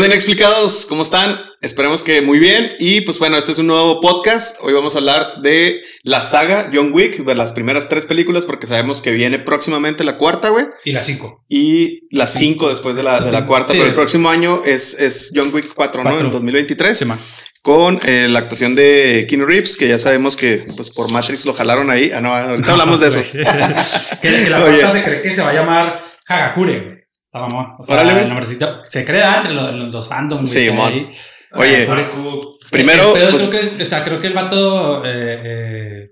onda, inexplicados? ¿Cómo están? Esperemos que muy bien. Y pues bueno, este es un nuevo podcast. Hoy vamos a hablar de la saga John Wick, de las primeras tres películas, porque sabemos que viene próximamente la cuarta, güey. Y la cinco. Y la cinco después de la, de la cuarta. Sí. Pero el próximo año es, es John Wick 4, ¿no? Cuatro. En 2023. Sí. Con eh, la actuación de Keanu Reeves, que ya sabemos que pues por Matrix lo jalaron ahí. Ah, no, ahorita hablamos de eso. que, que la Oye. cuarta se cree que se va a llamar Hagakure. Está mamón. O sea, el nombrecito. Se crea entre los, los dos fandoms, güey. Sí, mon. Oye, primero, Pero pues, creo que, o sea, creo que el vato. eh, eh,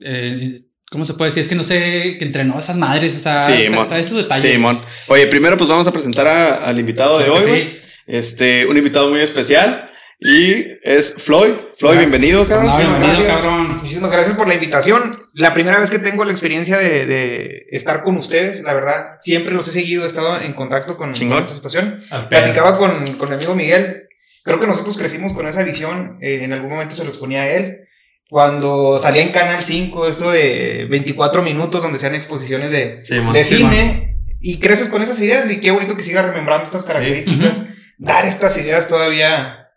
eh, ¿Cómo se puede decir? Es que no sé, que entrenó a esas madres, o sea, Sí, trae- mon. trae sus detalles. Simón. Oye, primero pues vamos a presentar a- al invitado de hoy, sí. Este, un invitado muy especial. Y es Floyd. Floyd, Hola. bienvenido, cabrón. Hola, bienvenido, gracias. cabrón. Muchísimas gracias por la invitación. La primera vez que tengo la experiencia de, de estar con ustedes, la verdad, siempre los he seguido, he estado en contacto con, esta situación. Platicaba con, con mi amigo Miguel. Creo que nosotros crecimos con esa visión. eh, en algún momento se lo exponía a él. Cuando salía en Canal 5, esto de 24 minutos, donde sean exposiciones de, Simón. de sí, cine. Y creces con esas ideas. Y qué bonito que sigas remembrando estas características. Dar estas ideas todavía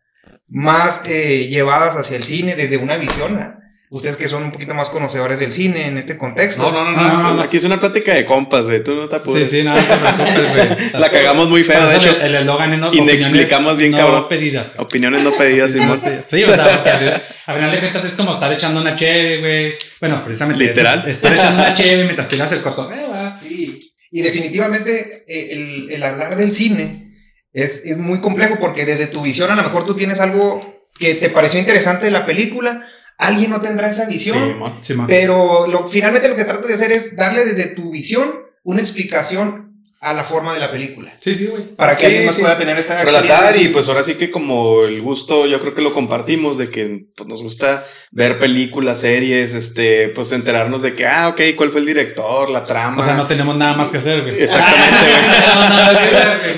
más eh, llevadas hacia el cine desde una visión. Ustedes que son un poquito más conocedores del cine en este contexto. No, no, no, no, No, es- no, no. Aquí es una plática de compas, güey. Tú no te Sí, apures. sí, nada, no te preocupes, güey. La cagamos muy feo, de hecho. El eslogan es no, Inexplicamos opiniones bien, no cabrón. pedidas. Opiniones no pedidas, Simón. Sí, o sea, porque a final de cuentas es como estar echando una cheve, güey. Bueno, precisamente. Literal. estar echando una cheve mientras tiras el cotorreo, ¿verdad? Sí, y definitivamente eh, el, el hablar del cine es, es muy complejo porque desde tu visión a lo mejor tú tienes algo que te pareció interesante de la película, alguien no tendrá esa visión, Simón. Sí, man. pero lo, finalmente lo que tratas de hacer es darle desde tu visión una explicación a la forma de la película. Sí, sí, güey. Para que Sí, alguien más sí. pueda tener esta Relatar y pues ahora sí que como el gusto, yo creo que lo compartimos de que pues, nos gusta ver películas, series, este, pues enterarnos de que, ah, ok, cuál fue el director, la trama. O sea, no tenemos nada más que hacer, güey. Exactamente,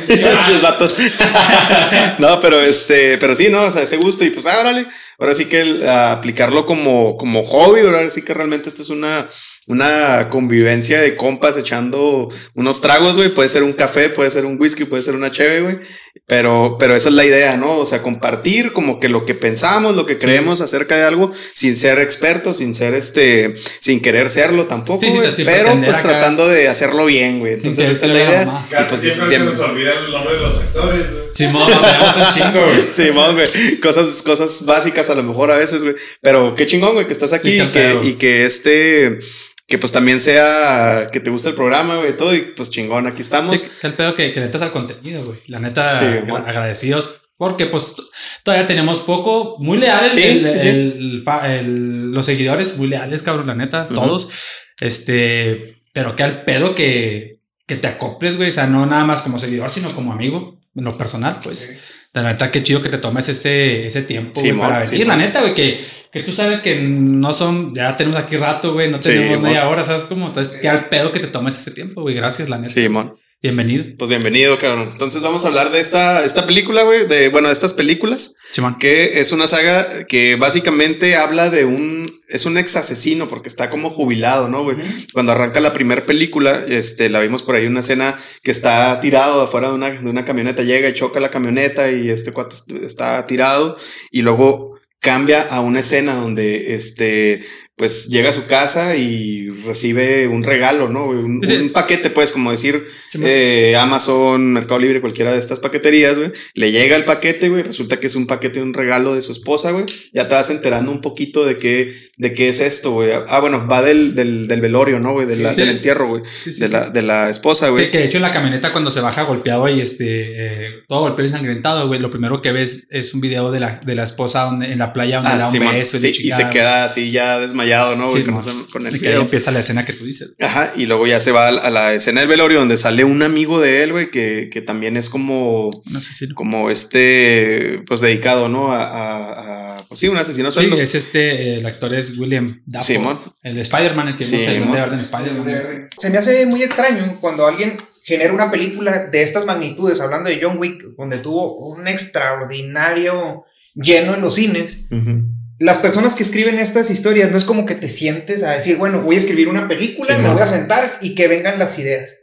güey. Sus vatos. no, pero este, pero sí, ¿no? O sea, ese gusto y pues, ah, órale. Ahora sí que el, aplicarlo como, como hobby, ahora sí que realmente esto es una, una convivencia de compas echando unos tragos, güey. Puede ser un café, puede ser un whisky, puede ser una cheve, güey. Pero, pero esa es la idea, ¿no? O sea, compartir como que lo que pensamos, lo que creemos acerca de algo, sin ser expertos, sin ser este, sin querer serlo tampoco, Sí, sí, güey, sí, pero pues acá. tantando de hacerlo bien, güey. Entonces esa es la idea. Casi pues, siempre bien- se nos olvida el nombre de los actores, güey. Simón, un chingo, güey. Simón, güey. Cosas, cosas básicas a lo mejor a veces, güey. Pero qué chingón, güey, que estás aquí y, que, y que este. Que pues también sea. Que te guste el programa, güey, todo. Y pues chingón, aquí estamos. El pedo que, que al contenido, güey. La neta, Sí, agradecidos. Porque pues todavía tenemos poco, muy leales Sí, el- sí, sí. el- el fa- el- los seguidores, muy leales, cabrón, la neta, todos. Este, pero que al pedo que, que te acoples, güey. O sea, no nada más como seguidor, sino como amigo, en lo personal, pues. La neta, qué chido que te tomes ese, ese tiempo, güey, para venir. la neta, güey, que, que tú sabes que no son, ya tenemos aquí rato, güey, no Sí, tenemos mon. media hora, ¿sabes cómo? Entonces, qué al pedo que te tomes ese tiempo, güey. Gracias, la neta. Simón. Bienvenido. Pues bienvenido, cabrón. Entonces vamos a hablar de esta, esta película, güey. De, bueno, de estas películas. Simón. Que es una saga que básicamente habla de un. Es un ex asesino porque está como jubilado, ¿no, güey? Cuando arranca la primera película, este, la vimos por ahí una escena que está tirado afuera de una, de una camioneta, llega y choca la camioneta y este cuate est- está tirado y luego cambia a una escena donde este pues llega a su casa y recibe un regalo, ¿no? Un, Sí, un es- paquete, pues, como decir, eh, Amazon, Mercado Libre, cualquiera de estas paqueterías, güey. Le llega el paquete, güey. Resulta que es un paquete, un regalo de su esposa, güey. Ya te vas enterando un poquito de qué, de qué es esto, güey. Ah, bueno, va del, del, del velorio, ¿no, güey? De Sí. Del entierro, güey. De, la, de la esposa, güey. que de hecho en la camioneta cuando se baja golpeado y este eh, todo golpeado y ensangrentado, güey, lo primero que ves es un video de la, de la esposa donde, en la playa donde le da Ah, un beso y se queda así ya desmayado, ¿no, güey? Sí, con, mo. ese- con el Y que ahí empieza la escena que tú dices. Ajá, y luego ya se va a la, a la escena del velorio donde sale un amigo de él, güey, que, que también es como, Un asesino. como este, pues dedicado, ¿no? A, a- a- pues sí, un asesino Sí, es este, el actor es William Dafoe. Simón. El de Spider-Man, el que Sí, Verde Spider-Man. Se me hace muy extraño cuando alguien genera una película de estas magnitudes, hablando de John Wick, donde tuvo un extraordinario lleno en los cines. Las personas que escriben estas historias no es como que te sientes a decir, bueno, voy a escribir una película, Sí, me no. voy a sentar y que vengan las ideas.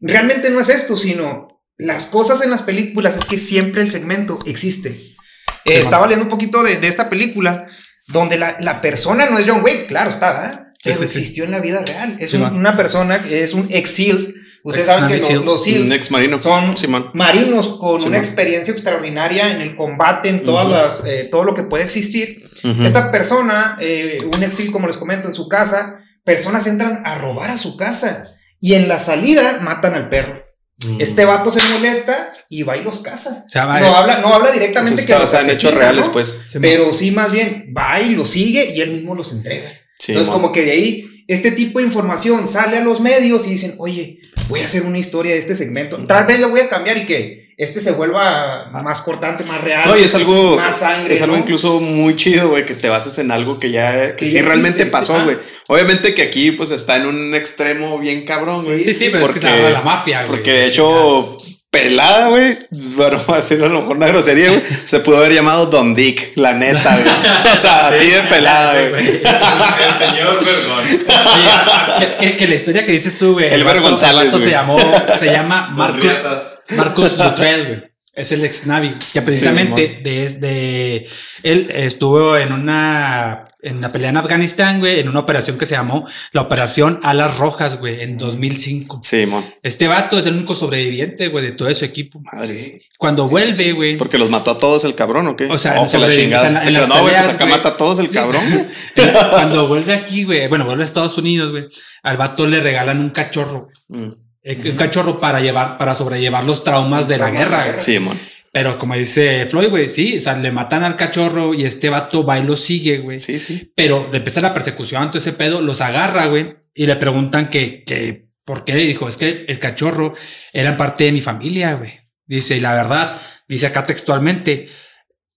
Realmente no es esto, sino las cosas en las películas es que siempre el segmento existe. Eh, estaba leyendo un poquito de, de esta película donde la, la, persona no es John Wick, claro está, ¿eh? pero sí, existió en la vida real. Es un, una persona, es un ex SEALs. Ustedes saben que los, los SEALs ex marino. son marinos con una experiencia extraordinaria en el combate, en todas uh -huh. las, eh, todo lo que puede existir. Uh -huh. Esta persona, eh, un ex SEAL, como les comento, en su casa, personas entran a robar a su casa y en la salida matan al perro. Mm. Este vato se molesta y va y los caza. O sea, va, no, habla, no habla directamente está, que los o sea, hechos reales, ¿no? pues. Pero sí, más bien, va y los sigue y él mismo los entrega. Sí, Entonces, man. como que de ahí, este tipo de información sale a los medios y dicen, oye, voy a hacer una historia de este segmento. Tal vez lo voy a cambiar y que este se vuelva más cortante, más real. No, y es algo, más sangre, es algo ¿no? incluso muy chido, güey, que te bases en algo que ya, que, que sí ya realmente existe, pasó, güey. Obviamente que aquí, pues, está en un extremo bien cabrón, güey. Sí, sí, pero porque, es que se la mafia, güey. Porque de hecho, pelada, güey. Bueno, así a lo mejor una grosería, güey. Se pudo haber llamado Don Dick, la neta, güey. O sea, así de pelada, güey. El señor Vergón. Sí, que, que, que, la historia que dices tú, güey. El, el González. se llamó, se llama Marcus, Marcus Luttrell, güey. Es el ex Navi, que precisamente sí, desde él estuvo en una en la pelea en Afganistán, güey, en una operación que se llamó la Operación Alas Rojas, güey, en 2005. Sí, mon. Este vato es el único sobreviviente, güey, de todo su equipo. Madre. Cuando vuelve, güey. Porque los mató a todos el cabrón, ¿o qué? O sea, oh, no la chingada. O sea, en, en no, güey, pues acá mata a todos el sí. cabrón. Cuando vuelve aquí, güey, bueno, vuelve a Estados Unidos, güey, al vato le regalan un cachorro. Mm un cachorro para llevar, para sobrellevar los traumas de la guerra. Sí, man. Pero como dice Floyd, güey, sí, o sea, le matan al cachorro y este vato va y lo sigue, güey. Sí, sí. Pero le empieza la persecución, todo ese pedo, los agarra, güey, y le preguntan que, que, ¿por qué? Y dijo, es que el cachorro era parte de mi familia, güey. Dice, y la verdad, dice acá textualmente,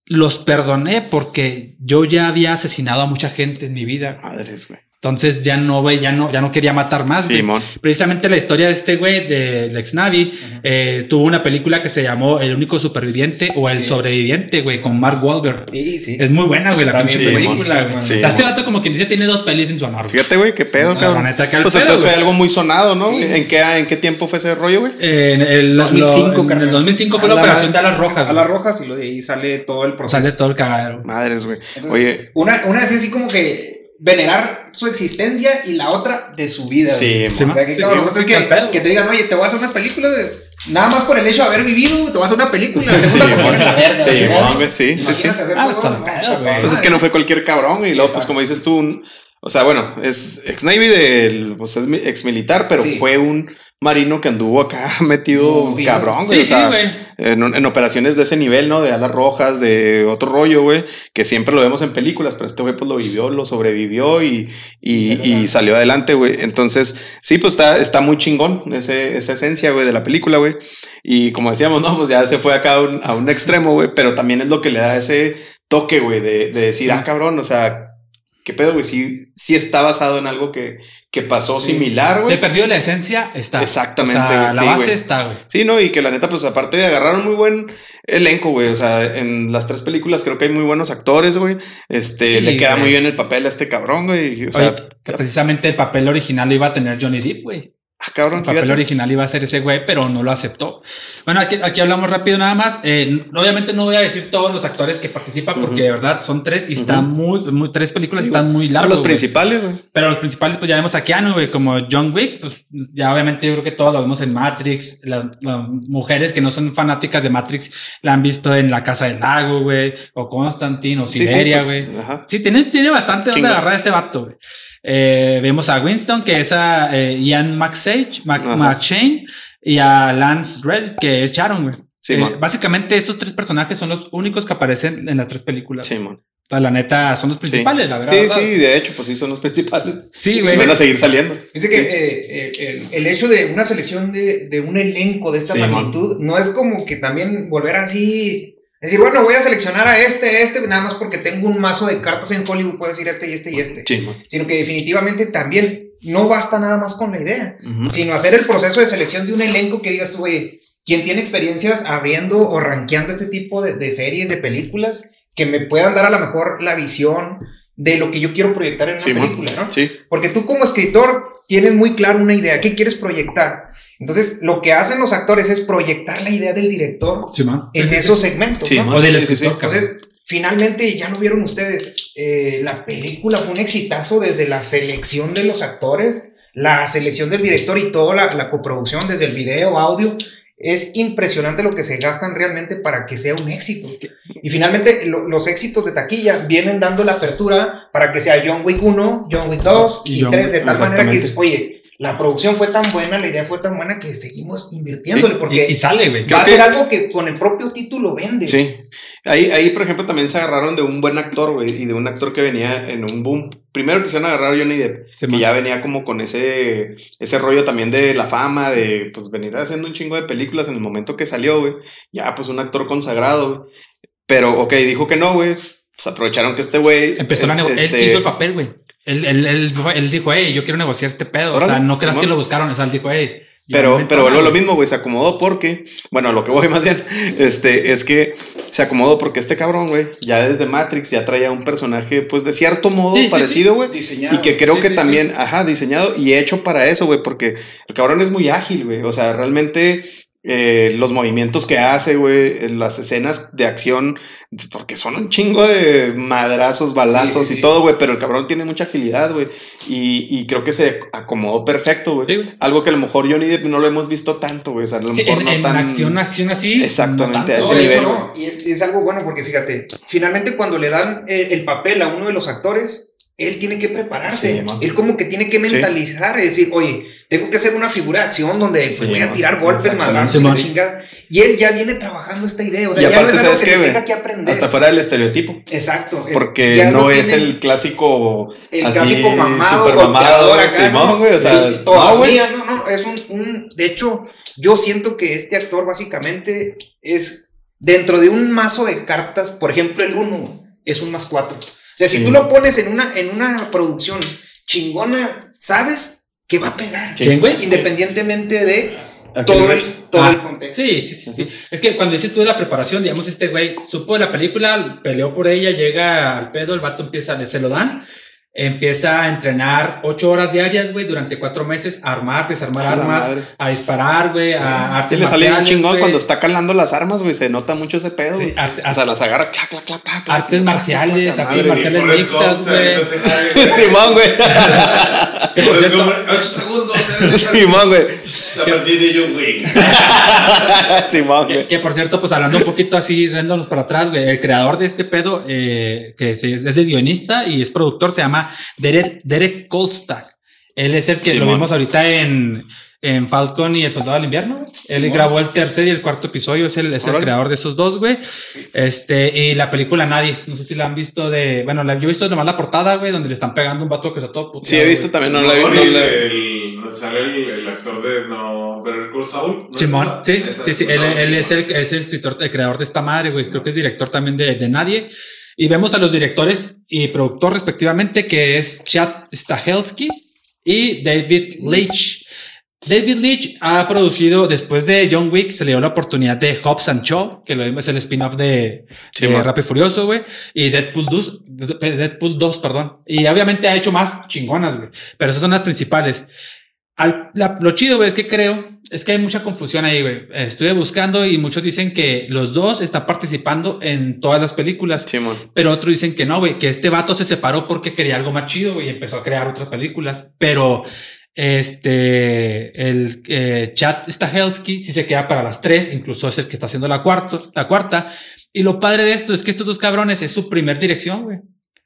los perdoné porque yo ya había asesinado a mucha gente en mi vida. Madres, güey. Entonces ya no, güey, ya no, ya no quería matar más. Sí, Precisamente la historia de este güey, de Lex Navi, uh -huh. eh, tuvo una película que se llamó El único superviviente o El sí. sobreviviente, güey, con Mark Wahlberg. Sí, sí. Es muy buena, güey, la pinche película, este vato, como quien dice, tiene dos pelis en su honor. Fíjate, güey, qué pedo, no, cabrón. Neta, pues pedo, entonces fue algo muy sonado, ¿no? Sí. ¿En, qué, ¿En qué tiempo fue ese rollo, güey? En el 2005, lo, en el 2005 fue la, la operación de Alas Rojas. A las Rojas y ahí sale todo el proceso. Sale todo el cagadero. Madres, güey. Oye. Una, una así, así como que venerar su existencia y la otra de su vida. Sí, sí, o sea, que, sí, cabrón, sí, que, que, te digan, oye, te voy a hacer unas películas de, nada más por el hecho de haber vivido, te voy a hacer una película. La segunda sí, por la verga. Sí, güey, sí, sí. Ah, son pedo, güey. Pues es que no fue cualquier cabrón y luego, pues como dices tú, un, o sea, bueno, es ex Navy del, pues es ex militar, pero sí. fue un marino que anduvo acá metido cabrón, güey. Sí, o sea, sí, en, en, operaciones de ese nivel, ¿no? De alas rojas, de otro rollo, güey, que siempre lo vemos en películas, pero este güey pues lo vivió, lo sobrevivió y, y, salió adelante, güey. Entonces, sí, pues está, está muy chingón ese, esa esencia, güey, de la película, güey. Y como decíamos, no, pues ya se fue acá a un, a un extremo, güey, pero también es lo que le da ese toque, güey, de, de decir, sí. ah, cabrón, o sea, ¿Qué pedo, güey? Sí, sí está basado en algo que, que pasó sí. similar, güey. Le perdió la esencia, está. Exactamente, o sea, La sí, base está, güey. Sí, no, y que la neta, pues aparte de agarrar un muy buen elenco, güey. O sea, en las tres películas creo que hay muy buenos actores, güey. Este, sí, le queda muy bien el papel a este cabrón, güey. O sea, Oye, que precisamente el papel original lo iba a tener Johnny Depp, güey. Ah, cabrón, el papel fíjate. original iba a ser ese güey, pero no lo aceptó. Bueno, aquí, aquí hablamos rápido nada más. Eh, obviamente no voy a decir todos los actores que participan, porque uh -huh. de verdad son tres y uh -huh. están muy, muy, tres películas sí, están muy largas. Los principales, güey. Pero los principales, pues ya vemos a Keanu, güey, como John Wick, pues ya obviamente yo creo que todos lo vemos en Matrix. Las, las mujeres que no son fanáticas de Matrix la han visto en La Casa del Lago, güey, o Constantine, o Siberia, güey. Sí, sí, pues, sí, tiene, tiene bastante donde agarrar ese vato, güey. Eh, vemos a Winston, que es a eh, Ian McSage, Mac, McShane, y a Lance Red, que es Sharon, güey. Sí, eh, básicamente esos tres personajes son los únicos que aparecen en las tres películas. Sí, man. La neta, son los principales, sí. la verdad. Sí, verdad. sí, de hecho, pues sí, son los principales. Sí, güey. Van a seguir saliendo. Dice que eh, eh, el, hecho de una selección de, de, un elenco de esta sí, magnitud man. no es como que también volver así es decir, bueno, voy a seleccionar a este, este, nada más porque tengo un mazo de cartas en Hollywood, puedo decir este y este y este. Sí, sino que definitivamente también no basta nada más con la idea, uh -huh. sino hacer el proceso de selección de un elenco que digas tú, güey, ¿quién tiene experiencias abriendo o rankeando este tipo de, de, series, de películas, que me puedan dar a lo mejor la visión de lo que yo quiero proyectar en una sí, película, ¿no? Sí. Porque tú como escritor tienes muy claro una idea, ¿qué quieres proyectar? Entonces, lo que hacen los actores es proyectar la idea del director Sí, en Sí, esos sí. segmentos, Sí, ¿no? O del escritor. Entonces, finalmente, ya lo vieron ustedes, eh, la película fue un exitazo desde la selección de los actores, la selección del director y toda la, la coproducción, desde el video, audio. Es impresionante lo que se gastan realmente para que sea un éxito. Y finalmente, lo- los éxitos de taquilla vienen dando la apertura para que sea John Wick 1, John Wick 2 Y y, John 3, Wick, de tal manera que dices, oye, la producción fue tan buena, la idea fue tan buena que seguimos invirtiéndole porque Y, y sale, güey. va a ser algo que con el propio título vende. Sí. Ahí, ahí, por ejemplo, también se agarraron de un buen actor, güey, y de un actor que venía en un boom. Primero quisieron agarrar a Johnny Depp, Sí, que man. ya venía como con ese, ese rollo también de la fama, de pues venir haciendo un chingo de películas en el momento que salió, güey. Ya, pues un actor consagrado, güey. Pero, ok, dijo que no, güey. Pues aprovecharon que este güey. Empezó la es- nego- este, Él hizo el papel, güey. Él, él, él, él dijo, hey, yo quiero negociar este pedo. o sea, no creas Simón. que lo buscaron. O sea, él dijo, hey. Pero, pero vuelvo a lo mismo, güey, se acomodó porque, bueno, a lo que voy más bien, este, es que se acomodó porque este cabrón, güey, ya desde Matrix ya traía un personaje, pues, de cierto modo Sí, sí, parecido, güey. Diseñado. Y que creo Sí, que sí, también, ajá, diseñado y hecho para eso, güey, porque el cabrón es muy ágil, güey. O sea, realmente eh, los movimientos que hace, güey, en las escenas de acción, porque son un chingo de madrazos, balazos Sí, sí, y sí. todo, güey, pero el cabrón tiene mucha agilidad, güey. Y, y creo que se acomodó perfecto, güey. Algo que a lo mejor Johnny Depp no lo hemos visto tanto, güey. O sea, a lo Sí, mejor en, no en tan. acción, acción así. Exactamente, no a ese nivel, no. Y es, es algo bueno porque fíjate, finalmente cuando le dan eh, el papel a uno de los actores, él tiene que prepararse. Sí, él como que tiene que Sí. mentalizar y decir, oye, tengo que hacer una figura de acción donde pues, Sí, voy a tirar golpes, madrazos Sí, y la chingada. Y él ya viene trabajando esta idea. O sea, Y ya no aparte, es algo ¿sabes que güey? tenga que aprender. Hasta fuera del estereotipo. Exacto. Porque no es el clásico. el así, clásico mamado, super mamado, acá, ¿no? güey, o sea, Sí, todas no, güey. mías, no, no, es un, un- de hecho, yo siento que este actor básicamente es dentro de un mazo de cartas, por ejemplo, el 1 es un más 4. O sea, si Sí. tú lo pones en una, en una producción chingona, sabes que va a pegar, Sí. ¿Quién, güey? independientemente de ¿A qué todo, el, todo Ah, el contexto. Sí, sí, sí, sí. Es que cuando dices tú de la preparación, digamos, este güey supo de la película, peleó por ella, llega al pedo, el vato empieza, se lo dan, empieza a entrenar ocho horas diarias, güey, durante cuatro meses, a armar, desarmar A armas, madre. a disparar, güey, a Sí, artes le sale un chingón cuando está calando las armas, güey. Se nota mucho ese pedo. Sí, güey. arte- o sea, las agarra. clac, clac, clac, clac, clac, Artes marciales, artes madre. marciales. Mixtas, güey. Simón, güey. Por cierto- ocho segundos. eh, Simón, güey. La partida de John Wick. Simón, güey. que, por cierto, pues hablando un poquito así, riéndonos para atrás, güey, el creador de este pedo, eh, que se- es, el guionista y es productor, se llama Derek, Derek Kolstad. Él es el que lo Simón. vimos ahorita en, en Falcon y El Soldado del Invierno. Él Simón. grabó el tercer y el cuarto episodio, es el, es el creador de esos dos, güey. Este, y la película Nadie, no sé si la han visto de, bueno, la, yo he visto nomás la portada, güey, donde le están pegando un vato que está todo puteado, Sí, he visto güey. también. No la he No, visto. no el- donde sale el, el actor de No Better Call Saul. ¿no? Simón, sí, sí, sí, él, él es, el, es el escritor, el creador de esta madre, güey, creo que es director también de, de Nadie. Y vemos a los directores y productor respectivamente, que es Chad Stahelski y David Leitch. David Leitch ha producido, después de John Wick, se le dio la oportunidad de Hobbs and Shaw, que lo vimos es el spin-off de, Sí, de. Rápido y Furioso, güey, y Deadpool 2, Deadpool 2, perdón. Y obviamente ha hecho más chingonas, güey, pero esas son las principales. Al- la- lo chido, güey, es que creo, es que hay mucha confusión ahí, güey. Estuve buscando y muchos dicen que los dos están participando en todas las películas. Pero otros dicen que no, güey, que este vato se separó porque quería algo más chido, güey, y empezó a crear otras películas. Pero este, el eh, Chad Stahelski sí se queda para las tres, incluso es el que está haciendo la, cuarto, la cuarta. Y lo padre de esto es que estos dos cabrones es su primer dirección, güey.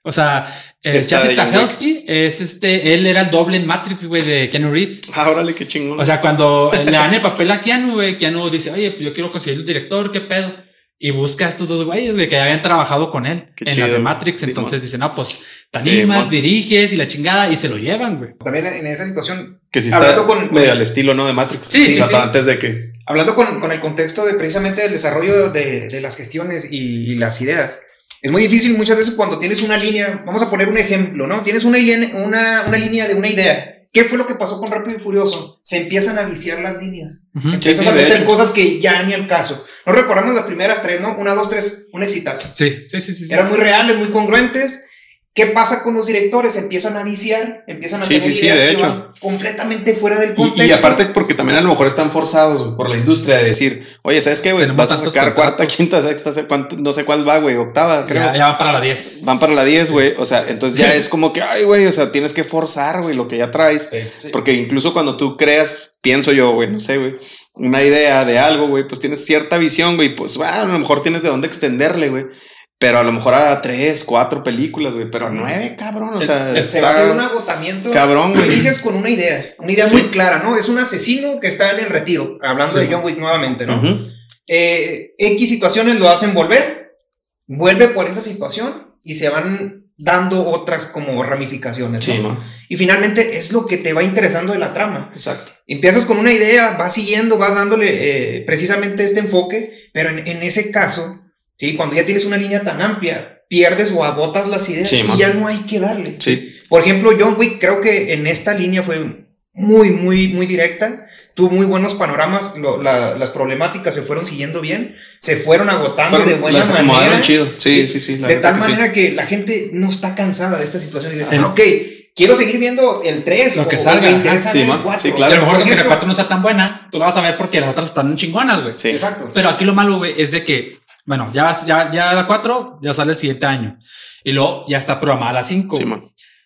O sea, el Está Chad. Stahelski es este, él era el doble en Matrix, güey, de Keanu Reeves. Ah, órale, qué chingón. O sea, cuando le dan el papel a Keanu, güey, Keanu dice, oye, pues yo quiero conseguir el director, ¿qué pedo? Y busca a estos dos güeyes, güey, que ya habían trabajado con él Qué en las de chido. Matrix. Sí, entonces mon. dicen, no, pues te Sí, animas, mon. diriges y la chingada y se lo llevan, güey. También en esa situación, que sí está hablando con- medio al estilo, ¿no? De Matrix. Sí, sí, sí. Antes de que. hablando con, con el contexto de precisamente el desarrollo de, de las gestiones y, y las ideas, es muy difícil muchas veces cuando tienes una línea, vamos a poner un ejemplo, ¿no? Tienes una, línea- una, una línea de una idea. ¿Qué fue lo que pasó con Rápido y Furioso? Se empiezan a viciar las líneas. Empiezas sí, a meter cosas que ya ni al caso. No recordamos las primeras tres, ¿no? Una, dos, tres, un exitazo. Sí, sí, sí, sí. sí. Eran muy reales, muy congruentes. ¿Qué pasa con los directores? Empiezan a viciar, empiezan a Sí, tener sí, sí, ideas de que hecho. van completamente fuera del contexto. y aparte porque también a lo mejor están forzados por la industria de decir, oye, ¿sabes qué, güey? Vas a sacar cuarta, quinta, sexta, no sé cuál va, güey, octava, creo. Ya, ya va para la 10. Van para la 10, güey. O sea, entonces ya es como que, ay, güey, o sea, tienes que forzar, güey, lo que ya traes. Sí. Porque incluso cuando tú creas, pienso yo, güey, no sé, güey, una idea de algo, güey, pues tienes cierta visión, güey, pues bueno, a lo mejor tienes de dónde extenderle, güey. Pero a lo mejor a tres, cuatro películas, güey, pero a nueve, cabrón, o sea, Es- se va a hacer un está... agotamiento. cabrón, güey. inicias con una idea, una idea Sí. muy clara, ¿no? Es un asesino que está en el retiro, hablando Sí. de John Wick nuevamente, ¿no? Ujú. Eh, X situaciones lo hacen volver, vuelve por esa situación y se van dando otras como ramificaciones. Sí, ¿no? Y finalmente es lo que te va interesando de la trama. Exacto. Empiezas con una idea, vas siguiendo, vas dándole eh, precisamente este enfoque, pero en, en ese caso, ¿sí? cuando ya tienes una línea tan amplia, pierdes o agotas las ideas Sí, y man. ya no hay que darle. Sí. Por ejemplo, John Wick creo que en esta línea fue muy, muy, muy directa. Tuvo muy buenos panoramas, lo- la- las problemáticas se fueron siguiendo bien, se fueron agotando de buena las manera. chido. Sí, sí, sí. la de tal que sí. manera que la gente no está cansada de esta situación y dice, ah, ok, quiero seguir viendo el 3 Lo o, que o salga, me ajá. interesa Sí, el 4. Sí, Y claro. a lo mejor que la ejemplo, 4 no sea tan buena, tú la vas a ver porque las otras están chingonas, güey. Sí. Exacto. Pero aquí lo malo, güey, es de que, bueno, ya, ya, ya la 4 ya sale el siguiente año. Y luego ya está programada la 5. Sí.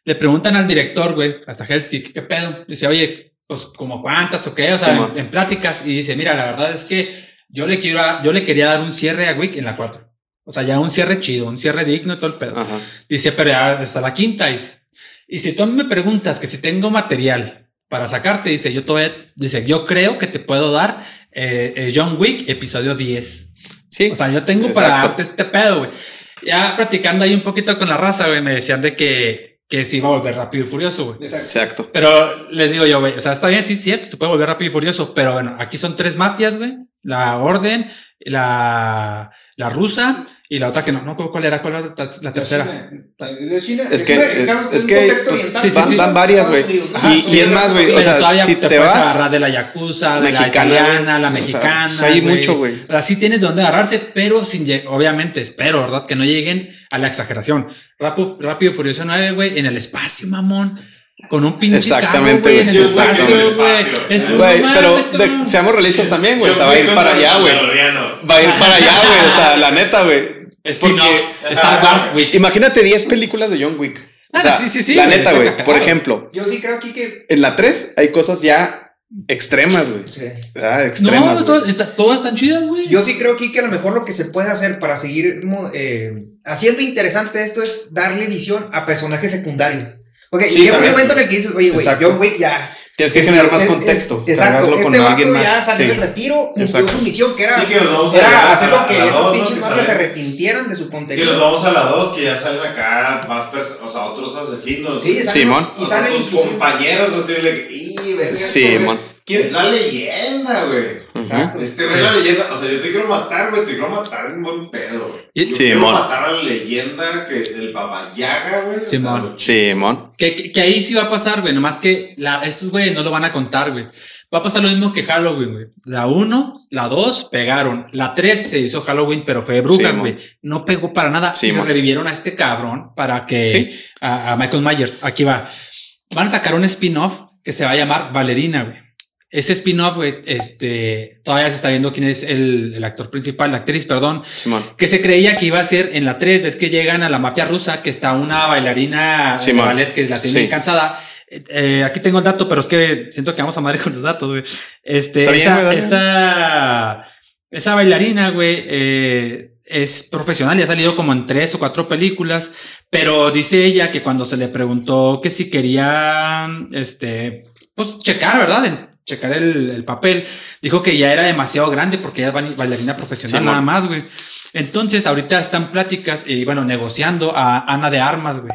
Le preguntan al director, güey, hasta Hellstick, ¿qué pedo? Dice, oye, pues como cuántas o qué, o sea, Sí, en, en pláticas. Y dice, mira, la verdad es que yo le quiero, a- yo le quería dar un cierre a Wick en la 4. O sea, ya un cierre chido, un cierre digno y todo el pedo. Ajá. Dice, pero ya hasta la quinta. Dice. Y si tú a mí me preguntas que si tengo material para sacarte, dice, yo todavía, dice, yo creo que te puedo dar eh, eh, John Wick, episodio 10. Sí. O sea, yo tengo para Exacto. darte este pedo, güey. Ya platicando ahí un poquito con la raza, güey, me decían de que, que se iba a volver rápido y furioso, güey. Exacto. Exacto. Pero les digo yo, güey, o sea, está bien, sí es cierto, se puede volver rápido y furioso, pero bueno, aquí son tres mafias, güey. La Orden, la, la rusa y la otra que no, no recuerdo cuál era, cuál era la, la tercera. De China. Es que- es- es que, pues, sí, sí, sí. varias, güey. Y, y es más, güey, o sea, todavía si te, te puedes vas... agarrar de la yakuza, de Mexicana, la italiana, la güey. O sea, mexicana. pues, hay güey. mucho, güey. O sea, sí tienes de dónde agarrarse, pero sin, obviamente, espero, ¿verdad? Que no lleguen a la exageración. Rápido, Rápido y Furioso 9, güey, en el espacio, mamón. Con un pinche Exactamente, carro, güey, en el espacio, güey. No pero de- cabrón. seamos realistas también, güey. O sea, va a ir para allá, güey. Va a ir para allá, güey. O sea, la neta, güey. Star Wars, güey. Imagínate 10 películas de John Wick. O Ah, sí, sí, sí, La neta, güey. Por ejemplo, Yo sí creo aquí que. en la 3 hay cosas ya extremas, güey. sí. Ah, No, extremas. está- todas están chidas, güey. Yo sí creo aquí que a lo mejor lo que se puede hacer para seguir eh, haciendo interesante esto es darle visión a personajes secundarios. Ok, Sí, llega un también. momento en el que dices, oye, güey. John Wick ya. Tienes que es- generar más es- contexto. es- exacto, este con vato alguien más. ya salió Sí. del retiro, cumplió su misión, que era, Sí, que nos vamos a era llegar a hacer la- lo que a la estos dos, ¿no? pinches Que mafias se arrepintieran de su Que contenido. nos vamos a la 2, que ya salen acá más o sea, otros asesinos. Sí, salen- Simón. Y salen sus compañeros, así de y esto, güey, mon. Es la leyenda, güey. Exacto. Este güey es la leyenda. O sea, yo te quiero matar, güey. Te quiero matar en buen pedo, güey. Yo Sí, quiero mon. matar a la leyenda que el Baba Yaga, güey. o sea, Simón. mon. Que, que, que ahí sí va a pasar, güey. Nomás que la, estos güeyes no lo van a contar, güey. Va a pasar lo mismo que Halloween, güey. La 1, la 2 pegaron. La 3 se hizo Halloween, pero fue de brujas, Sí, güey. no pegó para nada. Sí, y revivieron a este cabrón para que. A, a Michael Myers. Aquí va. Van a sacar un spin-off que se va a llamar Valerina, güey. Ese spin-off, güey, este, todavía se está viendo quién es el, el actor principal, la actriz, perdón, Simón. que se creía que iba a ser en la 3, ves que llegan a la mafia rusa, que está una bailarina de ballet que la tiene Sí. cansada. Eh, eh, aquí tengo el dato, pero es que siento que vamos a madre con los datos, güey. Este, bien, güey, esa, esa bailarina, güey, eh, es profesional y ha salido como en tres o cuatro películas, pero dice ella que cuando se le preguntó que si quería, este, pues checar, ¿verdad? Checar el, el papel, dijo que ya era demasiado grande porque ella es ba- bailarina profesional Sí, nada más, güey. Entonces, ahorita están pláticas y, bueno, negociando a Ana de Armas, güey.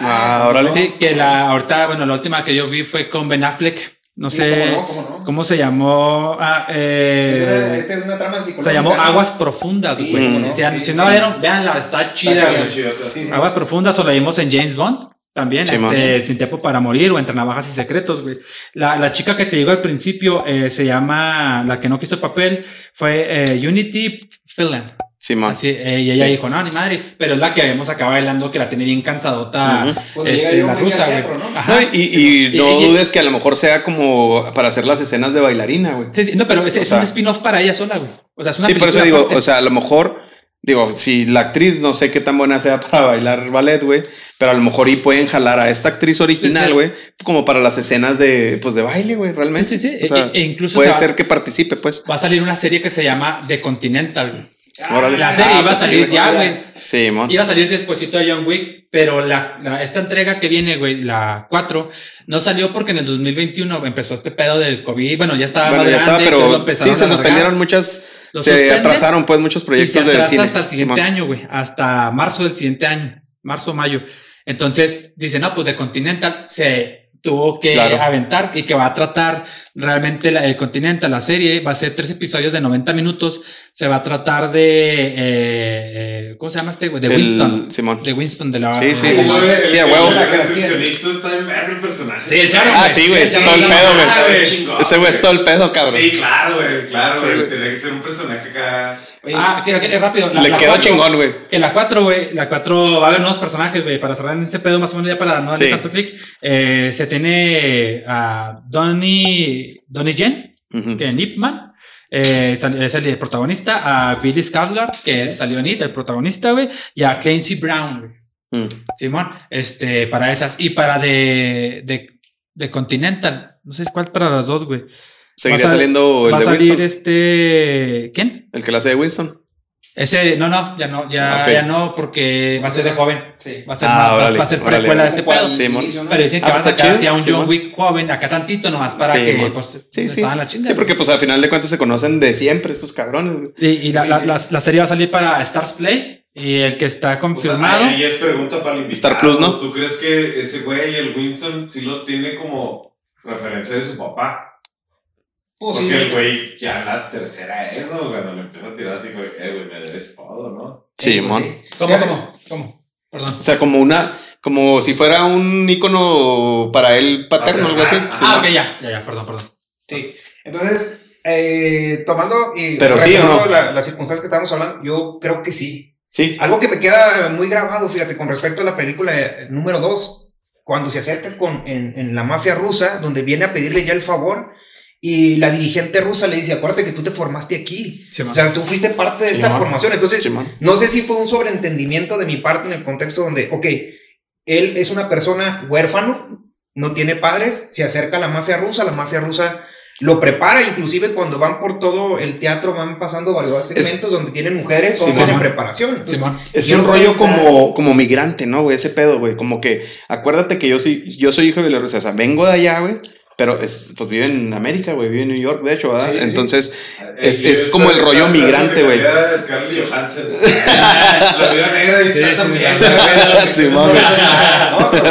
Ah, órale. Sí, que la, ahorita, bueno, la última que yo vi fue con Ben Affleck. No sé ¿Cómo no? ¿Cómo no? cómo se llamó. Ah, Es una- eh, Esta es una trama se llamó. Aguas Profundas, Sí, güey. no. Si, Sí, si sí, no sí. la vieron, véanla, está chida, chida, güey. chido, Sí, sí. Aguas Profundas o la vimos en James Bond. También, Sí, este, Sin Tiempo para Morir o Entre Navajas y Secretos, güey. La, la chica que te digo al principio eh, se llama, la que no quiso el papel, fue eh, Unity Phelan. Simón. Así, eh, y ella Sí. dijo, no, ni madre. Pero es la que vemos acá bailando que la tiene bien cansadota. Ujú. Cuando este, llega la rusa, güey. ¿no? No, y, y Y- no y- dudes que a lo mejor sea como para hacer las escenas de bailarina, güey. Sí, sí, no, pero es, es sea- un spin-off para ella sola, güey. O sea, es una Sí, por eso digo, aparte. o sea, a lo mejor, digo, si la actriz no sé qué tan buena sea para bailar ballet, güey, pero a lo mejor y pueden jalar a esta actriz original, güey, como para las escenas de, pues, de baile, güey, realmente. Sí, sí, sí. O sea, E- e incluso puede ser que participe, pues. va a salir una serie que se llama The Continental, güey. Órale. La serie Ah, iba a sí, salir ya, güey. Sí, mon. Iba a salir despuésito de John Wick, pero la, la- esta entrega que viene, güey, la 4, no salió porque en el 2021 empezó este pedo del COVID. Bueno, ya estaba Bueno, más ya estaba, grande, pero sí, se suspendieron muchas, Lo se atrasaron, pues, muchos Y se proyectos atrasa cine. hasta el siguiente año, güey. Hasta marzo del siguiente año. Marzo, mayo. Entonces, dice, no, pues de Continental se tuvo que Claro. aventar y que va a tratar realmente la- el Continental, la serie, va a ser tres episodios de 90 minutos. Se va a tratar de, eh, eh, ¿cómo se llama este? De El- Winston. Simón. De Winston, de la... Sí, sí, sí, no, sí, a huevo. En personaje. Sí, el Charo, Ah, sí, güey, Sí, es el todo el pedo, güey. Ese güey es todo el pedo, cabrón. Sí, claro, güey, claro, güey. güey. Tenía que ser un personaje acá. Oye, Ah, que, que- rápido. la- Le la quedó cuatro- chingón, güey. Que la 4, güey, la 4 va a haber nuevos personajes, güey, para cerrar en este pedo más o menos ya para no darle Sí. tanto clic. Eh, se tiene a Donnie, Donnie Ujú. que es Ip Man. Eh, es el protagonista, a Billy Skarsgård, que salió en It, el protagonista, güey, y a Clancy Brown, güey. Mm. Simón, este, para esas, y para de, de, de Continental, no sé cuál para las dos, güey. Seguiría Va a sal- saliendo el Va a de salir Winston. este, ¿quién? El que la hace de Winston. Ese, no, no, ya no, ya, ya no, porque va a ser de joven. Sí. Va a ser, Ah, más- va- órale, va a ser órale, precuela de este pedo. Sí. Pero dicen que Ah, a pues está sacar chido, así a un sí, John. Wick joven, acá tantito nomás para Sí, que pues Sí, sí. la chinga. Sí, porque pues al final de cuentas se conocen de siempre estos cabrones, güey. Y, y la, la, la, la serie va a salir para Stars Play y el que está O sea, confirmado. ahí es pregunta para el invitado. Star Plus, ¿no? ¿Tú crees que ese güey, el Winston, sí lo tiene como referencia de su papá? Oh, Porque sí. el güey ya la tercera es, ¿no? Cuando le empieza a tirar así, güey, eh, güey, me debes todo, ¿no? Sí, mon. ¿Cómo, cómo? ¿Cómo? Perdón. O sea, como una, como si fuera un ícono para él paterno, algo así. Ah, Sí, Ah, ¿no? ok, ya, ya, ya, perdón, perdón. Sí. Entonces, eh, tomando y Pero sí, ¿o no? la- las circunstancias que estábamos hablando, yo creo que sí. Sí. Algo que me queda muy grabado, fíjate, con respecto a la película eh, número 2, cuando se acerca con, en, en la mafia rusa, donde viene a pedirle ya el favor, y la dirigente rusa le dice, acuérdate que tú te formaste aquí. Sí, O sea, tú fuiste parte de Sí, esta man. formación. Entonces, Simón. no sé si fue un sobreentendimiento de mi parte en el contexto donde, ok, él es una persona huérfano, no tiene padres, se acerca a la mafia rusa, la mafia rusa lo prepara, inclusive cuando van por todo el teatro van pasando varios segmentos donde tienen mujeres Sí, hombres en preparación. Entonces. Es un rollo pensar- como, como migrante, ¿no, güey? Ese pedo, güey. Como que, acuérdate que yo sí, yo soy hijo de Bielorrusia, o sea, vengo de allá, güey. Pero es, pues vive en América, güey, vive en New York, de hecho, ¿verdad? Sí, sí, sí. Entonces, Es- Eh, es como el rollo migrante, güey. La vida negra y Sí, está sí, también.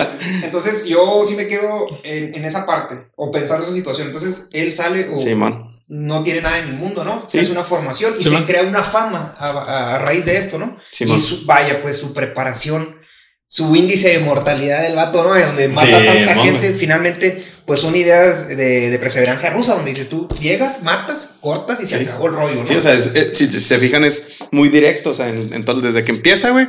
sí. Entonces yo sí me quedo en, en esa parte, o pensando esa situación. Entonces él sale o Simón. no tiene nada en el mundo, ¿no? Sí. Es una formación y Sí, se man. crea una fama a, a- raíz de esto, ¿no? Y su, vaya, pues su preparación, su índice de mortalidad del vato, ¿no? De Donde mata Sí, a tanta no, gente, finalmente, pues son ideas de, de perseverancia rusa, donde dices tú llegas, matas, cortas y se Sí. acabó el rollo, ¿no? Sí, o sea, es- eh, si se fijan, es muy directo. O sea, en- entonces, desde que empieza, güey.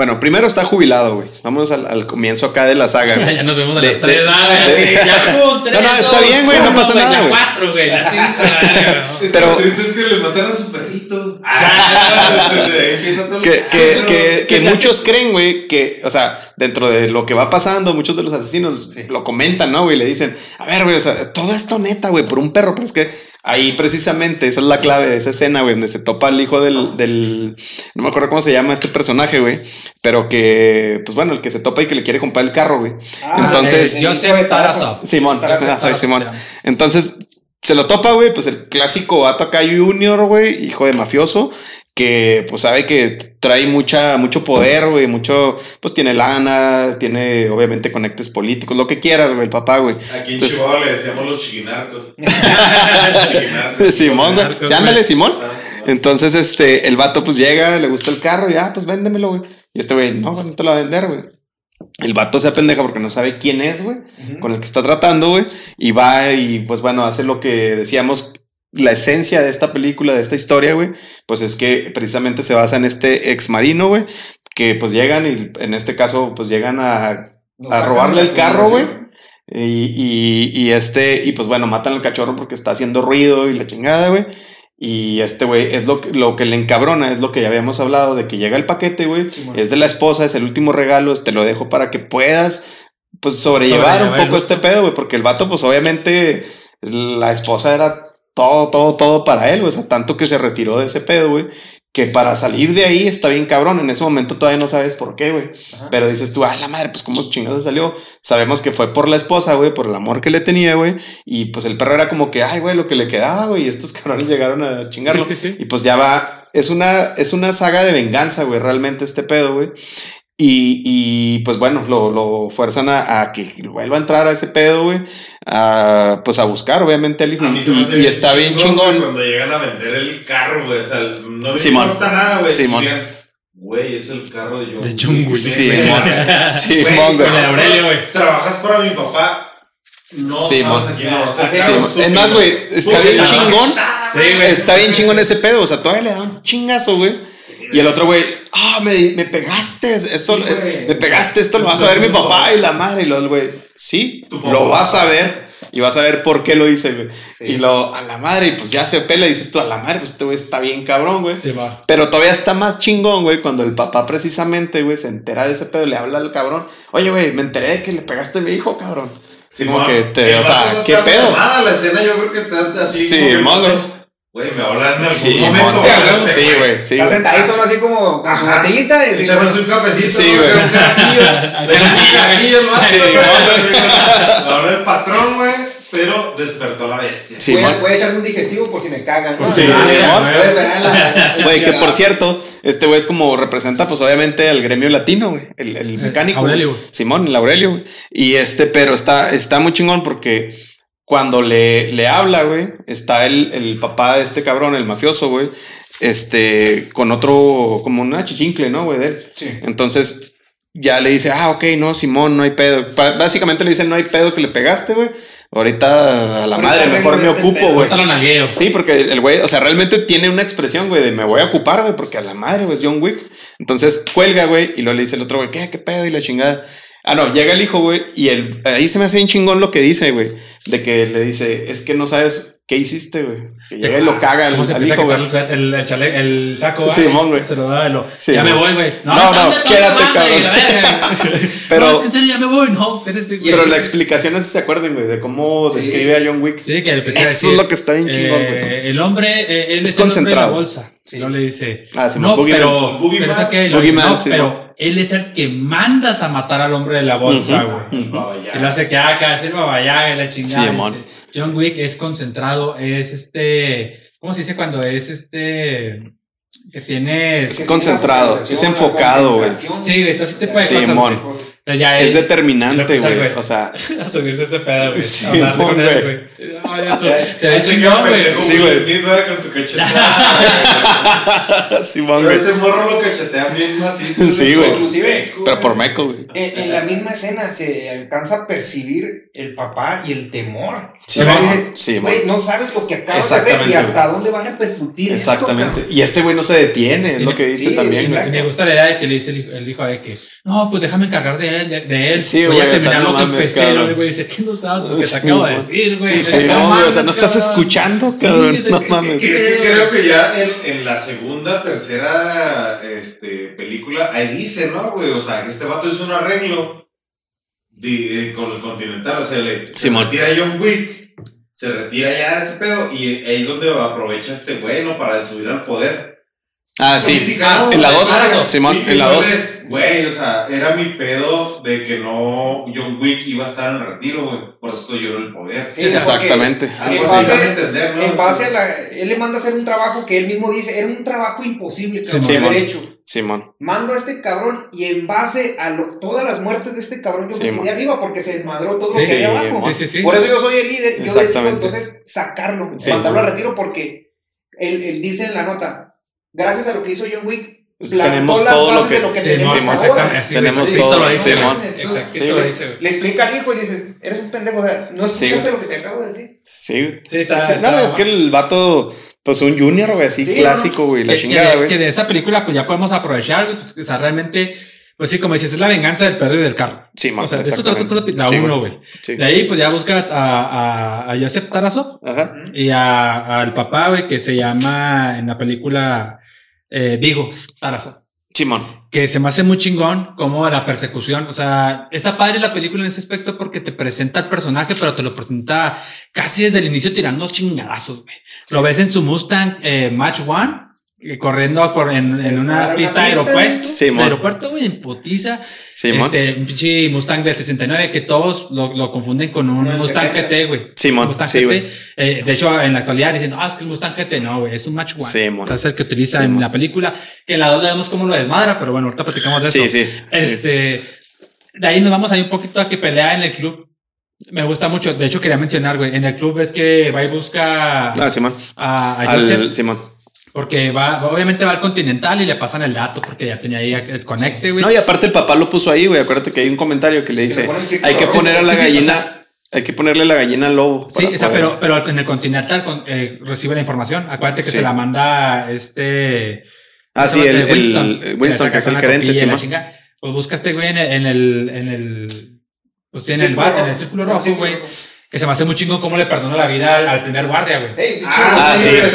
Bueno, primero está jubilado, güey. Vamos al, al comienzo acá de la saga, güey. ya nos vemos a De- las tres. de- ah, de- ya, pum, No, no, está dos, bien, güey, no pasa nada, La güey. cuatro, güey. La cinco. ah, Es Pero- pero triste es que le mataron a su perrito. Ah, ahí empieza todo el- Que, que, que, que ¿qué te muchos creen, güey, que, o sea, dentro de lo que va pasando, muchos de los asesinos lo comentan, ¿no, güey? Le dicen, a ver, güey, o sea, todo esto neta, güey, por un perro, pero es que ahí precisamente, esa es la clave de esa escena, güey, donde se topa el hijo del, del, no me acuerdo cómo se llama este personaje, güey, pero que, pues bueno, el que se topa y que le quiere comprar el carro, güey. Ah, Entonces- Tarasov. Tarasov. Simón, Simón. Entonces, se lo topa, güey, pues el clásico vato acá Junior, güey, hijo de mafioso, que pues sabe que trae mucha, mucho poder, güey, mucho, pues tiene lana, tiene obviamente conectes políticos, lo que quieras, güey, el papá, güey. Aquí en Entonces- Chihuahua le decíamos los chiquinarcos. Simón, güey. Sí, ándale. Simón. Entonces, este, el vato pues llega, le gusta el carro, y ah, pues véndemelo, güey. Y este güey, no, güey, no te lo va a vender, güey. El vato se apendeja porque no sabe quién es, güey. Con el que está tratando, güey, y va y pues bueno, hace lo que decíamos la esencia de esta película, de esta historia, güey, pues es que precisamente se basa en este ex marino, güey, que pues llegan y en este caso pues llegan a, Nos a sacan robarle el carro, güey. Y, y, y este, y pues bueno, matan al cachorro porque está haciendo ruido y la chingada, güey. Y este, güey, es lo que, lo que le encabrona, es lo que ya habíamos hablado, de que llega el paquete, güey, es de la esposa, es el último regalo, te lo dejo para que puedas, pues, sobrellevar un poco este pedo, güey, porque el vato, pues, obviamente, la esposa era todo, todo, todo para él, güey, o sea, tanto que se retiró de ese pedo, güey, que para salir de ahí está bien cabrón, en ese momento todavía no sabes por qué, güey. Pero dices tú, ah, la madre, pues cómo chingados salió. Sabemos que fue por la esposa, güey, por el amor que le tenía, güey. Y pues el perro era como que, ay, güey, lo que le quedaba, güey. Y estos cabrones llegaron a chingarlo. Sí, sí, sí. Y pues ya va. Es una, es una saga de venganza, güey, realmente este pedo, güey. Y, y, pues bueno, lo, lo fuerzan a, a que vuelva a entrar a ese pedo, güey. A, pues a buscar, obviamente, al hijo. A mí se me Y, y está bien chingón. Cuando llegan a vender el carro, güey. O sea, no me Simón. importa nada, güey. Simón. Güey, es el carro de John, De John Wick. Simón. Sí, Simón, güey. Con el Aurelio, güey. Trabajas para mi papá. No, Simón. sabes a quién lo vas a Sí, Sí, es más, güey, está bien chingón. Sí. Está bien chingón ese pedo, o sea, todavía le da un chingazo, güey. Y el otro güey, ah, me, me pegaste, esto, Sí, me pegaste, esto lo vas a ver mi papá y la madre. Y los güey, sí, lo vas a ver y vas a ver por qué lo hice, güey. Sí. Y lo, a la madre, y pues ya se pela y dices tú, a la madre, pues este güey está bien cabrón, güey. Sí. Pero todavía está más chingón, güey, cuando el papá precisamente, güey, se entera de ese pedo, le habla al cabrón. Oye, güey, me enteré de que le pegaste a mi hijo, cabrón. Sí, como que te, o sea, ¿qué pedo? La escena yo creo que está así. Sí, mon, güey. Me hablan en algún Sí, momento. sí, güey, hablamos. sí, güey, sí. Está sentadito ¿no? así como con su botellita de Echándose un cafecito, Sí, ¿no? güey. Un carajillo. De un carajillo, Sí, mon. Me habló el patrón, güey, pero despertó la bestia. Sí, a echarme un digestivo por si me cagan. ¿no? Sí, Ah, mon. puedes ver a la- Güey, que por cierto, este güey es como representa, pues obviamente al gremio latino, güey. El, el mecánico. Aurelio. Simón, el Aurelio, güey. Y este, pero está, está muy chingón porque cuando le, le habla, güey, está el, el papá de este cabrón, el mafioso, güey. Este, con otro, como una chichincle, ¿no, güey? De él. Sí. Entonces ya le dice, ah, ok, no, Simón, no hay pedo. Básicamente le dice, no hay pedo que le pegaste, güey. Ahorita a la Ahorita madre, mejor me este ocupo, güey. Ahorita lo nagueo. Sí, porque el güey, o sea, realmente tiene una expresión, güey, de me voy a ocupar, güey, porque a la madre, güey, es John Wick. Entonces cuelga, güey, y luego le dice el otro, güey, ¿qué, qué pedo? Y la chingada. Ah, no, llega el hijo, güey, y el, ahí se me hace bien chingón lo que dice, güey, de que le dice, es que no sabes qué hiciste, güey. Que llega y lo caga al, ¿Cómo se al hijo, güey. el, el, el, chale- el saco? Sí, ah, mon, güey. Se lo da y lo. Sí, ya me voy, güey. No, no, ¿dónde- dónde quédate, güey? cabrón. Pero- No, es que en serio, ya me voy. No, espérese, güey. Pero la explicación es si se acuerden, güey, de cómo Sí. describe a John Wick. Sí, que Eso decir, es lo que está bien chingón, eh, güey. el hombre, eh, él Es es, el hombre de la concentrado. bolsa. Sí. No le dice. Ah, se me no, pero, pero, sí, pero él es el que mandas a matar al hombre de la bolsa, güey. ya. Y lo hace que haga hacer babayaga y la chingada. Sí, John Wick es concentrado, es este. ¿Cómo se dice cuando es este. que tienes. Es concentrado, es enfocado, güey. Sí, de todo ese tipo de Sí, cosas. mon. Güey. Entonces ya Es él- determinante, güey. güey. O sea, a subirse ese pedo, güey. Sí, güey. güey. Esto- Se ve chingón, güey. Sí, güey. Güey, con su cachetada. Simón, Pero güey. ese morro lo cachetea bien macizo. Sí, güey. Inclusive, Pero por meco, güey. En, en la misma escena se alcanza a percibir el papá y el temor. Sí, dice, Sí, güey, no sabes lo que acabas de hacer y hasta dónde van a repercutir esto, Exactamente. cabrón. Y este güey no se detiene, es lo que dice Sí, también, güey. me gusta la idea de que le dice el hijo, el hijo de que, no, pues déjame encargar de él, de, de él. Sí, Voy güey, a o sea, terminar no lo que mames, empecé. güey dice, ¿qué no sabes lo que te Sí, acabo de decir, güey? Sí, no, güey, o sea, no estás mames, cabrón. escuchando, Sí, cabrón. es- No es- mames. Es que, es que creo que ya en, en la segunda, tercera este, película, ahí dice, ¿no, güey? O sea, que este vato hizo un arreglo de- eh, con el Continental. O sea, le, se Simón. retira John Wick, se retira ya ese pedo, y ahí es donde aprovecha este güey, ¿no? Para subir al poder. Ah, sí. ¿no? En la dos, Claro. Simón, Y- y en la fue dos. de, Güey, o sea, era mi pedo de que no John Wick iba a estar en retiro, güey. Por eso yo en el poder. Sí, Exactamente. porque Algo En así, base- a entender, ¿no? En base a la. Él le manda a hacer un trabajo que él mismo dice, era un trabajo imposible cabrón, Sí, haber hecho. Simón. Mando a este cabrón y en base a lo- todas las muertes de este cabrón yo Sí, me quedé arriba porque se desmadró todo Sí, lo que había abajo. mon. Sí, sí, sí. Por eso yo soy el líder. Yo decido Exactamente. entonces sacarlo, Sí, mandarlo a retiro porque él, él dice en la nota, gracias a lo que hizo John Wick, tenemos las todo lo que- de lo que Sí, tenemos ahora. Tenemos todo, lo dice, lo dice. Le explica al hijo y dices, eres un pendejo, o sea, no Sí, escuchaste lo que te acabo de decir. Sí. Sí, está- Sí, está- No, es que el vato, pues un junior, güey, así Sí, clásico, güey, la que, chingada, de, güey. que de esa película, pues ya podemos aprovechar, güey, pues, o sea, realmente, pues sí, como dices, es la venganza del perro y del carro. Sí, man, o sea, de eso trata la Sí, uno, güey. Sí. De ahí, pues ya busca a, a, a Joseph Tarazo Ajá. y a- al papá, güey, que se llama en la película eh, Vigo Tarazo. Simón. Que se me hace muy chingón como la persecución. O sea, está padre la película en ese aspecto porque te presenta al personaje, pero te lo presenta casi desde el inicio tirando chingadazos, güey. Lo ves en su Mustang eh, Match One, corriendo por en, en una Una pista de aeropuerto. Aeropuerto, güey, en. Simón. Este, un pinche Mustang del 69 que todos lo, lo confunden con un Mustang 70. GT, güey. Simón, Mustang sí, GT. güey. Eh, de hecho, en la actualidad dicen, ah, es que el Mustang GT no, güey, es un Match One. O sea, es el que utiliza Sí, en la película. Que en la 2 le vemos cómo lo desmadra, pero bueno, ahorita platicamos de eso. Sí, sí. sí. Este, de ahí nos vamos ahí un poquito a que pelea en el club. Me gusta mucho. De hecho, quería mencionar, güey, en el club es que va y busca Ah, Simón. a, a Joseph, Al Simón. Porque va, obviamente va al Continental y le pasan el dato porque ya tenía ahí el conecte, güey. No, y aparte el papá lo puso ahí, güey. Acuérdate que hay un comentario que le dice, hay que poner a la Sí, sí, gallina, o sea- hay que ponerle la gallina al lobo. Sí, o sea, pero, pero en el Continental con- eh, recibe la información. Acuérdate que Sí. se la manda este. Ah, sí, el, el- el Winston, le que es el gerente, chinga. Pues busca este güey en el, en el, en el pues sí, en el Círculo bar, en rojo. el círculo rojo, güey. Que se me hace muy chingo cómo le perdona la vida al, al primer guardia, güey. Sí, Ah, sí, güey,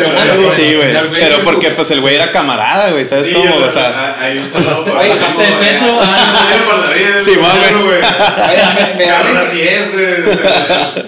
sí, güey. Sí. Pero porque pues el güey era camarada, güey, ¿sabes Sí, cómo? yo- O sea, ah, hay un saludo Bajaste- de peso, Ah, ah. sí, Sí, güey. Así es, güey.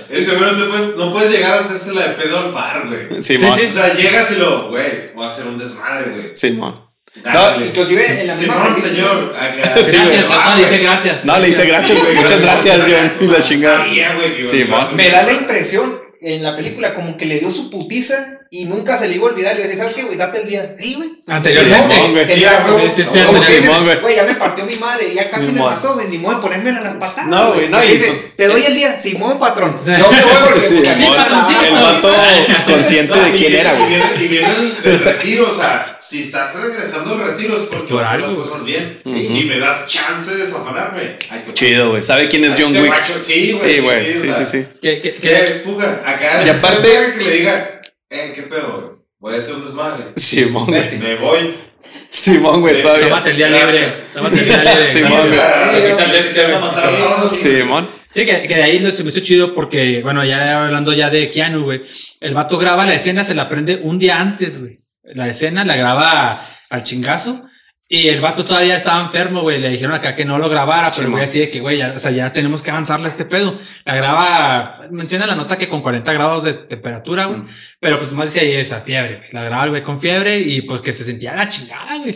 Ese güey no puedes, no puedes llegar a hacerse la de pedo al bar, güey. Simón, Sí, O sea, llegas y lo, güey, voy a hacer un desmadre, güey. Simón. Dale. Inclusive en la misma Simón, señor. Acá. Sí, Gracias, güey. no, no, le dice gracias. No, le dice gracias, güey. Muchas gracias, John. Y la chingada. Sabía, güey, que Simón. Me da la impresión en la película como que le dio su putiza y nunca se le iba a olvidar. Le decía, ¿sabes qué, güey? Date el día. Sí, güey. Anteriormente. Güey. Sí, sí, sí, güey. Güey, ya me partió mi madre. Ya casi me mató, güey. Ni modo de ponérmela a las patadas. No, güey, no, Te y dice, pues- te doy el día. Simón, patrón. No me voy porque Sí, pues, El vato consciente de y quién era, Y güey. y viene el, retiro, o sea, si estás regresando al retiro es porque a hacer las cosas bien. Sí. Si me das chance de desafanarme. te Chido, güey. ¿Sabe quién es John Wick? Sí, güey. Sí, güey. Sí, sí, sí. Que. Fuga. Acá Y es aparte- que le diga, eh, ¿qué pedo, güey? Voy a hacer un desmadre. Simón, güey. Me voy. Simón, güey, todavía. tómate el día libre. Tómate el día libre. Simón, güey. Simón. Sí, que, que de ahí lo se me hizo chido porque, bueno, ya hablando ya de Keanu, güey. El vato graba la escena, se la prende un día antes, güey. La escena la graba al chingazo. Y el vato todavía estaba enfermo, güey. Le dijeron acá que no lo grabara, pero güey así de que, güey, ya, o sea, ya tenemos que avanzarle a este pedo. La graba, menciona la nota que con 40 grados de temperatura, güey. Mm. Pero pues más decía ahí esa fiebre, güey. La graba el güey con fiebre y pues que se sentía la chingada, güey.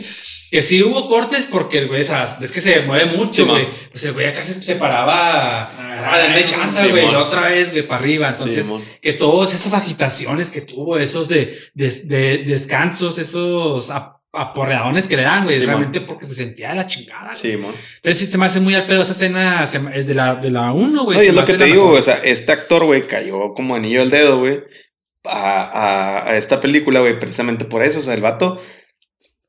Que sí hubo cortes porque el güey, ves que se mueve mucho, Sí, güey. Pues el güey acá se, se paraba a darle chance, Sí, güey. y otra vez, güey, para arriba. Entonces, Simón. que todas esas agitaciones que tuvo, esos de, de, de descansos, esos aporreadones que le dan, güey, Sí, realmente porque se sentía de la chingada. güey. Simón. Entonces sí se me hace muy al pedo esa escena, se es de la, de la uno, güey. No, y es lo que te digo, güey, o sea, este actor, güey, cayó como anillo al dedo, güey, a, a, a esta película, güey, precisamente por eso, o sea, el vato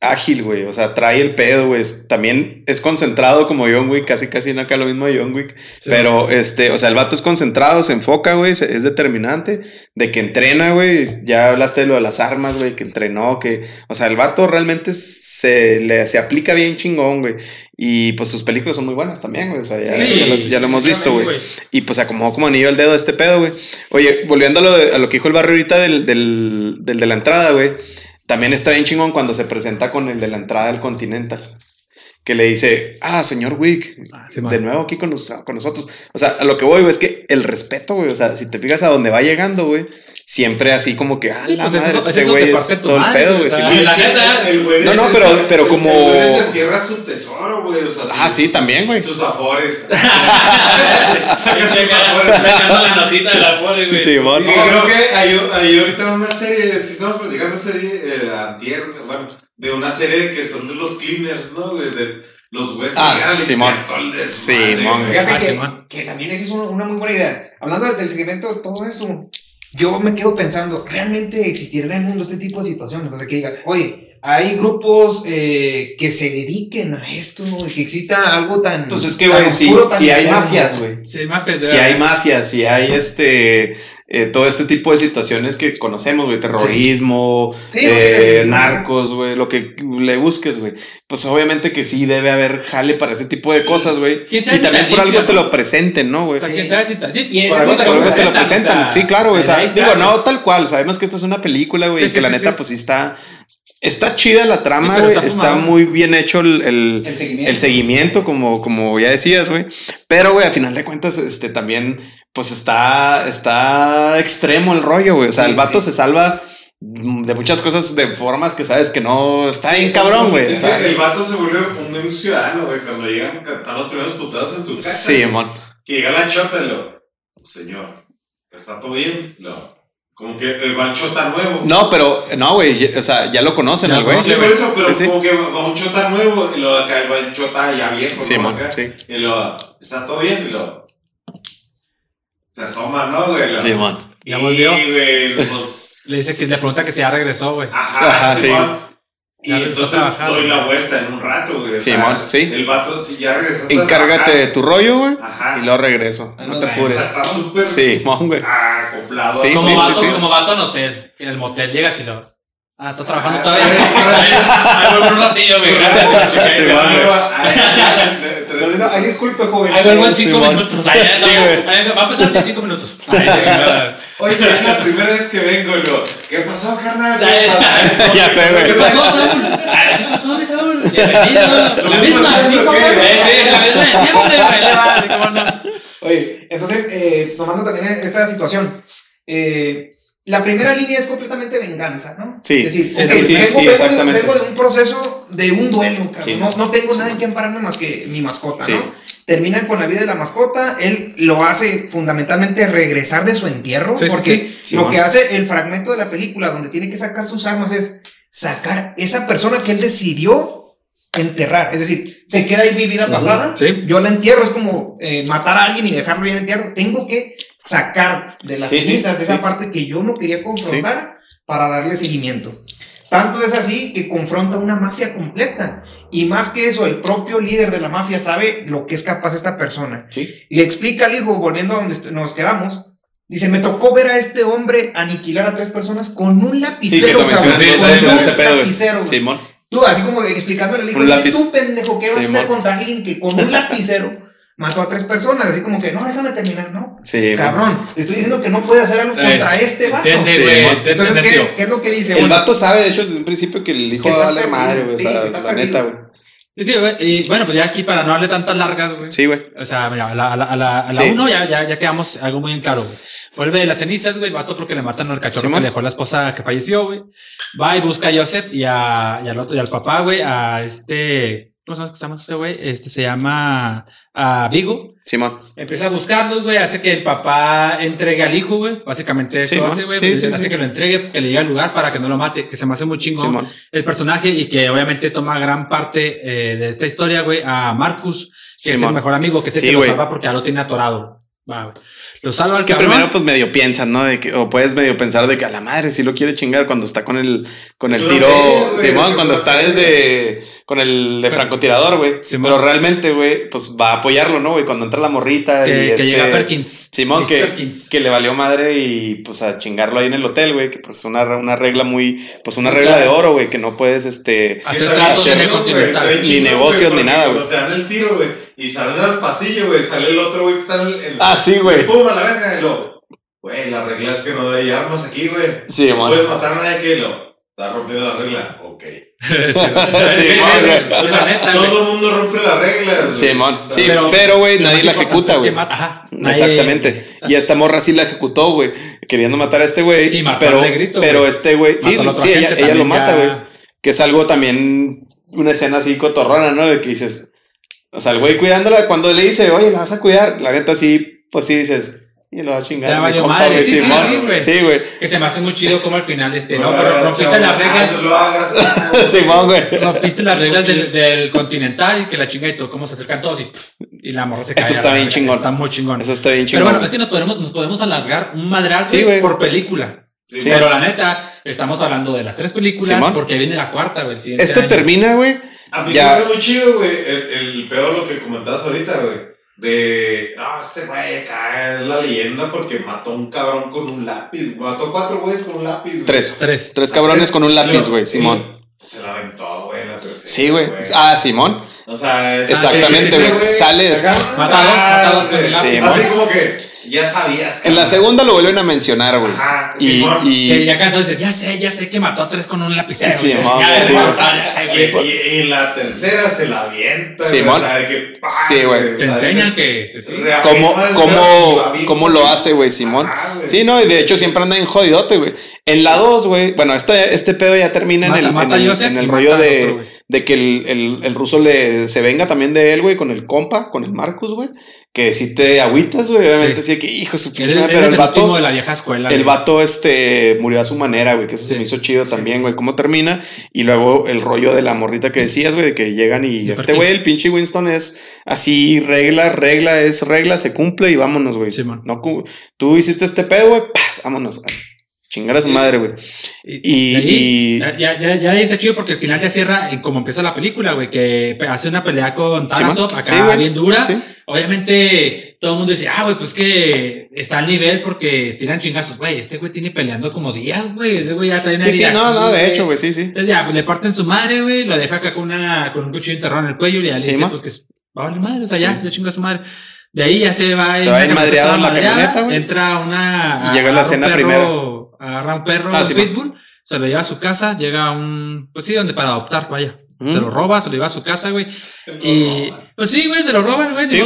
ágil, güey, o sea, trae el pedo, güey, también es concentrado como John Wick, casi casi no acá lo mismo de John Wick, Sí, pero este, o sea, el vato es concentrado, se enfoca, güey, es determinante, de que entrena, güey, ya hablaste de lo de las armas, güey, que entrenó, que, o sea, el vato realmente se, le, se aplica bien chingón, güey, y pues sus películas son muy buenas también, güey, o sea, ya, Sí, ya lo hemos visto, güey. güey. Y pues acomodó como anillo al dedo este pedo, güey. Oye, volviendo a lo, de- a lo que dijo el barrio ahorita del, del, del de la entrada, güey. También está bien chingón cuando se presenta con el de la entrada del Continental. Que le dice, ah, señor Wick, Ah, sí, man. de nuevo aquí con, con nosotros. O sea, a lo que voy, güey, es que el respeto, güey. O sea, si te fijas a dónde va llegando, güey, siempre así como que, ah, Sí, la pues madre, eso este te güey es todo el pedo, güey, o sí, sea, güey. la neta- El güey No, no, pero- pero como- El güey desentierra su tesoro, güey. O sea, Ah, sus- sí, también, güey. Sus afores. Saca sus afores. Sacando la notita de la pole, güey. Sí, mon. Y creo que hay, hay ahorita una serie, si estamos platicando serie, eh, antier, bueno, de una serie que son de los cleaners, ¿no? güey? De los huesos. Ah, Simón. Simón, güey. Fíjate Ah, que, Simón. que también esa es una, una muy buena idea. Hablando del seguimiento de todo eso, yo me quedo pensando, ¿realmente existirá en el mundo este tipo de situaciones? O sea, que digas, oye, hay grupos eh, que se dediquen a esto, que exista algo tan. Pues es que, güey, si, oscuro, tan si hay mafias, güey. Sí, mafias. Si hay mafias, si hay este. eh, todo este tipo de situaciones que conocemos, güey, terrorismo, Sí, no, sí, eh, narcos, güey, lo que le busques, güey. Pues obviamente que sí debe haber jale para ese tipo de cosas, güey. ¿Quién Y sabe si también por algo te lo presenten, ¿no, O güey? sea, Sí. quién sabe si. Sí, Y por algo te Por lo algo te lo presentan, o sea, sí, claro, güey. O sea, digo, no tal cual. Sabemos que esta es una película, güey. Sí, y sí, que la neta, sí. pues sí está. Está chida la trama, güey. está muy bien hecho el, el, El seguimiento. el seguimiento, como, como ya decías, güey. Pero, güey, a final de cuentas, este también, pues está, está extremo el rollo, güey. O sea, Sí, el vato sí. se salva de muchas cosas de formas que sabes que no está bien Sí, cabrón, güey. El vato se vuelve un buen ciudadano, güey, cuando llegan a cantar los primeros putados en su casa. Sí, mon. Que llega la chota y lo, señor, ¿está todo bien? Lo, como que eh, el chota nuevo. No, pero, no, güey. ya- O sea, ya lo conocen, Ya el güey. Sí, por eso, pero Sí, sí. como que va un chota nuevo y luego acá el chota ya viejo. Sí, ¿no? mon. Acá. Sí. Y lo, ¿está todo bien? Y lo, se asoma, ¿no, güey? Sí, mon. Ya volvió. Y, güey, pues, Le dice que le pregunta que si ya regresó, güey. ajá, Ajá, sí. Simón. Y regresó entonces doy la vuelta en un rato, güey. Simón, sí. El vato, si ya regresaste a Encárgate de tu rollo, güey. Ajá. Y luego regreso. No te Ay, apures. Sí, mon, güey. ah, acoplado. Sí, como, sí, vato, sí. como vato en hotel. En el motel llegas y lo. Ah, está trabajando Ah, todavía. ah, Ahí vuelvo un ratillo, güey. Gracias. Sí, chica, man, güey. güey. Entonces, no, ay, disculpe, joven. Ahí vuelvo en cinco minutos. Ahí, va a empezar en cinco minutos. Oye, es la primera vez que vengo, y lo, ¿qué pasó, carnal? Ay, Ya sé, güey. ¿Qué pasó, Saúl? ¿Qué pasó, mi Saúl? Bienvenido. La misma. ¿Sí, Sí, no? La misma de siempre, güey. No. Oye, entonces, eh, tomando también esta situación, eh, la primera línea es completamente venganza, ¿no? Sí, Es decir, sí, sí, vengo, sí, vengo de- exactamente. vengo de un proceso de un duelo, cabrón. No, no tengo nada en que ampararme más que mi mascota. ¿no? Termina con la vida de la mascota, él lo hace fundamentalmente regresar de su entierro, porque lo bueno. que hace el fragmento de la película donde tiene que sacar sus armas es sacar esa persona que él decidió enterrar, es decir, se queda ahí mi vida pasada, yo la entierro, es como eh, matar a alguien y dejarlo bien entierro. Tengo que sacar de las Sí, sí, cenizas esa sí. parte que yo no quería confrontar para darle seguimiento. Tanto es así que confronta una mafia completa. Y más que eso, el propio líder de la mafia sabe lo que es capaz esta persona. Y le explica al hijo, volviendo a donde nos quedamos. Dice, me tocó ver a este hombre aniquilar a tres personas con un lapicero, Sí, cabrón, con un. Simón. Tú, así como explicándole al hijo, tú, pendejo, ¿qué vas a hacer contra alguien que con un lapicero mató a tres personas? Así como que, no, déjame terminar, no. Sí. Cabrón, estoy diciendo que no puede hacer algo Eh, contra este vato. Entiende, Sí, Entonces. ¿qué, qué es lo que dice? El Bueno, vato sabe, de hecho, desde un principio que el hijo Que va está a valer perdido, madre, güey. O sea, la perdido. neta, güey. Sí, sí, güey. Y bueno, pues ya aquí para no darle tantas largas, güey. Sí, güey. O sea, mira, a la, a la, a la, a la Sí. uno ya, ya, ya quedamos algo muy en claro, güey. Vuelve de las cenizas, güey, el vato porque le matan al cachorro que le dejó la esposa que falleció, güey. Va y busca a Joseph y, a, y, al, otro, y al papá, güey, a este... ¿Cómo se llama- se llama este güey? Este se llama... A Vigo. Simón. Empieza a buscarlos, güey, hace que el papá entregue al hijo, güey. Básicamente eso Simón. hace, güey. Sí, pues, sí, hace sí. que lo entregue, que le llegue al lugar para que no lo mate, que se me hace muy chingón Simón. el personaje y que obviamente toma gran parte eh, de esta historia, güey, a Marcus, que es el mejor amigo, que es el Sí, que lo salva porque ya lo tiene atorado. Va, güey. Lo salva al Que cabrón. primero, pues medio piensan, ¿no? De que, o puedes medio pensar de que a la madre sí lo quiere chingar cuando está con el, con el tiro. Simón, cuando está desde. con el de francotirador, güey. Pero realmente, güey, pues va a apoyarlo, ¿no, güey? Cuando entra la morrita que, y que este, llega Perkins. Simón, que, Perkins. que le valió madre y pues a chingarlo ahí en el hotel, güey. Que pues una, una regla muy. Pues una regla de oro, güey. Que no puedes, este. Hacer bien Ni negocios, ni nada, güey. se dan el tiro, güey, y salen al pasillo, güey, sale el otro, güey, que está en el. Ah, sí, güey. Pum, a la verga, y lo. Güey, la regla es que no hay armas aquí, güey. Sí, No mon. puedes matar a nadie que lo. Está rompiendo la regla. Ok. Sí, Sí, güey. güey. La neta. Todo el mundo rompe las reglas. güey. Simón. Está- Sí, Pero- pero, güey, nadie la ejecuta, importante es güey. ajá, Exactamente. Y esta morra sí la ejecutó, güey. Queriendo matar a este güey. Y mató pero, al negrito, pero güey. este güey. Sí, sí, ella, ella lo mata, ya. güey. Que es algo también. Una escena así cotorrona, ¿no? De que dices. O sea, el güey cuidándola. Cuando le dice, oye, la vas a cuidar. La neta sí, pues sí dices. Y lo va a chingar. Ya valió compa, madre, güey, sí, sí, Simón. sí, güey. Sí, güey. Que se me hace muy chido como al final, este, no, lo pero rompiste las reglas. no lo hagas. Simón, güey. Rompiste las reglas del, del continental y que la chinga y todo, cómo se acercan todos y, pff, y la morra se cae. Eso está bien chingón. Está muy chingón. Eso está bien Pero chingón. bueno, es que nos podemos, nos podemos alargar un madral Sí, por película. Sí, Sí. Pero la neta, estamos hablando de las tres películas Simón. porque viene la cuarta, güey. Esto año. termina, güey. A mí Ya. se me hace muy chido, güey. El, el peor lo que comentabas ahorita, güey. De. No, este güey acá es la leyenda porque mató a un cabrón con un lápiz. Mató cuatro güeyes con un lápiz. güey. Tres. Tres. Tres cabrones con un lápiz, güey, Sí. Simón. Se la aventó, güey, la tercera. Sí, güey. Ah, Simón. O sea, es- Exactamente, sí, sí, güey. Sale des- Acá, Mata a dos, mata a dos con el güey. lápiz. Sí, Así como que ya sabías. En la cabrón. segunda lo vuelven a mencionar, güey. Ajá, Y, Simón. Que y ya cansado dice, ya sé, ya sé que mató a tres con un lapicero. Sí, Ya, sí, güey. Y, y- y en la tercera se la avienta. güey, Simón. O sea, de que. ¡pam! Sí, güey. o Te sea, enseñan ese- que. sí. cómo, cómo, cómo lo hace, güey, Simón. Ajá, güey. Sí, no, y de hecho siempre anda en jodidote, güey. En la 2, güey, bueno, este, este pedo ya termina Mata- en el, mata en el, en y rollo de, otro, de que el, el, el ruso le, se venga también de él, güey, con el compa, con el Marcus, güey. Que si te agüitas, güey, obviamente, Sí. que, hijo, su pinche Eres, madre", eres pero el el vato, de la vieja escuela. el güey. vato, este, murió a su manera, güey, que eso se Sí. me hizo chido también, güey, cómo termina. Y luego el rollo de la morrita que decías, güey, de que llegan y De este güey, el pinche Winston es así, regla, regla, es regla, se cumple y vámonos, güey. Simón. no, cu- tú hiciste este pedo, güey, vámonos. Chingar a su madre, güey. Y, ya, ya, ya, está chido porque al final ya cierra en como empieza la película, güey, que hace una pelea con Tarasov acá Sí, bien dura. Sí. Obviamente todo el mundo dice, ah, güey, pues que está al nivel porque tiran chingazos, güey. Este güey tiene peleando como días, güey. Ese güey ya trae una Sí, sí, no, aquí, no, de hecho, güey, sí, sí. Entonces ya, pues, le parten su madre, güey, lo deja acá con, una, con un cuchillo enterrado en el cuello y ya le dice, ma. pues que va a valer madre, o sea, ya, ya chingó a su madre. De ahí ya se va Se va enmadreado en la madreada, camioneta, güey. Entra una. Y llega la escena primera. Agarra un perro Ah, sí, pitbull, se lo lleva a su casa, llega a un. Pues sí, donde para adoptar, vaya. Mm. Se lo roba, se lo lleva a su casa, güey. Y. Pues sí, güey, se lo roban, güey. Sí,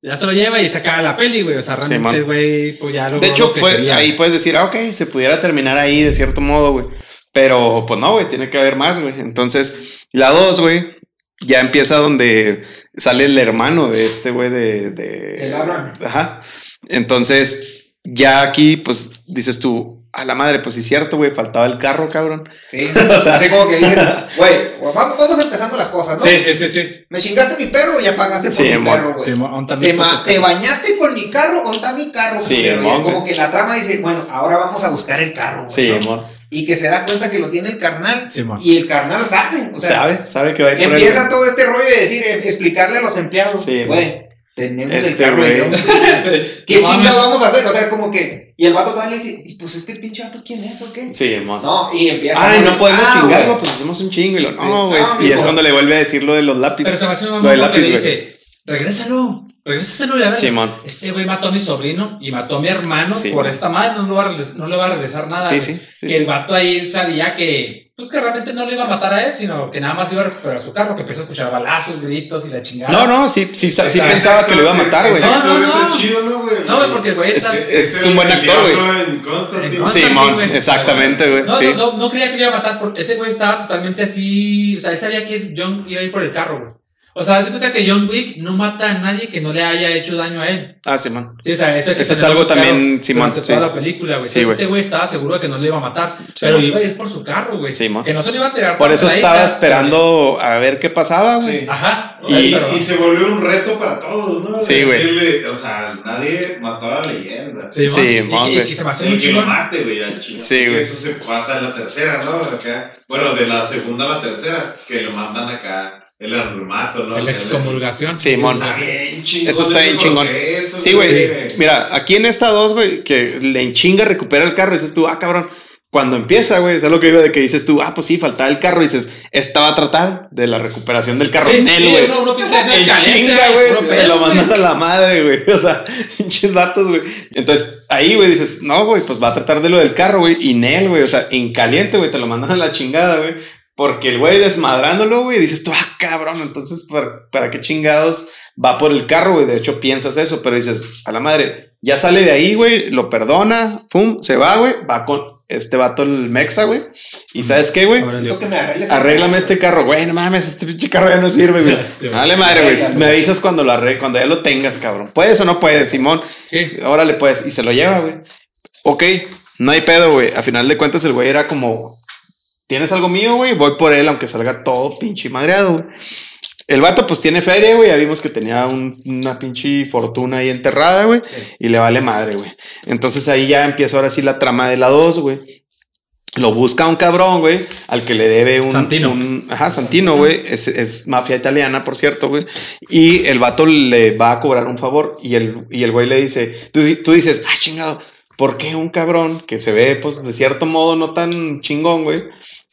Ya se lo lleva y se acaba la peli, güey. O sea, realmente, güey, pues ya logró De hecho, lo que pues, quería. ahí puedes decir, ah, ok, se pudiera terminar ahí de cierto modo, güey. Pero, pues no, güey, tiene que haber más, güey. Entonces, la 2, güey, ya empieza donde sale el hermano de este, güey, de, de... El Abraham. Ajá. Entonces, ya aquí, pues, dices tú, a la madre, pues sí, cierto, güey, faltaba el carro, cabrón. Sí, O sea- así como que dices, güey, vamos, vamos empezando las cosas, ¿no? Sí, sí, sí, sí. Me chingaste mi perro y ya pagaste por Sí, mi perro, güey. Sí, Te, ma- te bañaste con mi carro, ¿dónde está mi carro? Sí, como güey. que la trama dice, bueno, ahora vamos a buscar el carro, güey. Sí, ¿no? amor. Y que se da cuenta que lo tiene el carnal. Sí, y el carnal sabe. O sea, sabe, sabe que va a ir por empieza todo este rollo de decir, eh, explicarle a los empleados, Sí, güey, tenemos el Este carro güey. y yo. ¿Qué chingados vamos a hacer? O sea, es como que. Y el vato todavía le dice, ¿y pues este pinche vato quién es o qué? Sí, amor. No, y empieza Ay, a no podemos ah, chingarlo, pues hacemos un chingo y lo. No, güey. Ah, y es cuando le vuelve a decir lo de los lápices. Pero se me hace un Lo del que lápiz, le güey. dice, regrésalo y a ver. Simón. Este güey mató a mi sobrino y mató a mi hermano Sí, por esta madre, no, lo va a regres- no le va a regresar nada. Sí, sí, sí. que sí. el vato ahí sabía que, pues que realmente no le iba a matar a él, sino que nada más iba a recuperar su carro, que empezó a escuchar balazos, gritos y la chingada. No, no, sí, sí, sí Exacto. pensaba que lo iba a matar, güey. No, no, no. Chido, ¿no, güey? No, güey, porque el güey está... Es- es un buen el actor, güey. güey. exactamente, güey. No, sí. no, no, no creía que lo iba a matar, porque ese güey estaba totalmente así, o sea, él sabía que John iba a ir por el carro, güey. O sea, se cuenta que John Wick no mata a nadie que no le haya hecho daño a él. Ah, sí, man. Sí, o sea, eso hay que Eso es algo también, Simón, sí. toda la película, güey. Sí, este güey estaba seguro de que no le iba a matar, pero iba a ir por su carro, güey. Simón. Que no se le iba a tirar. Por eso estaba esperando a ver qué pasaba, güey. Sí. Ajá. Y- Y, pero- y se volvió un reto para todos, ¿no? Sí, güey. O sea, nadie mató a la leyenda. Sí, Sí, mon, y, que- y güey. que se me hace El muy chingón. mate, güey. Sí, Que güey. Eso se pasa en la tercera, ¿no? Acá. Bueno, de la segunda a la tercera, que lo mandan acá. El anonimato, ¿no? La excomulgación. Sí, mon. Está bien chingón. Eso está bien chingón. proceso, Sí, güey. Mira, aquí en esta dos, güey, que le enchinga recupera el carro, dices tú, ah, cabrón. Cuando empieza, güey, es lo que digo de que dices tú, ah, pues sí, faltaba el carro, y dices, esta va a tratar de la recuperación del carro. Sí, en sí, él, güey. eso En caliente, chinga, güey. Pedo, lo güey. mandan a la madre, güey. O sea, pinches vatos, güey. Entonces, ahí, güey, dices, no, güey, pues va a tratar de lo del carro, güey. Y Nel, güey. O sea, en caliente, güey, te lo mandan a la chingada, güey. Porque el güey desmadrándolo, güey, dices tú, ah, cabrón, entonces, ¿para, para qué chingados va por el carro, güey? De hecho, piensas eso, pero dices, a la madre, ya sale de ahí, güey, lo perdona, pum, se va, güey, va con este vato el Mexa, güey. Y ¿sabes qué, güey? Arréglame este carro, güey, no mames, este pinche carro ya no sirve, güey. Sí. Dale madre, güey. Me avisas cuando lo arregle, cuando ya lo tengas, cabrón. ¿Puedes o no puedes, Simón? Sí. Órale, pues. Y se lo lleva, güey. Ok, no hay pedo, güey. A final de cuentas, el güey era como. ¿Tienes algo mío, güey? Voy por él, aunque salga todo pinche madreado, güey. El vato pues tiene feria, güey. Ya vimos que tenía un- una pinche fortuna ahí enterrada, güey. Y le vale madre, güey. Entonces ahí ya empieza ahora sí la trama de la 2, güey. Lo busca un cabrón, güey, al que le debe un... Santino. un- ajá, Santino, güey. Es, es mafia italiana, por cierto, güey. Y el vato le va a cobrar un favor. Y el, y el güey le dice... Tú, tú dices, ah, chingado. ¿Por qué un cabrón que se ve, pues, de cierto modo no tan chingón, güey?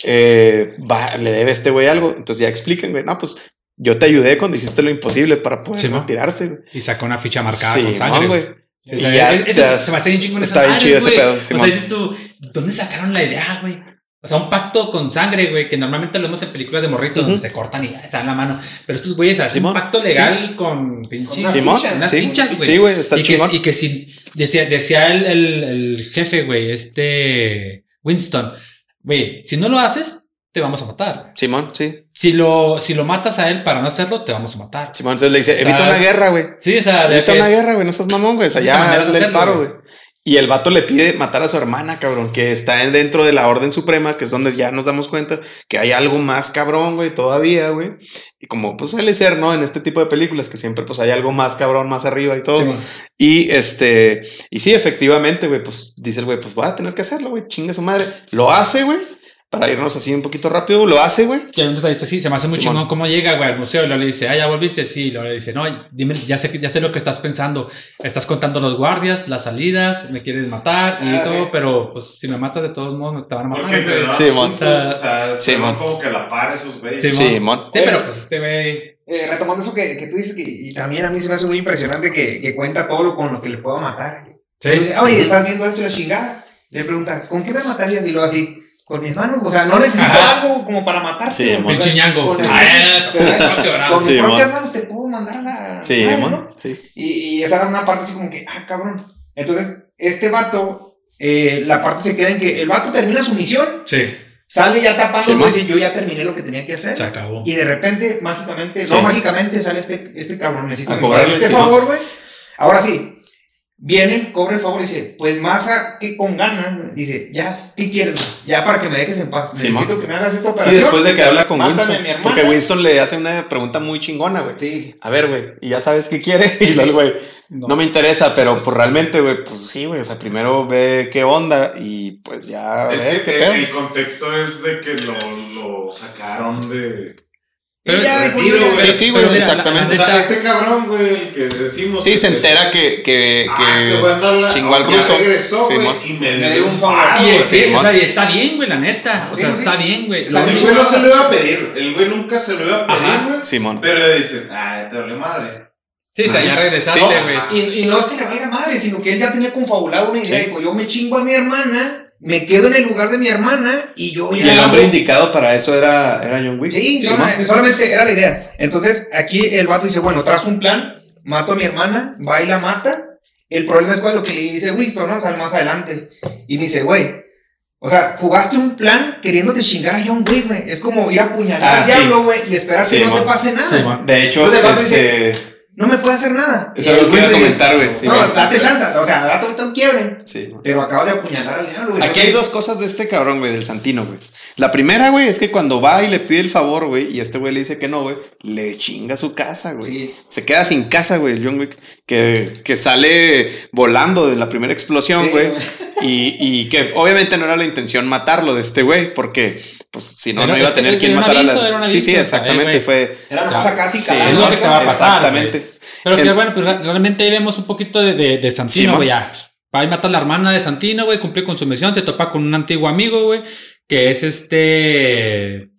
eh, va, le debe a este güey algo. Entonces ya explican, güey. No, pues yo te ayudé cuando hiciste lo imposible para poder Sí, retirarte, güey. Y sacó una ficha marcada Sí, con sangre. güey. Sí, Y ya eso das- se me hace bien chingón está bien chido ese pedo, O sea, dices tú, ¿dónde sacaron la idea, güey? O sea, un pacto con sangre, güey, que normalmente lo vemos en películas de morritos donde se cortan y se dan la mano. Pero estos güeyes hacen un pacto legal con pinches. Simón, unas sí, güey. sí, güey, está y, que, y que si decía, decía el, el, el jefe, güey, este Winston, güey, si no lo haces, te vamos a matar. Simón, sí. Si lo, si lo matas a él para no hacerlo, te vamos a matar. Simón, entonces le dice, O sea, evita una guerra, güey. Sí, o sea, de Evita que- una guerra, güey, no seas mamón, güey. O sea, ya hazle el paro, güey. güey. Y el vato le pide matar a su hermana, cabrón, que está en- dentro de la Orden Suprema, que es donde ya nos damos cuenta que hay algo más cabrón, güey, todavía, güey. Y como pues suele ser, ¿no? En este tipo de películas, que siempre pues hay algo más cabrón, más arriba y todo. Y este, y sí, efectivamente, güey, pues dice el güey, pues voy a tener que hacerlo, güey, chinga su madre. Lo hace, güey, para irnos así un poquito rápido, lo hace, güey. Así, se me hace muy Simón. chingón cómo llega, güey, al museo y luego le dice, ah, ya volviste, sí, y luego le dice, no, dime, ya sé, ya sé lo que estás pensando, estás contando los guardias, las salidas, me quieres matar y Ah, todo, sí. pero pues si me matas de todos modos me te van a matar, Porque entre Sí, sí, o sea, Sí, van como que a la par esos güeyes. Sí, Sí. Sí, pero pues este güey, Eh, retomando eso que, que tú dices, que, y también a mí se me hace muy impresionante que, que cuenta todo lo con lo que le puedo matar. Sí. Dice, Oye, ¿estás viendo esto y la chingada? Le pregunta, ¿con qué me matarías? Y luego así, con mis manos. O sea, no necesito Ajá. algo como para matarte. Sí, o sea, pinche ñango. con- Sí. Ah, con- mis Sí, propias manos te puedo mandar a la. Sí, madre, mon, ¿no? sí. Y, y esa era una parte así como que, ah, cabrón. Entonces, este vato, eh, la parte se queda en que el vato termina su misión, Sí, sale ya tapando, y dice, yo ya terminé lo que tenía que hacer. se acabó. Y de repente, mágicamente, Sí. no mágicamente, sale este, este cabrón, necesito A cobrarle, este sí, favor, güey. Ahora sí, vienen, cobra el favor y dice, pues más a que con ganas, dice, ya, ¿qué quieres? Ya para que me dejes en paz, Sí, necesito que me hagas esta Sí, operación. después de que habla con Mátame Winston. Porque Winston le hace una pregunta muy chingona, güey. Sí. A ver, güey, y ya sabes qué quiere. Y luego el güey, no. me interesa, pero pues realmente, güey, pues sí, güey. O sea, primero ve qué onda y pues ya. Es ve que qué el, contexto es de que lo, lo sacaron de. Pero- ya, güey. Sí, sí, güey, Pero mira, la- exactamente. O sea, este cabrón, güey, el que decimos. Sí, que se entera que, que, Ah, este güey anda la- chingó al ya ruso. regresó, Sí, güey, y me Me dio un favor. Y, es- sí, o sea, y está bien, güey, la neta. O Sí, sea, sí. está bien, güey. El güey no se lo iba a pedir. El güey nunca se lo iba a pedir, Ajá. güey. Simón. Pero le dicen, ah, te vale madre. Sí, o sea, ya regresaste, Sí. güey. Y, y no es que le valga madre, sino que él ya tenía confabulado una idea. Sí. Dijo, yo me chingo a mi hermana, me quedo en el lugar de mi hermana y yo ya. Y el hombre indicado para eso era, era John Wick. Sí, solamente era la idea. Entonces, aquí el vato dice, bueno, trazo un plan, mato a mi hermana, va y la mata. El problema es con lo que le dice Winston, ¿no? Sale más adelante. Y me dice, güey, o sea, jugaste un plan queriéndote chingar a John Wick, güey. Es como ir a apuñalar Ah, al diablo, güey, y esperar Sí, que no te pase nada. Sí. De hecho, Entonces, este, no me puede hacer nada. eso es lo que iba a comentar, güey. sí, no, date chance, o sea, date ahorita un quiebre. Sí. Pero acabas de apuñalar al diablo, güey. Aquí hay dos cosas de este cabrón, güey, del Santino, güey. La primera, güey, es que cuando va y le pide el favor, güey, y este güey le dice que no, güey, le chinga su casa, güey. Sí. Se queda sin casa, güey, el John Wick, que, que sale volando de la primera explosión, Sí, güey. y, y que obviamente no era la intención matarlo de este güey, porque, pues, si no, no iba a este, tener quien matar a las... Sí, sí, exactamente, fue... Era una cosa casi Sí, calada, es lo que te va a pasar, Exactamente. Pero que En- bueno, pues re- realmente ahí vemos un poquito de, de, Santino, güey. ya. Va y mata a la hermana de Santino, güey. Cumple con su misión. Se topa con un antiguo amigo, güey. Que es este.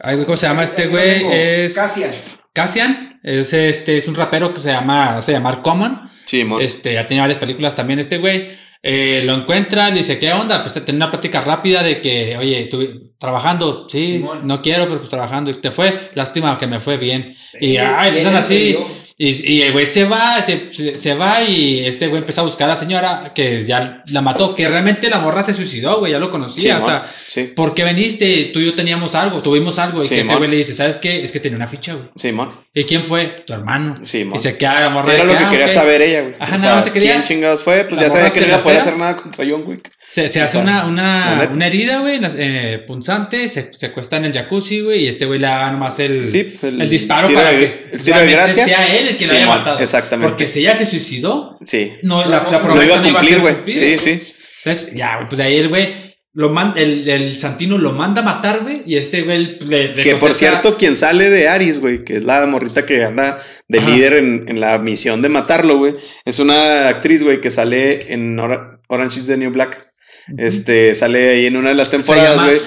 Ay, ¿cómo se llama este güey? Es. Cassian. Cassian. Es este, es un rapero que se llama, se llama Common. Sí, mon. Este, ya tiene varias películas también este güey. Eh, lo encuentra, le dice, ¿qué onda? Pues tiene una plática rápida de que, oye, tú trabajando, sí, Simón. no quiero, pero pues trabajando. Y te fue, lástima que me fue bien. Y Sí, ay, bien empiezan así. Y, y el güey se va, se, se, se va y este güey empezó a buscar a la señora que ya la mató, que realmente la morra se suicidó, güey, ya lo conocía. Sí, o sea, Sí, ¿por qué veniste? Tú y yo teníamos algo, tuvimos algo. Y Sí, que este güey le dice, ¿sabes qué? Es que tenía una ficha, güey. sí, mon. ¿Y quién fue? Tu hermano. Sí, mon. Y se queda la morra. Era de lo que ah, quería saber ella, güey. Ajá, o nada más se quería- ¿Quién chingados fue? Pues la ya sabía que no iba a poder celosera. hacer nada contra John Wick. Se, se hace una, una, una herida, güey, eh, punzante, se, se acuesta en el jacuzzi, güey, y este güey le da nomás el, Sí, el, disparo tiro para de- que el tiro de realmente gracia. sea él el que lo haya matado. exactamente. Porque si ella se suicidó, Sí. no, la, la Lo promesa Lo iba a no iba a cumplir, ser güey. Sí, sí. Entonces, ya, güey, pues de ahí el güey, lo el, el Santino lo manda a matar, güey, y este güey le, le Que por cierto, quien sale de Aris, güey, que es la morrita que anda de Ajá. líder en, en la misión de matarlo, güey, es una actriz, güey, que sale en Ora- Orange is the New Black. Este, sale ahí en una de las temporadas, güey.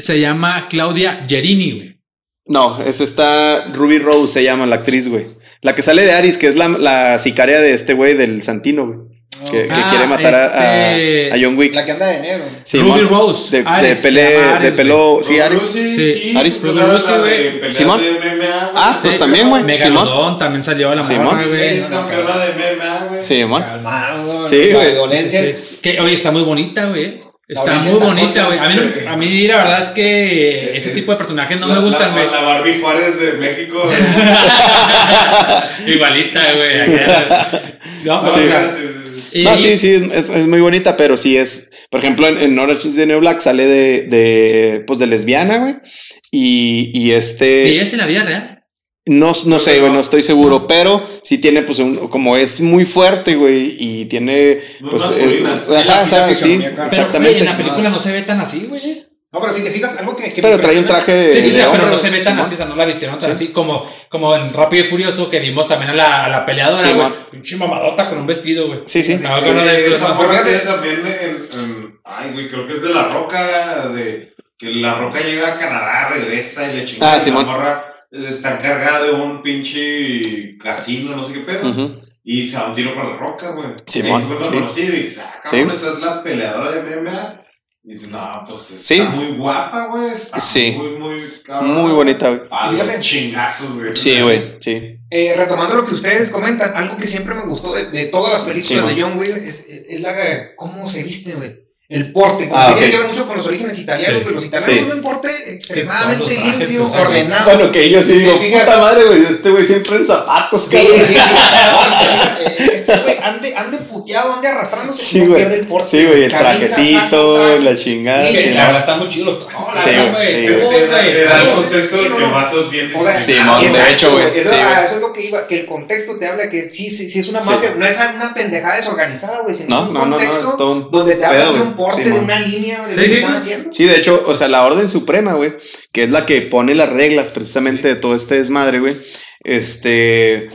Se llama Claudia Gerini, güey. No, es esta Ruby Rose se llama la actriz, güey. La que sale de Aris, que es la, la sicaria de este güey del Santino, güey. Que, que Ah, quiere matar a- a, este- a John Wick. La que anda de negro. Ruby Rose. De, de, Ares, se pele- Ares, de güey. pelo. Sí, Ares. Sí. sí. Aris. Ruby la güey. de Simón. de. Ah, pues Sí, también, güey. Megalodón también salió la Simón. es campeona de MMA, güey. Simón. Calmado. Sí, güey. violencia. Que, oye, está muy bonita, güey. Está muy bonita, güey. A mí, no- a mí la verdad es que ese tipo de personajes no La- me gustan, güey. La Barbie Juárez de México. Igualita, güey. No, pero, Sí. o sea, Sí, sí, sí. Y- No, sí, sí, es, es muy bonita, pero sí es. Por ejemplo, en, en Orange is the New Black sale de, de pues de lesbiana, güey. Y, y este. ¿Y es en la vida real? No, no sé, güey, no estoy seguro, pero sí tiene, pues, un- como es muy fuerte, güey, y tiene, Muy pues, eh, ajá, Sí, Pero, exactamente. en la película no se ve tan así, güey. No, pero si te fijas, algo que. que Pero trae un traje de. Sí, sí, sí, de pero hombre, no se ve tan así, o sea, no la vistieron tan Sí. así como, como en Rápido y Furioso que vimos también a la, a la peleadora, Sí, güey. Pinche mamadota con un vestido, güey. Sí, sí. No, Sí, no es- esa morra tiene también en, en- Ay, güey, creo que es de La Roca, de... Que La Roca llega a Canadá, regresa y le chingada. Ah, la Simón. morra está encargada de un pinche casino, no sé qué pedo. Y se da un tiro con La Roca, güey. Simón, fue cuando sí. conocí y dije, ah, Sí. cabrón, esa es la peleadora de MMA. Y dice, no, pues está Sí. muy guapa, güey. Está Sí. muy, muy cabrón. Muy bonita, güey. Fíjate. chingazos, güey. Sí, güey, sí. Eh, retomando lo que ustedes comentan, algo que siempre me gustó de, de todas las películas Sí, de John Wick es, es la cómo se viste, güey. El porte, como Ah, tiene que ver mucho con los orígenes italianos, Sí. güey. Los italianos Sí. tienen un porte extremadamente limpio, ordenado. Bueno, que yo sí Si digo, fijas- puta madre, güey, este güey siempre en zapatos, Sí, cabrón. sí, sí. Este güey ande, ande puteado, ande arrastrándose, Sí, güey. pierde el porte. Sí, güey, el Camisa, trajecito, la chingada. Sí, Que sí, la verdad están muy chidos los trajes. No, sí, güey, sí, Te, Todo, te da, güey, te da el todo. contexto de Sí, que no. el vato es bien. Simón, de hecho, güey, Eso, sí, es lo que iba, que el contexto te habla que sí, sí, sí es una Sí. mafia, no es una pendejada desorganizada, güey, sino No, un no, no, no, contexto es todo un donde te habla pedo, de güey. un porte, Simón. de una línea de Sí, lo que sí, están güey. haciendo. Sí, de hecho, o sea, la Orden Suprema, güey, que es la que pone las reglas precisamente de todo este desmadre, güey, este,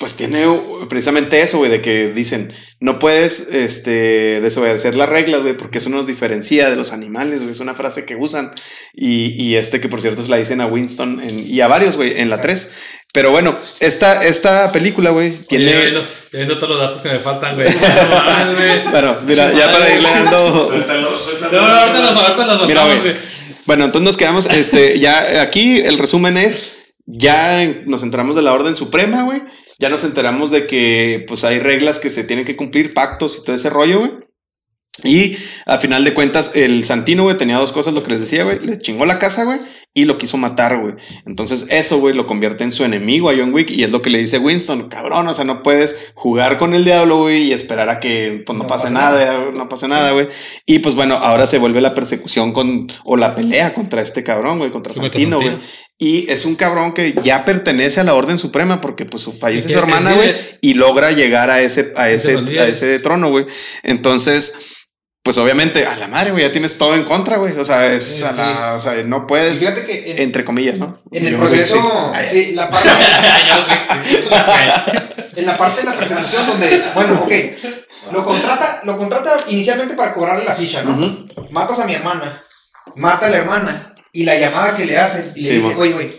pues tiene precisamente eso, güey, de que dicen, no puedes, este, desobedecer las reglas, güey, porque eso nos diferencia de los animales, güey, es una frase que usan, y, y este que por cierto se la dicen a Winston en- y a varios, güey, en la 3. Pero bueno, esta, esta película, güey, Tiene... tiene... viendo, viendo todos los datos que me faltan, güey. Bueno, mira, ya para irle dando... Suéltalo, suéltalo. No, no, ahorita los, ahorita los Mira, güey. Bueno, entonces nos quedamos, este, ya aquí el resumen es, ya nos enteramos de la orden suprema, güey. Ya nos enteramos de que, pues, hay reglas que se tienen que cumplir, pactos y todo ese rollo, güey. Y al final de cuentas, el Santino, güey, tenía dos cosas, lo que les decía, güey. Le chingó la casa, güey, y lo quiso matar, güey. Entonces, eso, güey, lo convierte en su enemigo a John Wick. Y es lo que le dice Winston, cabrón, o sea, no puedes jugar con el diablo, güey, y esperar a que, pues, no, No pase pase nada, no pase nada, güey. Y pues bueno, ahora se vuelve la persecución con, o la pelea contra este cabrón, güey, contra Santino, güey. Y es un cabrón que ya pertenece a la Orden Suprema porque pues su- fallece su hermana, güey, y logra llegar a ese, a ese, a ese trono, güey. Entonces, pues obviamente, a la madre, güey, ya tienes todo en contra, güey. O sea, es Sí, a la, o sea, no puedes, fíjate que en, entre comillas, ¿no? en el Yo proceso, sí. La parte, en la parte de la presentación donde, bueno, ok, lo contrata, lo contrata inicialmente para cobrarle la ficha, ¿no? Matas a mi hermana, mata a la hermana, y la llamada que le hacen, y le dice, oye, güey,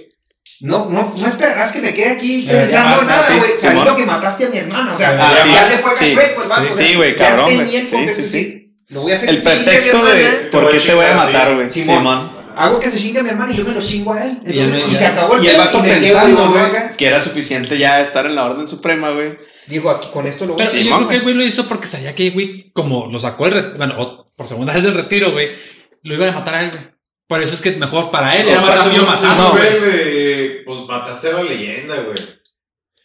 no, no, no esperarás que me quede aquí pensando ah, nada, güey, sí, sabiendo que mataste a mi hermana, o sea, Ah, ya, sí, ya le fue sí, el vato, sí, sí, güey, ya cabrón, güey, sí, contexto, sí, sí. Sí. Lo voy a hacer El que se chingue a mi pretexto de hermana, por qué te voy a matar, güey. Simón. Simón. Hago que se chingue a mi hermana y yo me lo chingo a él. Y Entonces, él- y, se acabó el Y el pedo, vato me quedo pensando, yo, güey, acá. que era suficiente ya estar en la Orden Suprema, güey. Digo, aquí con esto lo voy a Pero hacer. Sí, yo creo que el güey lo hizo porque sabía que, güey, como lo sacó el retiro, bueno, o por segunda vez del retiro, güey, lo iba a matar a él, güey. Por eso es que mejor para él era más Exacto, rápido no, matarlo, güey. güey, Pues mataste a la leyenda, güey.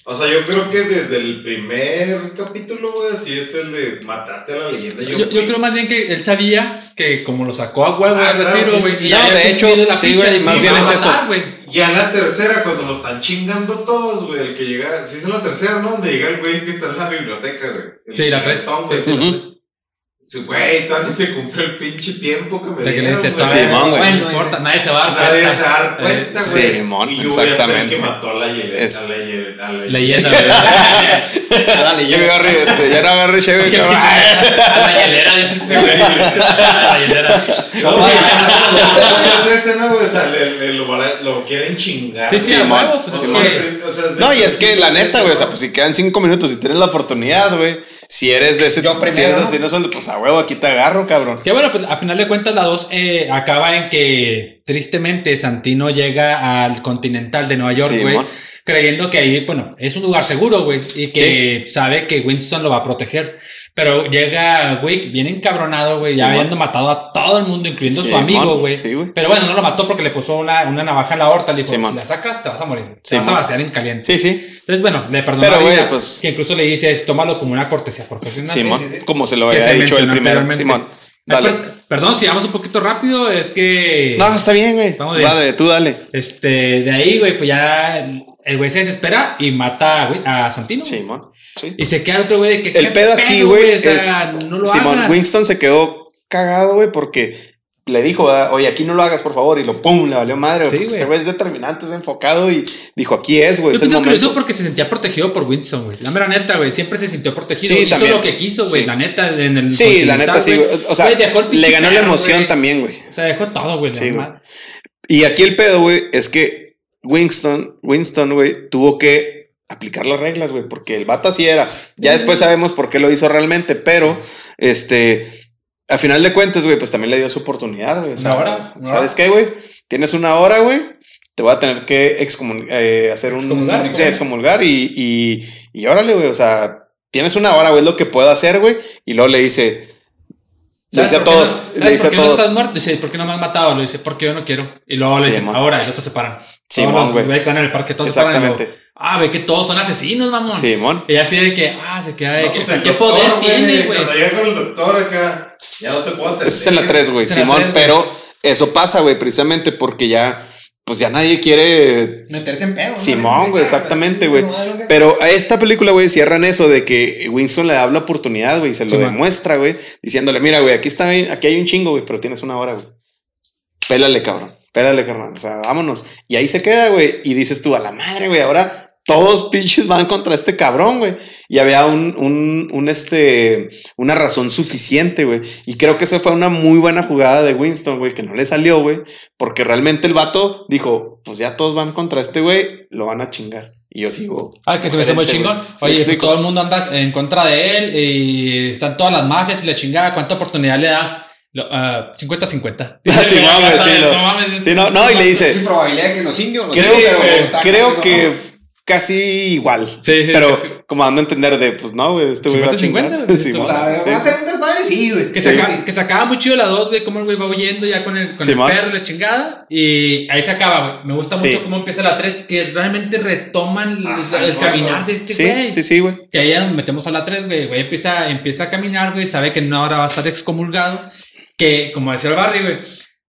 O sea, yo creo que desde el primer capítulo, güey, así es el de mataste a la leyenda. Yo, yo creo más bien que él sabía que como lo sacó a huevo Ah, de claro, retiro, sí, güey. sí, y sí. ya No, de hecho, la sí, güey, más sí, bien es eso. Ya en la tercera, cuando lo están chingando todos, güey, el que llega, sí es en la tercera, ¿no? Donde llega el güey que está en la biblioteca, güey. Sí, la 3. reggaetón, güey. Sí, sí, la tres. Güey, todavía se cumplió el pinche tiempo que me De que le dieron, dice, güey. Man, güey. no importa, nadie se va a dar Nadie cuenta. se va a dar cuenta, Sí, güey. mon, y yo voy a ser el exactamente. que mató a la leyenda. Es- A la leyenda. A la Leyenda, Ya me agarré, este, ya no agarré chévere, A la hielera, dice este güey. A la hielera. ¿Cómo es ese, no, güey? O sea, lo, quieren chingar. Sí, sí, a que- desde No, y es que la neta, güey, o sea, pues si quedan cinco minutos y tienes la oportunidad, güey, si eres de ese, Yo si primero, eres ¿no? así, no son, pues a huevo, aquí te agarro, cabrón. Que bueno, pues a final de cuentas la 2 acaba en que tristemente Santino llega al Continental de Nueva York, güey. creyendo que ahí, bueno, es un lugar seguro, güey, y que sabe que Winston lo va a proteger. Pero llega Wick bien encabronado, güey, Sí, ya habiendo matado a todo el mundo, incluyendo a Sí, su amigo, güey. Sí, güey. Pero bueno, no lo mató porque le puso una, una navaja en la horta. Le dijo, Sí, si la sacas, te vas a morir. Te Sí, vas a vaciar en caliente. Sí, sí. Entonces, bueno, le perdonó Pero, la güey, vida, pues- Que incluso le dice, tómalo como una cortesía profesional. Simón, como se lo había se dicho el primero. Simón, dale. per- perdón, si vamos un poquito rápido, es que... No, está bien, güey. Vamos bien. Dale, tú dale. Este, de ahí, güey, pues ya el güey se desespera y mata a, güey, a Santino. güey. Simón, sí. Y se queda otro güey de que. El ¿qué pedo aquí, güey, O sea, no lo Simón. Winston se quedó cagado, güey, porque le dijo, ah, oye, aquí no lo hagas, por favor, y lo pum, le valió madre, Sí, este güey es determinante, es enfocado y dijo, aquí es, güey, Yo pienso que lo hizo porque se sentía protegido por Winston, güey. La mera neta, güey. Siempre se sintió protegido. Sí, hizo también. lo que quiso, güey. Sí. La neta, en el. Sí, la neta, sí. O sea, le ganó la emoción también, güey. O sea, dejó todo, güey. Sí. Y aquí el pedo, güey, es que Winston, Winston, güey, tuvo que aplicar las reglas, güey, porque el vato así era. Ya después sabemos por qué lo hizo realmente, pero, este, a final de cuentas, güey, pues también le dio su oportunidad, güey. O sea, Una hora, ¿Sabes qué, güey? Tienes una hora, güey. Te voy a tener que eh, hacer un... Excomulgar, sí, excomulgar y, y, y órale, güey, o sea, tienes una hora, güey, es lo que puedo hacer, güey. Y luego le dice... Le ¿Sabes dice a todos, no- le ¿Sabes dice por a qué no todos. estás muerto? Dice, ¿por qué no me has matado? Le dice, porque yo no quiero. Y luego le Sí, dice, ahora, y los otros se paran. Todos los güey. güeyes que están en el parque, todos se paran. Ah, ve que todos son asesinos, mamón. Simón. Y así de que, ah, se queda de No, que, pues o sea, el ¿qué doctor, poder tiene, güey? Cuando llega con el doctor acá, ya no te puedo atender. Esa es en la 3, güey, Simón. pero eso pasa, güey, precisamente porque ya, pues ya nadie quiere Meterse en pedo. Simón, güey, exactamente, güey. Pero a esta película, güey, cierran eso de que Winston le da la oportunidad, güey, y se lo Sí, demuestra, güey, diciéndole, mira, güey, aquí está, aquí hay un chingo, güey, pero tienes una hora, güey. Pélale, cabrón. Pélale, carnal. O sea, vámonos. Y ahí se queda, güey. Y dices tú, a la madre, güey, ahora todos pinches van contra este cabrón, güey. Y había un, un, un, este, una razón suficiente, güey. Y creo que esa fue una muy buena jugada de Winston, güey, que no le salió, güey. Porque realmente el vato dijo, pues ya todos van contra este güey, lo van a chingar. Y yo sigo. Ah, que se me hizo muy chingón. Oye, pues todo el mundo anda en contra de él y están todas las mafias y la chingada. ¿Cuánta oportunidad le das? Lo- ah, 50-50. Sí, mames, sí, no. No mames, Sí, no, no, y le dice, Sin probabilidad que los indios. los Creo, indios, que- pero está creo cagado, que ¿no? casi igual. Sí, sí, pero sí, sí. como dando a entender de, pues no, güey, este güey va a 50-50, chingar. güey, Sí, esto, O sea, sí. va a ser un desmadre, sí, güey. Que, Sí. saca- que sacaba muy chido la 2, güey, cómo el güey va huyendo ya con el, con Sí, el perro la chingada. Y ahí se acaba, güey. Me gusta Sí. mucho cómo empieza la 3, que realmente retoman el, Ajá, el el caminar de este Sí, güey. sí, sí, güey. Que ahí ya nos metemos a la 3, güey. Güey empieza, empieza a caminar, güey. Sabe que no ahora va a estar excomulgado. Que, como decía el Barry, güey.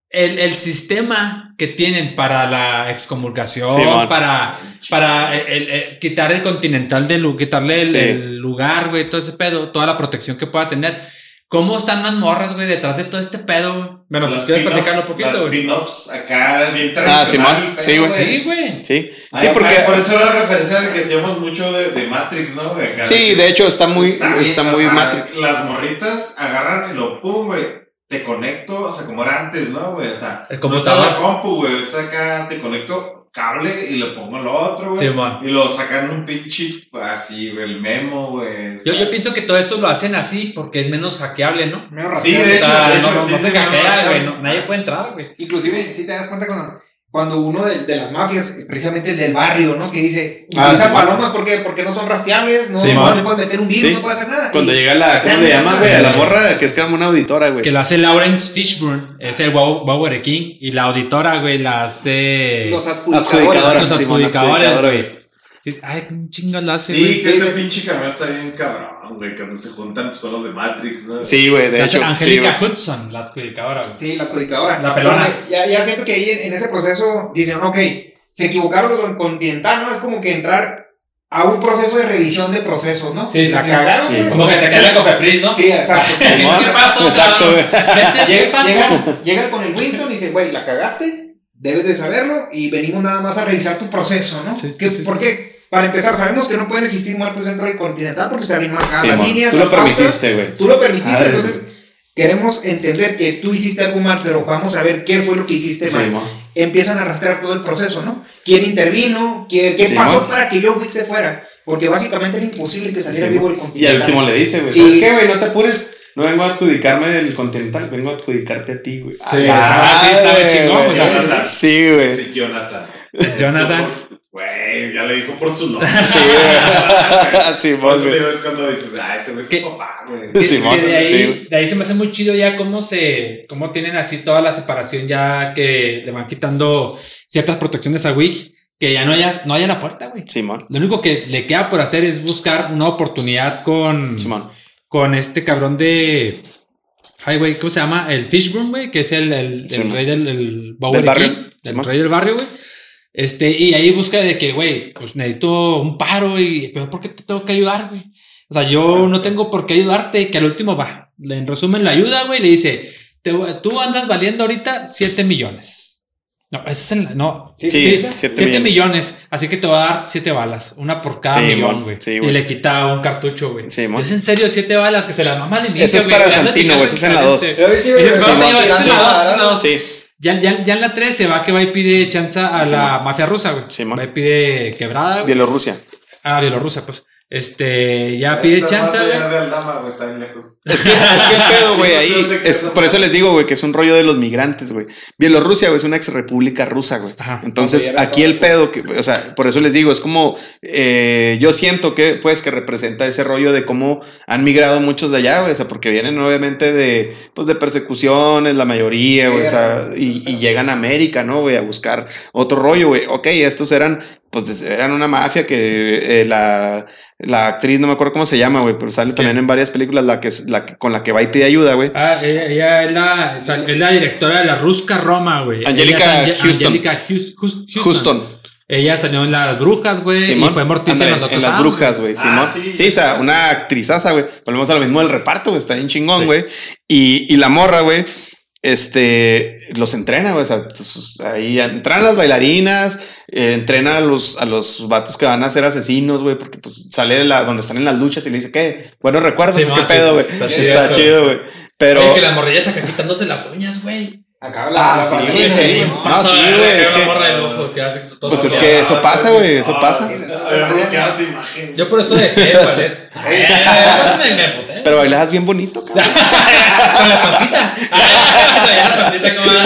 El, el sistema que tienen para la excomulgación, Sí, para, para el- el- el- quitar el continental de quitarle el, Sí. el lugar, güey, todo ese pedo, toda la protección que pueda tener. ¿Cómo están las morras, güey, detrás de todo este pedo, güey? Bueno, pues Las quieres platicarlo un poquito, Las güey. pin-ups acá bien tradicional. Ah, Simón, sí, güey. Sí, güey. Sí, Ay, sí, acá, porque. Por eso la referencia de que hacíamos mucho de, de Matrix, ¿no? Acá Sí, de hecho está muy, bien, está o muy sea, Matrix. Las morritas agarran y lo pum, güey. Te conecto, o sea, como era antes, ¿no, güey? O sea, El no computador. está la compu, güey. Es acá, te conecto cable y le pongo lo otro, güey. Sí, man. y lo sacan un pinche así, güey, el memo, güey. Yo, yo pienso que todo eso lo hacen así porque es menos hackeable, ¿no? Medio Sí, de o hecho, sea, de no, hecho, no, sí no se hackea, güey. no- nadie puede entrar, güey. Inclusive, si te das cuenta cuando, cuando uno de, de las mafias, precisamente el del barrio, ¿no? Que dice, Ah, utiliza sí, palomas porque, porque no son rastreables, no, Sí, no le puedes meter un virus, Sí. no puede hacer nada. Cuando Y- llega la. ¿Cómo le llaman, güey? A la morra que es como una auditora, güey. Que lo hace Lawrence Fishburne, es el Wow- King. Y la auditora, güey, la hace. los adjudicadores. Los adjudicadores, güey. Sí, ay, qué chingas lo hace, Sí, güey. que ese pinche cameo está bien cabrón, güey. Cuando se juntan pues, son los de Matrix, ¿no? Sí, güey, de hecho. sí, Angélica güey. Hudson, la adjudicadora, güey. Sí, la adjudicadora. La pelona. Ya, ya siento que ahí en, en ese proceso dicen, ok, se equivocaron con Continental, ¿no? Es como que entrar a un proceso de revisión de procesos, ¿no? Sí, sí, la sí. cagaron. Sí, Como que te cae la Cofepris, ¿no? Sí, exacto. sí. ¿Qué pasó, Exacto, cabrón? ¿Qué Llega- pasó? Llegan, llegan con el Winston y dicen, güey, la cagaste, debes de saberlo y venimos nada más a revisar tu proceso, ¿no? Sí, sí, ¿Qué- sí, sí. ¿Por qué? Para empezar, sabemos que no pueden existir muertos dentro del Continental porque está bien marcada Sí, las mon. líneas, Tú lo pautas. permitiste, güey. Tú lo permitiste, Madre. entonces queremos entender que tú hiciste algo mal, pero vamos a ver qué fue lo que hiciste Sí, mal. mo. Empiezan a rastrear todo el proceso, ¿no? ¿Quién intervino? ¿Qué, qué Sí, pasó para que John Wick se fuera? Porque básicamente era imposible que saliera Sí, vivo el Y Continental. al último le dice, güey. Sí. ¿Sabes qué, güey? No te apures. No vengo a adjudicarme del Continental, vengo a adjudicarte a ti, güey. Sí, Ah, sí, chingón. Jonathan. Sí, güey. Sí, Jonathan. Jonathan. Güey, ya le dijo por su nombre. Sí, güey. Sí, es cuando dices, ah, ese güey es ¿Qué? su papá, güey. Simón, de, ahí, sí. de ahí se me hace muy chido ya cómo se cómo tienen así toda la separación ya que le van quitando ciertas protecciones a Wick que ya no haya no haya la puerta güey Simón. lo único que le queda por hacer es buscar una oportunidad con Simón. con este cabrón de ay güey cómo se llama el Fishburne güey que es el, el, el Simón. rey del el Bowery Del barrio. King, el Simón. rey del barrio güey este y ahí busca de que güey pues necesito un paro y pero ¿por qué te tengo que ayudar güey o sea, yo no tengo por qué ayudarte, que al último va. En resumen, la ayuda, güey, le dice, "Te tú andas valiendo ahorita 7 millones. No, es en la- no. Sí, Sí, sí, 7 siete millones. Así que te va a dar 7 balas, una por cada Sí, millón, güey. sí, y le quita un cartucho, güey. Es en serio 7 balas que se las mama al inicio, Eso es güey, para Santino, güey, eso es en la sí, Ya, ya, ya en la 3 se va que va y pide chanza a Sí, la mafia rusa, güey. Sí, va y pide quebrada, güey. Bielorrusia. Ah, Bielorrusia, pues. Este, ya pide lejos. Es que, es que el pedo, güey, ahí. Es- por eso les digo, güey, que es un rollo de los migrantes, güey. Bielorrusia, güey, es una ex república rusa, güey. Entonces, aquí el pedo, que, o sea, por eso les digo, es como, eh, yo siento que, pues, que representa ese rollo de cómo han migrado muchos de allá, güey, o sea, porque vienen obviamente de, pues, de persecuciones, la mayoría, güey, o sea, y, y llegan a América, ¿no, güey, a buscar otro rollo, güey. Ok, estos eran, pues, eran una mafia que eh, la, la actriz, no me acuerdo cómo se llama, güey, pero sale también en varias películas la que, es- la que- con la que va y pide ayuda, güey. Ah, ella, ella es, la, es la directora de la Rusca Roma, güey. Angélica Ange- Houston. Angélica Houston. Ella salió en Las Brujas, güey. Y fue Morticia en los en las brujas, güey. Ah, Simón. sí. sí, o sea, una actrizaza, güey. Volvemos a lo mismo del reparto, güey. Está bien chingón, Sí. güey. Y, y la morra, güey. Este los entrena, güey. O sea, ahí entrenan las bailarinas, eh, entrena a los, a los vatos que van a ser asesinos, güey, porque pues sale de la, donde están en las luchas y le dice, ¿qué? Buenos recuerdos, Sí, ¿o man, ¿qué pedo, güey? está Está, chido, güey. Pero. Oye, que las morrillas acá quitándose las uñas, güey. Acá la, Ah, la sí, güey, sí. güey, es que- morra del ojo que hace todo Pues es que eso pasa, güey. Eso Ah, pasa. Yo por eso dejé, valer. Eh, me, me emputé. Pero bailabas bien bonito, cabrón. Con la pancita. Traía la pancita como una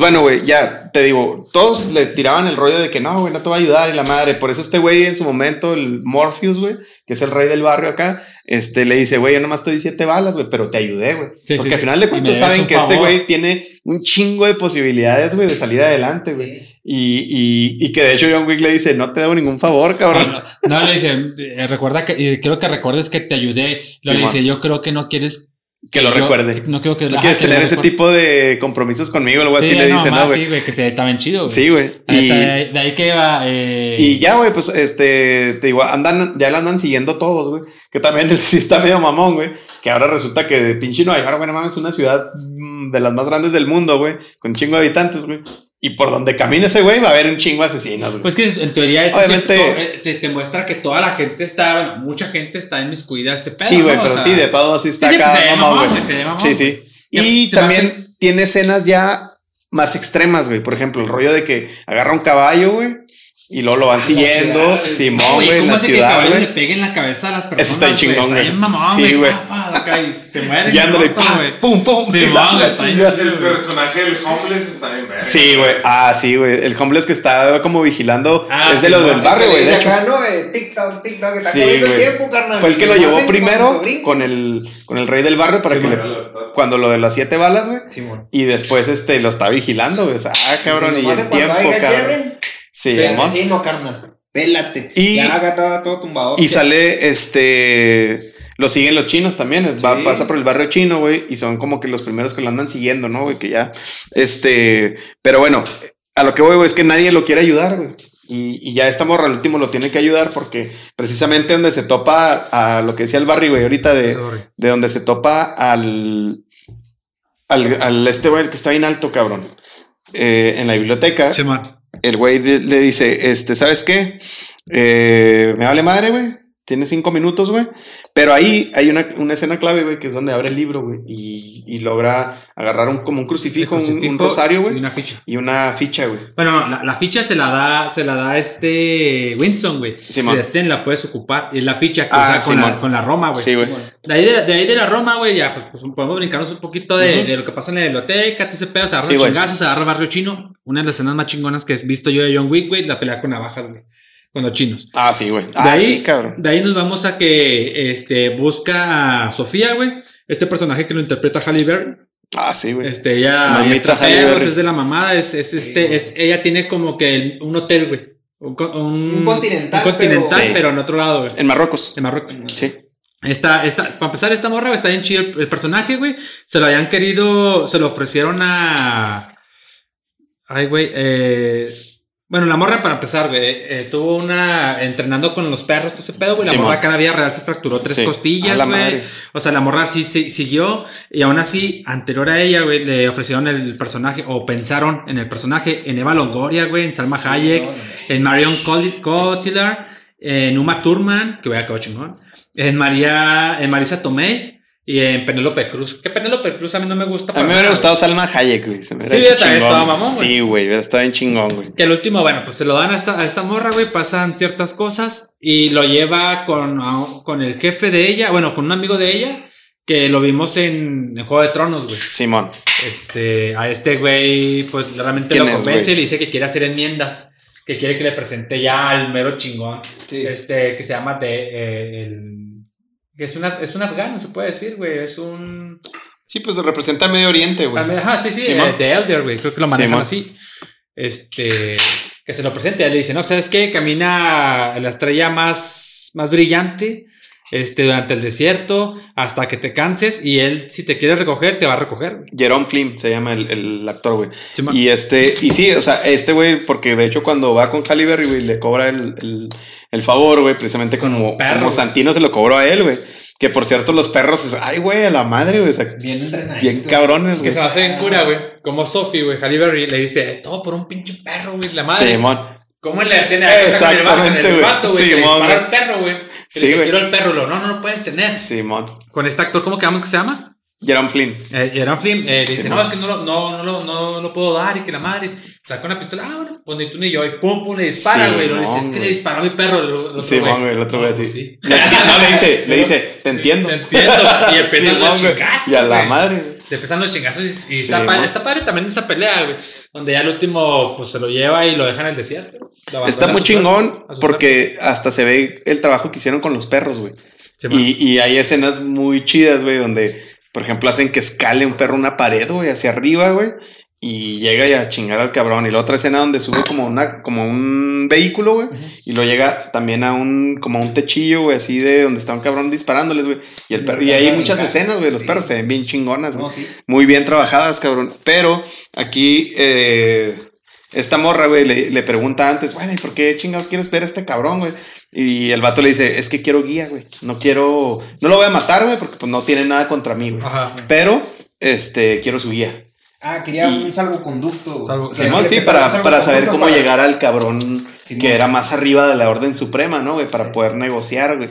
Pues bueno, güey, ya te digo, todos le tiraban el rollo de que no, güey, no te va a ayudar y la madre. Por eso este güey en su momento, el Morpheus, güey, que es el rey del barrio acá, este le dice, güey, yo nomás estoy siete balas, güey, pero te ayudé, güey. Sí, Porque sí, al final de cuentas saben que este güey tiene un chingo de posibilidades, güey, de salir adelante, güey. Sí. Y, y, y que de hecho John Wick le dice, no te debo ningún favor, cabrón. No, le dice, eh, recuerda que, eh, quiero que recuerdes que te ayudé. Lo le dice, yo creo que no quieres Que lo recuerde. No creo que No ajá, quieres que lo tener ese recuerde. tipo de compromisos conmigo, algo así Sí, le no, dice, ¿no, güey? Sí, güey, que se también chido. güey. Sí, güey. Y, De, ahí- que va. Eh, Y ya, güey, pues este, te digo, andan, ya la andan siguiendo todos, güey. Que también sí está medio mamón, güey. Que ahora resulta que de pinche Nueva York, bueno, mames, es una ciudad mm, de las más grandes del mundo, güey. Con chingo de habitantes, güey. Y por donde camine ese güey va a haber un chingo de asesinos, güey. Pues que en teoría es Obviamente- que te, te muestra que toda la gente está, bueno, mucha gente está inmiscuida a este pedo. sí, güey, ¿no? O pero sea, sí, de todo así está sí, acá, pues, mamón, mamón, güey. mamón, Sí, sí. Y se también hace- tiene escenas ya más extremas, güey. Por ejemplo, el rollo de que agarra un caballo, güey. Y luego lo van siguiendo, ciudad, Simón, güey, en ¿cómo la ciudad, le güey. pegue en la cabeza a las personas? está bien chingón, güey. bien Sí, güey. se mueren. Y ándale, en pum, pum. Sí, y la- man, la está bien El personaje del homeless está en verga. Sí, güey. Ah, sí, güey. El homeless que está como vigilando Ah, es de sí, los del el barrio, güey. De hecho, acá, ¿no? Eh, TikTok, TikTok, está Sí, corriendo tiempo, carnal. fue el que lo llevó primero con el, con el rey del barrio para que le. Cuando lo de las siete balas, güey. Y después este lo está vigilando, güey. Ah, cabrón. Y el en tiempo, cabrón. Sí, Sí, Simón. asesino, carnal. Pélate. Y- ya haga todo, todo tumbado. Y sale este. Lo siguen los chinos también. Va, Sí. Pasa por el barrio chino, güey. Y son como que los primeros que lo andan siguiendo, ¿no, güey? Que ya. Este. Pero bueno, a lo que voy, güey, es que nadie lo quiere ayudar, güey. Y, y ya esta morra al último lo tiene que ayudar porque precisamente donde se topa a lo que decía el Barry, güey, ahorita de, de donde se topa al. Al, al este güey, el que está bien alto, cabrón. eh, en la biblioteca Sí, man. El güey le dice, este, ¿sabes qué? Eh, me vale madre, güey. Tiene cinco minutos, güey. Pero ahí hay una, una escena clave, güey, que es donde abre el libro, güey. Y, y logra agarrar un, como un crucifijo, un- rosario, Y güey. una ficha. Y una ficha, güey. Bueno, la, la ficha se la da, se la da este Winston, güey. Simón. Y ten, la puedes ocupar. Y es la ficha que Ah, con, la, con la Roma, güey. Sí, güey. De ahí de, de ahí de la Roma, güey, ya pues, pues, podemos brincarnos un poquito de, de lo que pasa en la biblioteca, todo ese pedo, se agarra Sí, chingazos, se agarra el barrio chino. Una de las escenas más chingonas que he visto yo de John Wick, güey, la pelea con navajas, güey, con los chinos. Ah, sí, güey. De Ah, ahí- sí, cabrón. De ahí nos vamos a que este, busca a Sofía, güey, este personaje que lo interpreta Halle Berry. Ah, sí, güey. Este, ella Mamita ella Halle perros, Berry. es de la mamada, es, es este, es, ella tiene como que el- un hotel, güey. Un, co- un- Un continental, un continental, pero- pero, en otro lado, güey. En Marruecos. En Marruecos. Sí. Esta, esta, para empezar, esta morra, güey, está bien chido el, el personaje, güey. Se lo habían querido, se lo ofrecieron a. Ay, güey, eh. Bueno, la morra, para empezar, güey, eh, tuvo una. entrenando con los perros, todo ese pedo, güey. La morra acá en la vida real se fracturó tres Sí. costillas, güey. madre. O sea, la morra sí se- siguió. Y aún así, anterior a ella, güey, le ofrecieron el personaje, o pensaron en el personaje, en Eva Longoria, güey, en Salma Hayek, no, en Marion Cotillard, en Uma Thurman, que voy a chingón, en María, en Marisa Tomei y en Penélope Cruz. Que Penélope Cruz a mí no me gusta. A mí me hubiera gustado Salma Hayek, güey. Se me hubiera Sí, ella también estaba mamón, güey. Sí, güey. estado bien chingón, güey. Que el último, bueno, pues se lo dan a esta, a esta morra, güey, pasan ciertas cosas y lo lleva con, a- con el jefe de ella, bueno, con un amigo de ella, que lo vimos en, en Juego de Tronos, güey. Simón. Este, a este güey, pues realmente ¿Quién lo convence y le dice que quiere hacer enmiendas, que quiere que le presente ya al mero chingón. Sí. Este, que se llama de, eh, el, es una, es un afgano, se puede decir, güey, es un... Sí, pues representa Medio Oriente, güey. Ajá, sí, sí, eh, The Elder, güey, creo que lo manejan así. Este, que se lo presente, él le dice, no, ¿sabes qué? Camina la estrella más, más brillante, este, durante el desierto, hasta que te canses, y él, si te quiere recoger, te va a recoger. güey. Jerome Flynn se llama el, el actor, güey. Y este, y sí, o sea, este güey, porque de hecho cuando va con Halle Berry, güey, le cobra el, el, el favor, güey, precisamente como, perro, como. Santino se lo cobró a él, güey. Que por cierto, los perros, es- ay, güey, a la madre, güey, o sea, Bien cabrones, que güey. se va a hacer en cura, güey. Como Sophie, güey. Halle Berry le dice, "Es todo por un pinche perro, güey. La madre. Simón. ¿Cómo en la escena de Exactamente, el vato, güey? le al perro, güey. Que Sí, le quiero al perro. Lo, no, no lo puedes tener. Simón. Con este actor, ¿cómo quedamos que se llama? Jerome Flynn. Eh, Gerard Flynn eh, le dice, no, es que no, lo- no, no, lo- no, lo puedo dar y que la madre saca una pistola, ah, bueno, pues ni tú ni yo, y pum, pum, le dispara, güey. Lo dice, es que le disparó a mi perro. otro Simón, güey, el otro güey No, así. pues sí. Le- no, le dice, le dice, te entiendo. Te entiendo. Y Simón, los güey. chingazos. Y a la madre. Te empiezan los chingazos y, y Sí, está, padre, está padre también esa pelea, güey. Donde ya el último, pues se lo lleva y lo deja en el desierto. Está muy chingón porque hasta se ve el trabajo que hicieron con los perros, güey. Sí, Y, y hay escenas muy chidas, güey, donde, por ejemplo, hacen que escale un perro una pared, güey, hacia arriba, güey. Y llega y a chingar al cabrón. Y la otra escena donde sube como una, como un vehículo, güey. Y lo llega también a un, como a un techillo, güey, así de donde está un cabrón disparándoles, güey. Y, el perro- y hay muchas escenas, güey. Los Sí. perros se ven bien chingonas, güey. No, sí. Muy bien trabajadas, cabrón. Pero aquí, eh, esta morra, güey, le, le pregunta antes, bueno, ¿y por qué chingados quieres ver a este cabrón, güey? Y el vato le dice, es que quiero guía, güey. No quiero, no lo voy a matar, güey, porque pues no tiene nada contra mí, güey. Pero, este, quiero su guía. Ah, quería Y- un salvoconducto. Salvo- Sí, Simón, sí, para, para saber cómo para- llegar al cabrón Simón. que era más arriba de la orden suprema, ¿no, güey? Para Sí. poder negociar, güey.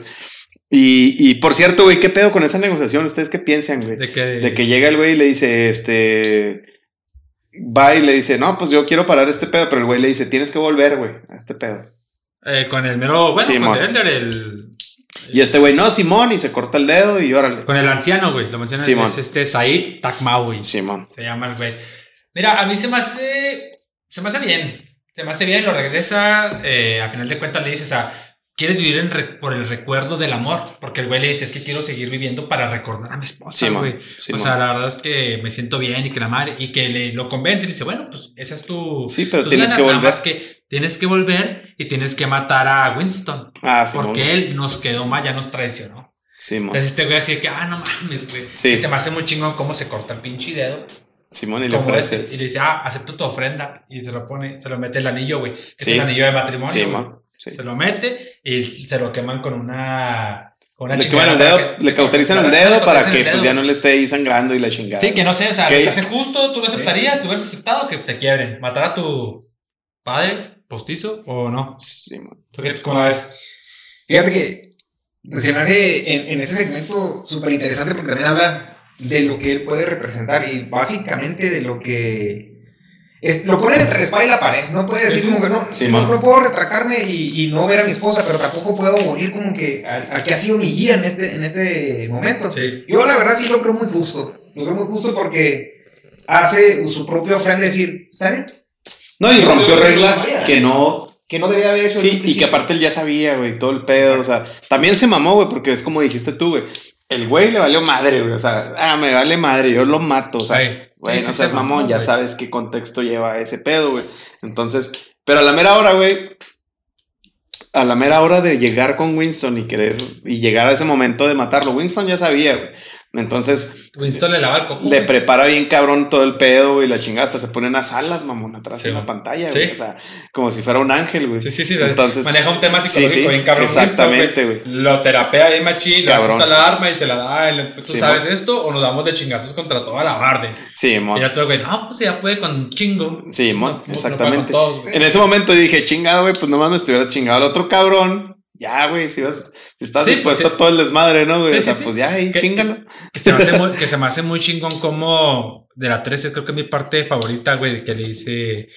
Y, y por cierto, güey, ¿qué pedo con esa negociación? ¿Ustedes qué piensan, güey? De que, De que llega el güey y le dice, este. va y le dice, no, pues yo quiero parar este pedo, pero el güey le dice, tienes que volver, güey, a este pedo. Eh, con el mero, bueno, con el Elder, el, Y este güey, no, Simón, y se corta el dedo y órale. con el anciano, güey. Lo menciona, Simón. es este Said Takmawi. Simón. Se llama el güey. Mira, a mí se me hace. Se me hace bien. Se me hace bien, lo regresa. eh, a final de cuentas le dice, o sea, ¿quieres vivir en re- por el recuerdo del amor? Porque el güey le dice, es que quiero seguir viviendo para recordar a mi esposa, Simón. güey. O sea, la verdad es que me siento bien y que la madre. Y que le lo convence y le dice, bueno, pues esa es tu. Sí, pero tienes ganas, que nada volver. más que tienes que volver y tienes que matar a Winston. Ah, Simón. Porque él nos quedó mal, ya nos traicionó. Simón. Entonces este güey así de que, ah, no mames, güey. Sí. Y se me hace muy chingón cómo se corta el pinche dedo. Simón, y le ofrece. y le dice, ah, acepto tu ofrenda. Y se lo pone, se lo mete el anillo, güey. que Sí. Es el anillo de matrimonio. güey. Simón. Sí. Se lo mete y se lo queman con una. Con una Le queman el dedo, que- le cauterizan el dedo para que pues ya no le esté ahí sangrando y la chingada. Sí, que no sé, o sea, Que- hace justo, tú lo aceptarías, que hubieras aceptado que te quiebren. ¿Matar a tu padre postizo o no? ¿Tú qué, ¿Cómo la ves? Fíjate que pues, se me hace en, en ese segmento súper interesante porque también habla de lo que él puede representar y básicamente de lo que... es- lo pone entre la espada y la pared, no puede decir como que no, Sí, no, no puedo retracarme y, y no ver a mi esposa, pero tampoco puedo morir como que al, al que ha sido mi guía en este, en este momento. Sí. Yo la verdad sí lo creo muy justo, lo creo muy justo porque hace su propia ofrenda de decir, ¿está bien? No, y rompió que reglas que no. Que no debía haber hecho Sí, y que aparte él ya sabía, güey, todo el pedo. O sea, también se mamó, güey, porque es como dijiste tú, güey. El güey le valió madre, güey. O sea, ah, me vale madre, yo lo mato. O sea, Ay, güey, sí, no seas se mamó, mamón, ya sabes qué contexto lleva ese pedo, güey. Entonces, pero a la mera hora, güey. A la mera hora de llegar con Winston y querer. Y llegar a ese momento de matarlo, Winston ya sabía, güey. Entonces, Winston le el coco. le prepara bien cabrón todo el pedo, güey, la chingada, hasta se ponen unas alas, mamón, atrás Sí, en la pantalla, Sí. güey. O sea, como si fuera un ángel, güey. Sí, sí, sí. Entonces, maneja un tema psicológico bien cabrón. Exactamente, güey. Lo terapea bien machín, le gusta la arma y se la da. y le- ¿Tú sabes man. esto? O nos damos de chingazos contra toda la barde. Sí, mon. Y el otro güey, no, pues ella puede con chingo. Sí, Pues, mon, no- exactamente. todos. En ese momento yo dije, chingado, güey, pues no mames, te hubieras chingado al otro cabrón. Ya, güey, si vas, si estás Sí, dispuesto pues, a todo el desmadre, ¿no, güey? Sí, o sea, pues ya, ahí, chingalo. Que se, me hace muy, que se me hace muy chingón como de la 13, creo que es mi parte favorita, güey, que le dice...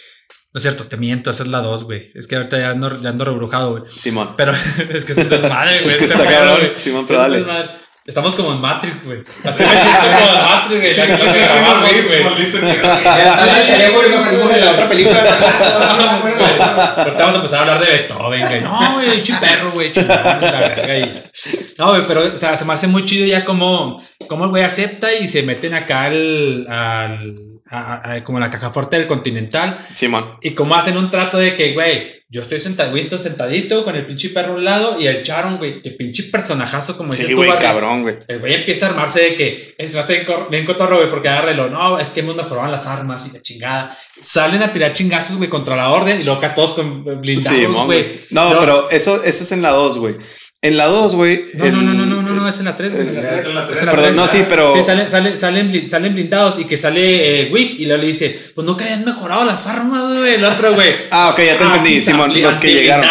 No es cierto, te miento, esa es la 2, güey. Es que ahorita ya ando, ya ando rebrujado, güey. Simón. Pero es que es un desmadre, güey. Es que está cabrón, güey. Simón, pero dale. Estamos como en Matrix, güey. Así me siento como en Matrix, güey. Ya que. Maldito Ya el la otra película. Ahorita vamos a empezar a hablar de Beethoven, güey. No, güey, pinche perro, güey. No, güey, pero o sea, se me hace muy chido ya como, como el güey acepta y se meten acá al, al a- a- como la caja fuerte del Continental Simón. y como hacen un trato de que, güey, yo estoy sentado, Winston sentadito con el pinche perro a un lado y el Charon, güey, que pinche personajazo como Sí, güey, cabrón, güey. El güey empieza a armarse de que es va a ser bien cotorro, güey, porque agárrelo. No, es que hemos mejorado las armas y la chingada. Salen a tirar chingazos, güey, contra la orden y acá todos con blindados, Simón, güey. güey. No, No. pero eso, eso es en la 2, güey. En la 2, güey. No, el- no, no, no, no, no, no, es en la 3, güey. Perdón, no, sí, pero. Sí, salen, salen, salen, salen blindados y que sale eh, Wick y luego le dice, pues no que hayan mejorado las armas, güey. El otro, güey. Ah, ok, ya te "Ah, entendí, Simón. Los que llegaron.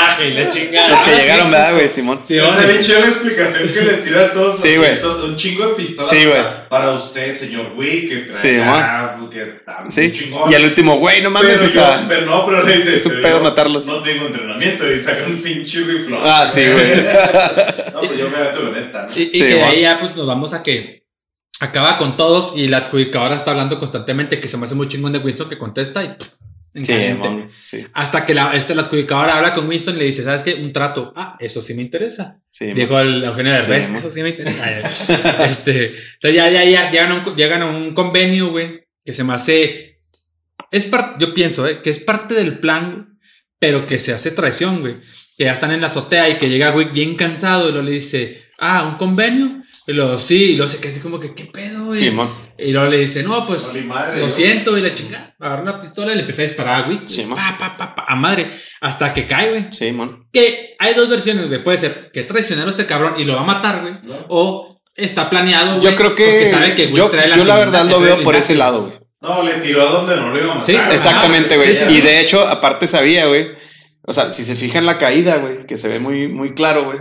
chingada. Los que Ah, llegaron. ¿verdad, güey, Simón? Sí, Está bien chida la explicación que le tira a todos. Sí, güey. Un chingo de pistolas. Sí, güey. para- usted, señor Wick, que trae Sí, acá, que está Sí. chingón. Y al último, güey, no mames, pero, o sea. pero no, pero le dice. es un pedo matarlos. No tengo entrenamiento y saca un pinche rifle. Ah, sí, güey. No, pues yo me meto con esta, ¿no? Y, y Sí, que de ahí ya pues nos vamos a que acaba con todos y la adjudicadora está hablando constantemente que se me hace muy chingón de Winston que contesta y pff, Sí, Hasta que la, este, la adjudicadora habla con Winston y le dice, ¿sabes qué? Un trato. Ah, eso sí me interesa. sí. Dijo el Eugenio Sí, Derbez, mon. eso sí me interesa. este, entonces ya, ya, ya llegan a un, llegan a un convenio, güey, que se me hace... Es parte, yo pienso, eh, que es parte del plan, pero que se hace traición, güey. Que ya están en la azotea y que llega, güey, bien cansado y luego le dice, ah, ¿un convenio? Y luego, sí, y luego se queda así como que, ¿qué pedo, güey? Sí. Y luego le dice, no, pues, madre, lo ¿no? siento, y la chica agarra una pistola y le empieza a disparar a güey. Sí, man. pa, pa, pa, pa, a madre, hasta que cae, güey. Sí, mon. Que hay dos versiones, güey. Puede ser que traicionaron a este cabrón y lo va a matar, güey. ¿No? O está planeado, güey. Yo creo porque que. sabe que, güey, yo, trae yo la verdad lo veo por ese lado, güey. No, le tiró a donde no lo iba a matar. Sí. Exactamente, güey. sí, sí. Y de hecho, aparte sabía, güey. O sea, si se fija en la caída, güey, que se ve muy, muy claro, güey.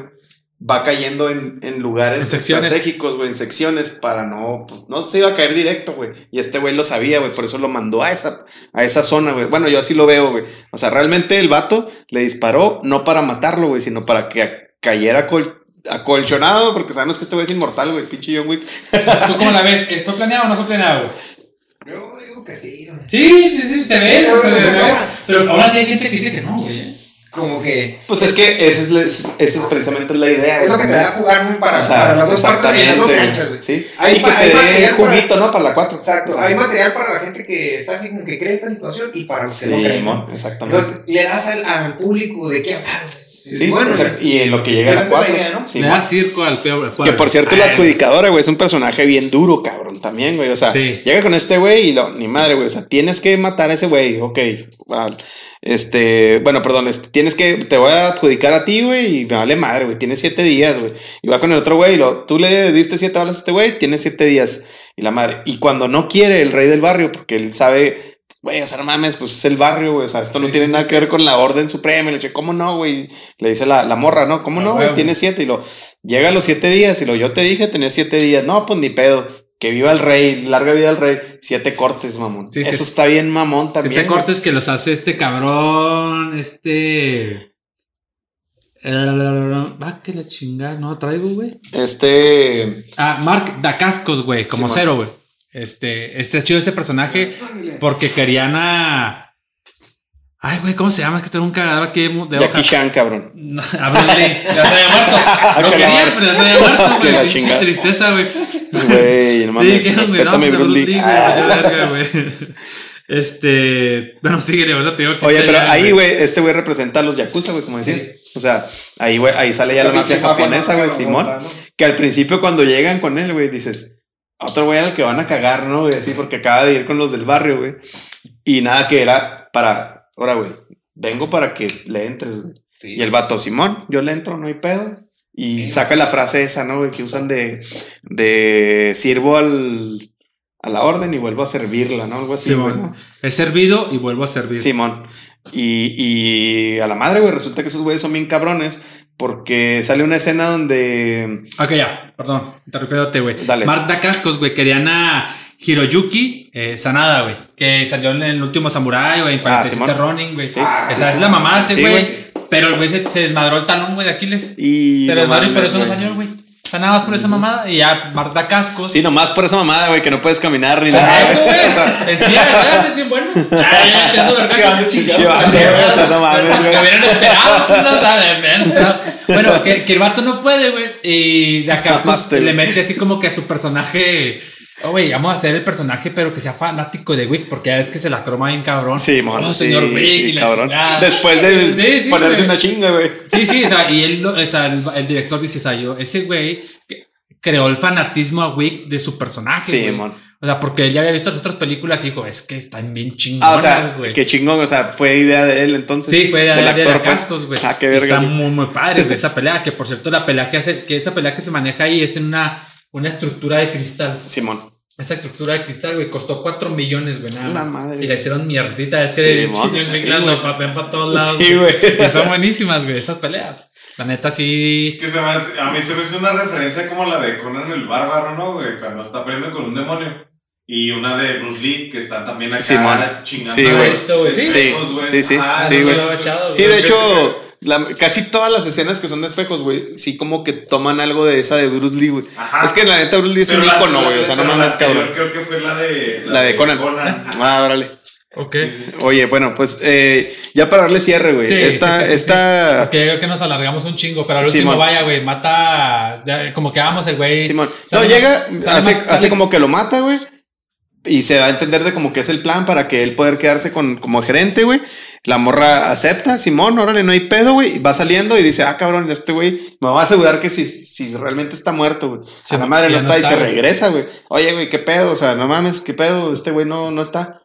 va cayendo en, en lugares En estratégicos, güey, en secciones para no, pues no se iba a caer directo, güey. Y este güey lo sabía, güey, por eso lo mandó a esa, a esa zona, güey. Bueno, yo así lo veo, güey. O sea, realmente el vato le disparó no para matarlo, güey, sino para que cayera col- acolchonado, porque sabemos que este güey es inmortal, güey, pinche John Wick. ¿Tú cómo la ves? ¿Esto planeado o no fue planeado, güey? Yo digo que sí, güey. Sí, sí, sí, se ve. Se. Pero ahora sí hay gente que dice que no, güey. Como que Pues es que esa es, esa es precisamente la idea, es lo que te da jugar para, O sea, para las dos partes y las dos canchas, güey. Sí. Hay y que hay te dé material para- juguito, ¿no? Para la 4. Exacto, hay material para la gente que está así como que cree esta situación y para los que Sí, no creen. exactamente. Entonces le das al, al público de qué hablar. güey. Sí, bueno, y en lo que llega a la realmente la 4. idea, ¿no? sí, Le mon. da circo al peor. Que por cierto, la adjudicadora, güey, es un personaje bien duro, cabrón, también, güey. O sea, Sí. llega con este güey y lo, ni madre, güey. O sea, tienes que matar a ese güey, ok. vale. Este, bueno, perdón, este, tienes que, te voy a adjudicar a ti, güey, y me vale madre, güey. Tienes siete días, güey. Y va con el otro güey y lo, tú le diste siete balas a este güey, tienes siete días. Y la madre. Y cuando no quiere el rey del barrio, porque él sabe, güey, o sea, no mames, pues es el barrio, güey. O sea, esto no tiene sí, nada sí, que ver con la orden suprema. Y le dice, ¿cómo no, güey? Le dice la, la morra, ¿no? ¿Cómo Ah, no, güey? Tiene siete. Y lo, llega a los siete días y lo, yo te dije, tenía siete días. No, pues ni pedo. Que viva el rey, larga vida al rey. Siete cortes, mamón. Sí, sí. Eso está bien, mamón, también. Siete güey. cortes que los hace este cabrón. Este. Va que la chingada. No traigo, güey. Este. Ah, Mark Dacascos, güey. Como cero, güey. Este. Este chido ese personaje. Porque querían a. Ay, güey, ¿cómo se llama? Es que tengo un cagador aquí de, de Jackie. Chan, cabrón. No, a Bruce Lee. Ya se había muerto. Lo la querían, pero ya se había muerto, güey. Chingada. tristeza, güey. Güey, no mames. Sí, que nos respétame, miramos a Bruce. Ah. Este. Bueno, síguele, ahorita te digo que Oye, pero llaman, ahí, güey, este güey representa a los Yakuza, güey, como decías. O sea, ahí, güey, ahí sale ya la, mafia japonesa, ¿no? güey, Simón. Que al principio cuando llegan con él, güey, dices, otro güey al que van a cagar, ¿no? Güey, así, porque acaba de ir con los del barrio, güey. Y nada que era para, ahora, güey, vengo para que le entres, güey. Sí. Y el vato, Simón, yo le entro, no hay pedo. Y Sí. saca la frase esa, ¿no, güey? Que usan de, de sirvo al, a la orden y vuelvo a servirla, ¿no? Algo así, güey, Simón. ¿no? He servido y vuelvo a servir. Simón. Y, y a la madre, güey, resulta que esos güeyes son bien cabrones porque sale una escena donde... Ok, ya, perdón, interrumpiéndote, güey. Dale. Mark Dacascos, güey, querían a Hiroyuki eh, Sanada, güey, que salió en el último Samurai, güey, en 47 Simón. Ronin, güey. Sí. O sea, es la mamá ese Sí, güey. güey. pero el güey se, se desmadró el talón, güey, de Aquiles. Y... Desmadró y mames, por eso no salió, güey. O sea, nada más por esa mamada. Y ya Mark Dacascos. Sí, nomás por esa mamada, güey, que no puedes caminar ni nada. Correcto, güey. sí, ya es bien bueno. Ay, ya entiendo, verga. pinche vato, güey, o sea, no mames, güey. Me hubieran esperado, pues, no, me hubieran esperado. Bueno, que, que el vato no puede, güey. Y de acá pues, Mamaste, le mete así como que a su personaje. Oh, güey, vamos a hacer el personaje, pero que sea fanático de Wick, porque ya ves que se la croma bien cabrón. Sí. Oh, señor sí, Wick. sí, y la cabrón. chingada. Después de Sí, sí, ponerse güey. una chinga, güey. Sí, sí, o sea, y él, o sea, el, el director dice, o sea, yo, ese güey creó el fanatismo a Wick de su personaje. Sí, güey. mon. O sea, porque él ya había visto las otras películas y dijo, es que están bien Ah, chingonas, o sea, güey. qué chingón, o sea, fue idea de él entonces. Sí, fue de, del de, actor, de pues. cascos, güey. Ah, qué verga. Está muy, muy padre, güey, esa pelea. Que por cierto, la pelea que hace, que esa pelea que se maneja ahí es en una, una estructura de cristal. Simón. Esa estructura de cristal, güey, costó 4 millones, güey, nada La madre. Y la hicieron mierdita. Es que Sí, Sí, England güey. lo papean para todos lados. Sí, güey. Y son buenísimas, güey, esas peleas. La neta, sí. Que se me hace- a mí se me hizo una referencia como la de Conan el Bárbaro, ¿no, güey? Cuando está peleando con un demonio. Y una de Bruce Lee, que está también acá Simón. chingando. Sí, a güey. Esto, güey. Sí, sí, sí, Ah, sí, no, güey. Sí, de hecho, la- casi todas las escenas que son de espejos, güey, sí como que toman algo de esa de Bruce Lee, güey. Ajá. Es que la neta Bruce Lee es Pero un la- güey, o sea, no la mames, cabrón. Creo que fue la de. La de Conan. Ah, órale. Ok. Oye, bueno, pues eh, ya para darle cierre, güey. Sí, esta, sí, sí, sí, esta, yo creo que nos alargamos un chingo, pero al Simón. último, vaya, güey, mata. como que vamos el güey. Simón. No, más- llega, hace, más- hace como que lo mata, güey. Y se da a entender de como que es el plan para que él poder quedarse con, como gerente, güey. La morra acepta, Simón, órale, no hay pedo, güey. Va saliendo y dice, ah, cabrón, este güey, me va a asegurar que si, si realmente está muerto, güey. Sí, a la madre no ya está, y se regresa, güey. Oye, güey, qué pedo, o sea, no mames, qué pedo, este güey no, no está.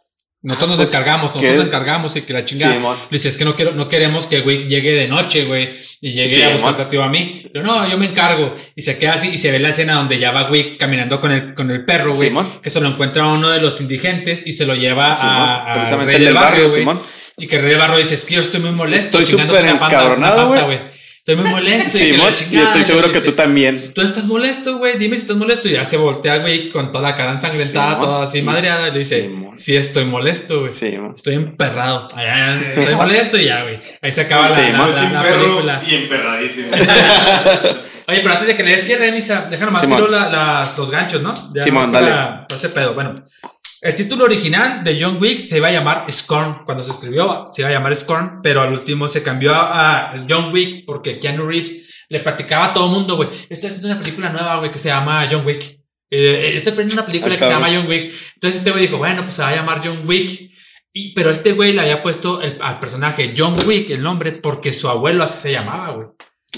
Nosotros nos Pues, encargamos, nosotros nos encargamos y que la chingada. Simón. Le dice, es que no, quiero, no queremos que güey llegue de noche, güey, y llegue a buscarte a ti o a mí. Pero no, yo me encargo. Y se queda así y se ve la escena donde ya va güey caminando con el, con el perro, güey. Que se lo encuentra a uno de los indigentes y se lo lleva a, a precisamente Rey el del barrio. Simón. Y que el Rey del Barrio dice, es que yo estoy muy molesto. Estoy súper encabronado, güey. Estoy muy molesto. y Simón, y chingada, estoy seguro que dice, tú también. Tú estás molesto, güey. Dime si estás molesto. Y ya se voltea, güey, con toda la cara ensangrentada, Simón. toda así madreada. Y le dice, Simón. sí, estoy molesto, güey. Simón. Estoy emperrado. Ay, ay, estoy molesto y ya, güey. Ahí se acaba la, Sí, la- la- la película. y emperradísimo. Oye, pero antes de que le des cierre, Nisa, déjame más tiro la- las- los ganchos, ¿no? Ya Simón, nomás para- dale. para ese pedo. Bueno, el título original de John Wick se iba a llamar Scorn. Cuando se escribió, se iba a llamar Scorn, pero al último se cambió a, a John Wick porque Keanu Reeves le platicaba a todo el mundo, güey. Estoy haciendo una película nueva, güey, que se llama John Wick. Eh, estoy aprendiendo una película que se llama John Wick. Entonces este güey dijo, bueno, pues se va a llamar John Wick. Y, pero este güey le había puesto el- al personaje John Wick el nombre porque su abuelo así se llamaba, güey.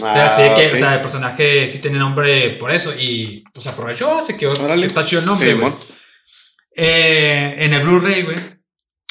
Ah, Así que, ok. o sea, el personaje sí tiene nombre por eso y pues aprovechó, se quedó, está chido el nombre, güey. Eh, en el Blu-ray, güey,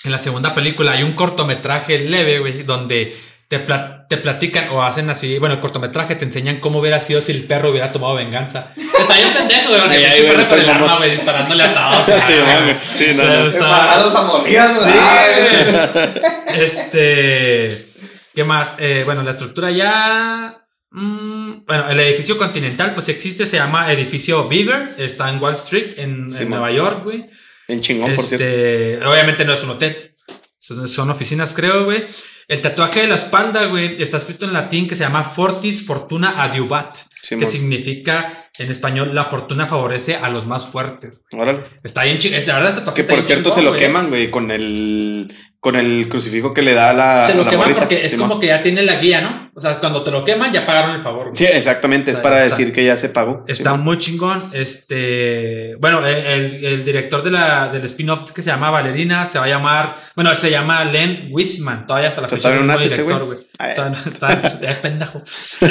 en la segunda película hay un cortometraje leve, güey, donde te, pla- te platican o hacen así, bueno, el cortometraje te enseñan cómo hubiera sido si el perro hubiera tomado venganza. Está bien pendejo, güey, porque Ay, ay, pinche güey, perro por el soy arma, mamón. güey, disparándole a todos. Sí, güey. Sí, no, no. está- Preparados a morir, güey. Sí, Este. ¿Qué más? Eh, bueno, la estructura ya. mm, bueno, el edificio continental, pues existe, se llama edificio Beaver, está en Wall Street, en, Sí, en. Nueva York, güey. En chingón, por cierto. Este, obviamente no es un hotel. Son, oficinas, creo, güey. El tatuaje de la espalda, güey, está escrito en latín que se llama Fortis Fortuna Adiuvat, Simón. que significa en español la fortuna favorece a los más fuertes. Órale. Está bien chingón. La verdad, este tatuaje Que está por cierto chingón, se lo queman, güey, con el con el crucifijo que le da la, a lo queman porque es Simón. como que ya tiene la guía, ¿no? O sea, cuando te lo queman ya pagaron el favor. güey. Sí, exactamente, O es para está- decir que ya se pagó. Está Simón. muy chingón. Este, bueno, el, director de la, del spin-off que se llama Valerina se va a llamar, bueno, se llama Len Wiseman. Todavía hasta la fecha todavía no nace ese director, güey. No- todavía- Es pendejo.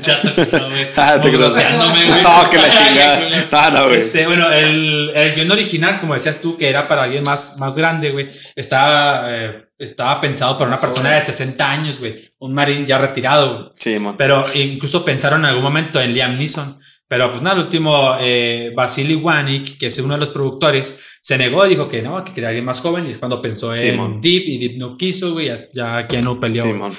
Chato, güey. Ah, te creo. No, que la chingada. No, no, güey. Este, bueno, el, el guion original, como decías tú, que era para alguien más, más grande, güey, estaba, eh, estaba pensado para una persona de 60 años, güey, un marín ya retirado, güey. Sí, mon. Pero incluso pensaron en algún momento en Liam Neeson. Pero pues nada, el último, eh, Vasily Wanik, que es uno de los productores, se negó y dijo que no, que quería alguien más joven. Y es cuando pensó en Simón. Deep y Deep no quiso, güey, ya, ya Keanu peleó. Mon.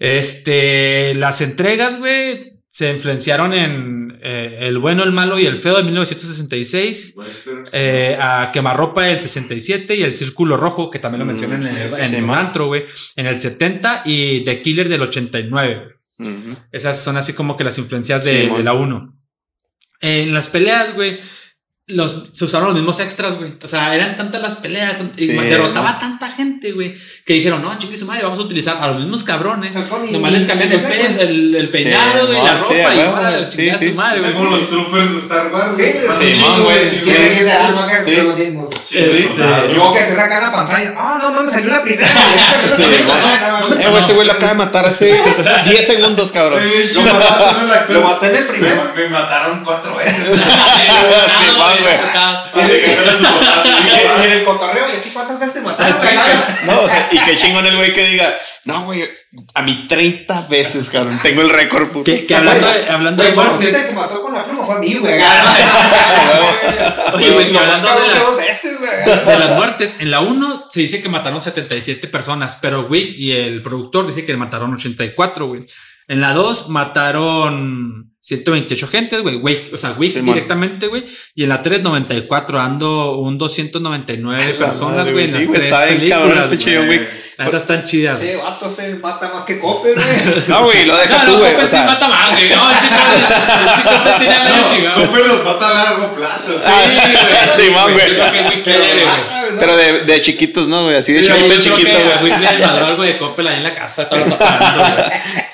Este, las entregas, güey, se influenciaron en eh, El bueno, el malo y el feo de 1966. Westerns. Eh, a Quemarropa del 67 y El Círculo Rojo, que también lo Mm, mencionan en el, sí, en el man. antro, güey, en el 70 y The Killer del 89. Esas son así como que las influencias de, Sí, de la 1. En las peleas, güey, los, se usaron los mismos extras, güey. O sea, eran tantas las peleas tan- y Sí, derrotaba a tanta gente, güey, que dijeron, no, chingue su madre, vamos a utilizar a los mismos cabrones. Mi- Nomás les cambian el, pe- el, el peinado, güey, la mon, ropa sí, y ahora sí, sí. su madre, güey. como los troopers de Star Wars. Sí, güey. sí, güey. chingo. Tiene que ser algo que Sí. son los mismos. Luego que te sacan la pantalla. Ah, no mames, salió la primera. Sí. Eh, güey, ese güey lo acaba de matar hace 10 segundos, cabrón. Lo maté en el primero. Me, me mataron cuatro veces. Sí, Y en el cotorreo, ¿y aquí cuántas veces te mataron? Sí, carnal? No, o sea, y qué chingón el güey que diga, no, güey, a mí 30 veces, cabrón. Tengo el récord, puto. Que, que hablando de, hablando de al que mató con la pluma, fue a mí, güey. Oye, güey, que hablando de las- veces, de las muertes, en la 1 se dice que mataron 77 personas, pero Wick y el productor dice que mataron 84, güey. En la 2 mataron 128 gentes, güey. Wick, o sea, Wick Sí, directamente, güey. Y en la 3, 94, ando un 299 La personas, güey. En Sí, las güey, tres está bien cabrón el películas, pinche güey. John Wick. Las otras están chidas, güey. Ese vato se mata más que Cope, güey. No, güey, lo deja No, tú, no, güey. Coppel O sí sea, mata más, güey. No, el chico, el chico te tiene medio chingado. ¿Cómo los mata a largo plazo? Ah, Sí, sí, man, güey. Yo creo que Wick quiere, güey. pero de, de chiquitos, ¿no, güey? Así de Sí, chiquito, creo chiquito, güey. Wick le mandó algo de Coppel ahí en la casa. güey.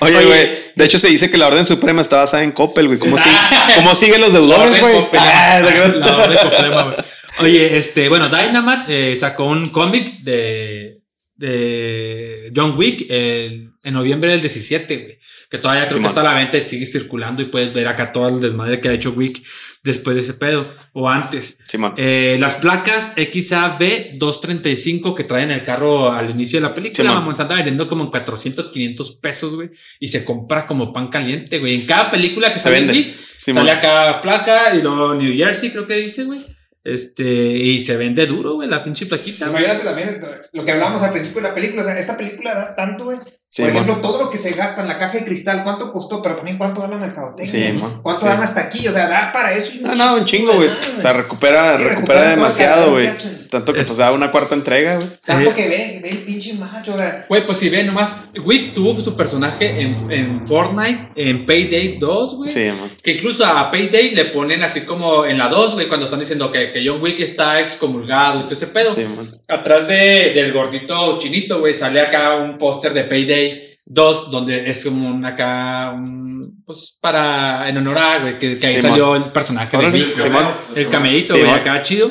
Oye. güey, de hecho se dice que la Orden Suprema está basada en Coppel, güey. ¿Cómo, sigue, ¿Cómo siguen los deudores, güey? Ah, güey. Oye, este, bueno, Dynamite eh, sacó un cómic de, de John Wick eh, en noviembre del 17, güey. Que todavía creo Simón. que está a la venta y sigue circulando y puedes ver acá todo el desmadre que ha hecho Wick después de ese pedo o antes. Simón. Eh, las placas XAB235 que traen el carro al inicio de la película, Simón. mamón, se anda vendiendo como en 400, 500 pesos, güey. Y se compra como pan caliente, güey. En cada película que Se sale vende. Wick, sale acá placa y luego New Jersey, creo que dice, güey. Este, y se vende duro, güey, la pinche plaquita. Imagínate también lo que hablábamos al principio de la película. O sea, esta película da tanto, güey. Sí, Por ejemplo, todo lo que se gasta en la caja de cristal, ¿cuánto costó? Pero también cuánto da la mercadotecnia. Sí, mon. ¿Cuánto Sí. dan hasta aquí? O sea, da para eso. y No, no, un chingo, güey. O sea, recupera, Sí, recupera demasiado, güey. Tanto que Es- pues da una cuarta entrega, güey. Tanto que ve, ve el pinche macho, sea. Güey, pues si ven nomás, Wick tuvo su personaje en, en Fortnite, en Payday 2, güey. Sí, man. Que incluso a Payday le ponen así como en la 2, güey, cuando están diciendo que, que John Wick está excomulgado y todo ese pedo. Sí, man. Atrás de, del gordito chinito, güey, sale acá un póster de Payday 2, donde es como un acá, un, pues para, en honor a, güey, que, que ahí Simón. salió el personaje de. Simón. El cameíto, Sí, güey, acá chido.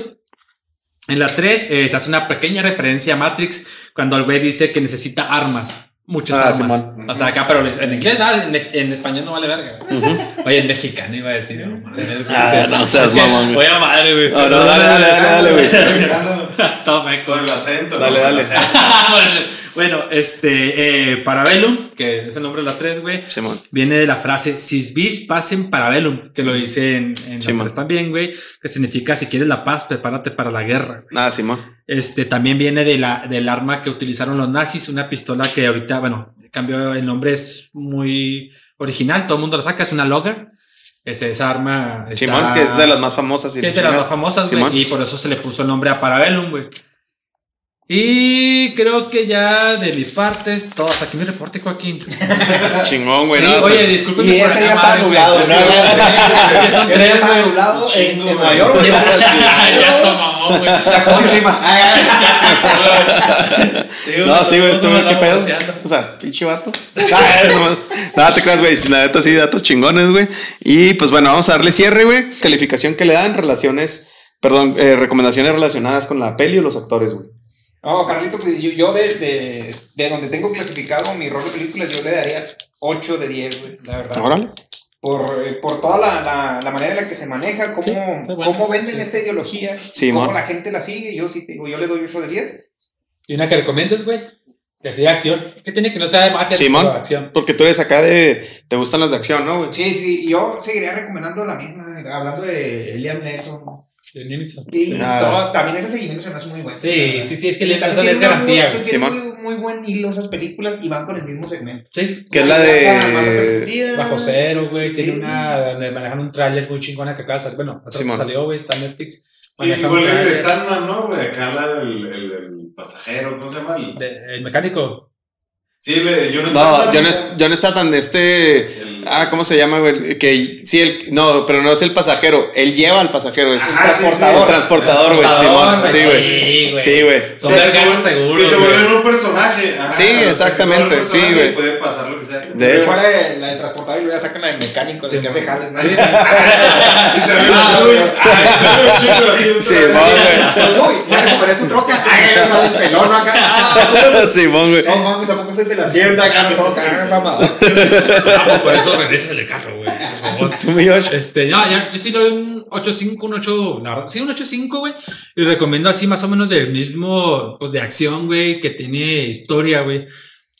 En la 3 eh, se hace una pequeña referencia a Matrix cuando el güey dice que necesita armas. Muchas Ah, armas. Simón. O sea, acá, pero en inglés nada, en, en español no vale verga. Ujú. Oye, en mexicano iba a decir. ¿no? Ah, no seas mamón, güey. Oye, madre, güey. No, no, dale, dale, dale, dale, güey. Toma, Con el acento. Dale, dale. Bueno, este, eh, Parabellum, que es el nombre de la 3, güey, Simón. viene de la frase Sis vis pacem parabellum, que lo dice en, en la man. 3 también, güey, que significa si quieres la paz, prepárate para la guerra. Nada, Simón. Este también viene de la, del arma que utilizaron los nazis, una pistola que ahorita, bueno, cambió el nombre, es muy original, todo el mundo la saca, es una Logar. Es esa arma. está- Simón, que es de las más famosas. y Sí, la es de las más famosas, güey. Y por eso se le puso el nombre a Parabellum, güey. Y creo que ya de mi parte es todo. Hasta aquí mi reporte, Joaquín. Chingón, güey. sí, oye, discúlpenme Y por ese ya está anulado, Es ¿no? que son tres, ya está güey. anulado en. Nueva York. Ya tomamos, güey. Se acabó el clima. No, sí, güey, me qué pedo. O sea, pinche vato. Ah, Nada, te creas, güey. La neta, sí, datos chingones, güey. Y pues bueno, vamos a darle cierre, güey. Calificación que le dan, relaciones, perdón, eh, recomendaciones relacionadas con la peli o los actores, güey. No, Carlito, pues yo, yo de, de, de donde tengo clasificado mi rol de películas, yo le daría 8 de 10, güey, la verdad. Órale. Por, eh, por toda la, la, la manera en la que se maneja, cómo, Sí, bueno. cómo venden Sí. esta ideología, Sí, cómo mon. la gente la sigue. Yo sí te digo, yo le doy 8 de 10. ¿Y una que recomiendes, güey? Que sea acción. ¿Qué tiene que no sea de magia? Simón. acción. Porque tú eres acá de. Te gustan las de acción, ¿no, güey? Sí, sí, yo seguiría recomendando la misma, hablando de Liam Neeson. De Nimitz. Y Ah. todo- también ese seguimiento se me hace muy bueno. Sí, sí, sí, es que También Neeson es garantía, muy- Simón. muy, muy buen hilo esas películas y van con el mismo segmento. Sí. Que es la de. Bajo cero, güey. Tiene Sí. una donde manejan un tráiler muy chingona que acaba de salir. Bueno, hace Simón. salió, güey. Está en Netflix. Sí, igual el tráiler estándar, ¿no, güey? Acá la del el, el pasajero, ¿cómo se llama? El- de- El mecánico. Sí, le, yo no No, estaba- John, John Statham de este. El- Ah, ¿cómo se llama, güey? Que sí, el. No, pero no es el pasajero. Él lleva al pasajero. Es Ah, sí, sí, el transportador, güey. Simón. Sí, güey. Sí, güey. Sí, güey. Sí, que se vuelve- güey. un personaje. Ajá, Sí, exactamente, un sí, personaje güey. y Puede pasar lo. De hecho. La, de- la del transportador y luego ya sacan la del mecánico, el Sí, que hace jales, ¿no? Sí. Y se ve Ah, güey. Ah, Sí, güey. Pues uy, ya recuperé su troca. Ay, ya está de pelón acá. Ah, Simón, güey. no mames, ¿a poco es el de la tienda acá? Todo cagado, mamá. Ah, por eso regresa el carro, güey. Por favor. Tú, mi Josh. Este, no, ya, yo sí le doy un 8.5, un 8, la verdad, sí, un 8.5, güey. Y recomiendo así más o menos del mismo, pues de acción, güey, que tiene historia, güey.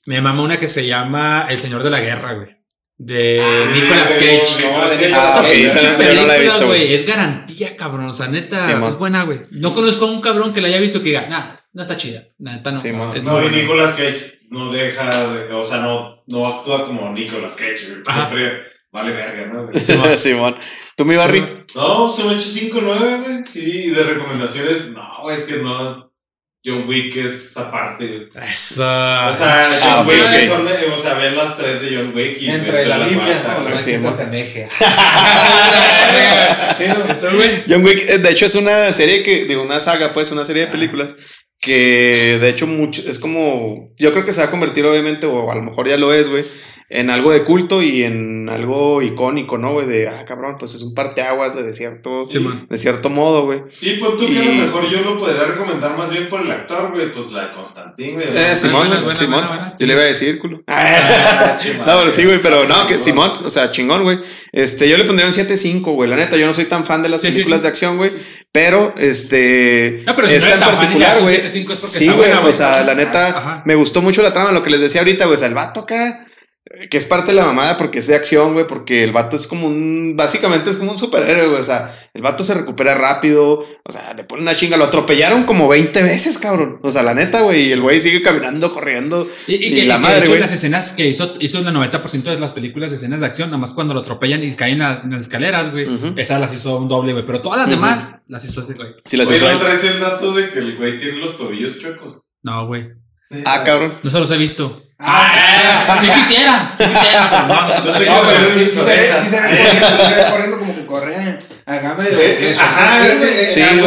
Me mama una que se llama El Señor de la Guerra, güey. De Ah, Nicolas de- Cage. Ah, Esa esa no- no la he película, visto, güey. güey, es garantía, cabrón. O sea, neta, Sí, es buena, güey. No conozco a un cabrón que la haya visto que diga, nah, no está chida. Neta no. Sí, es No, y buena. Nicolas Cage no deja, de- o sea, no, no actúa como Nicolas Cage, güey. Ajá. Siempre vale verga, ¿no? Simón. Simón. ¿Tú, mi Barry? No, son 859, güey. Sí, y de recomendaciones, no, es que no. John Wick es aparte, güey. Eso. O sea, John Ah, Wick son, o sea, ven las tres de John Wick y Entre la la. ¿Tú, güey? John Wick, eh, de hecho, es una serie que, digo, una saga, pues, una serie de películas que, de hecho, mucho, es como, yo creo que se va a convertir, obviamente, o a lo mejor ya lo es, güey, en algo de culto y en algo icónico, ¿no, güey? De, ah, cabrón, pues es un parteaguas de cierto, Sí, de cierto modo, güey. Sí, pues tú que a lo mejor yo lo podría recomendar más bien por el actor, güey, pues la de Constantín, güey. Eh, Simón, buena, buena, Simón. buena, buena. Yo le iba a decir, culo. Ah, No, pero sí, güey, pero no, que Simón, o sea, chingón, güey. Este, yo le pondría un 7.5, güey. La neta, yo no soy tan fan de las Sí, sí, películas sí. de acción, güey. Pero, este. No, pero si esta en particular, güey. 7.5 es porque Sí, güey. O sea, la neta, Ajá. me gustó mucho la trama, lo que les decía ahorita, güey. O sea, el vato acá. Que es parte de la mamada porque es de acción, güey, porque el vato es como un, básicamente es como un superhéroe, güey, o sea, el vato se recupera rápido, o sea, le pone una chinga, lo atropellaron como 20 veces, cabrón, o sea, la neta, güey, y el güey sigue caminando, corriendo, Y, y Y que, la y madre, güey. las escenas que hizo, hizo el 90% de las películas de escenas de acción, nada más cuando lo atropellan y caen en, la- en las escaleras, güey. Ujú. Esas las hizo un doble, güey. Pero todas las demás las hizo ese güey. si las Oye, hizo ¿no traes el dato de que el güey tiene los tobillos chuecos? No, güey. Ah, cabrón. No se los he visto. Ah, si quisiera, si quisiera, pero no, pero sí se ve corriendo como que corre. Hágame de eso. Ajá, Sí, es que- Sí, algo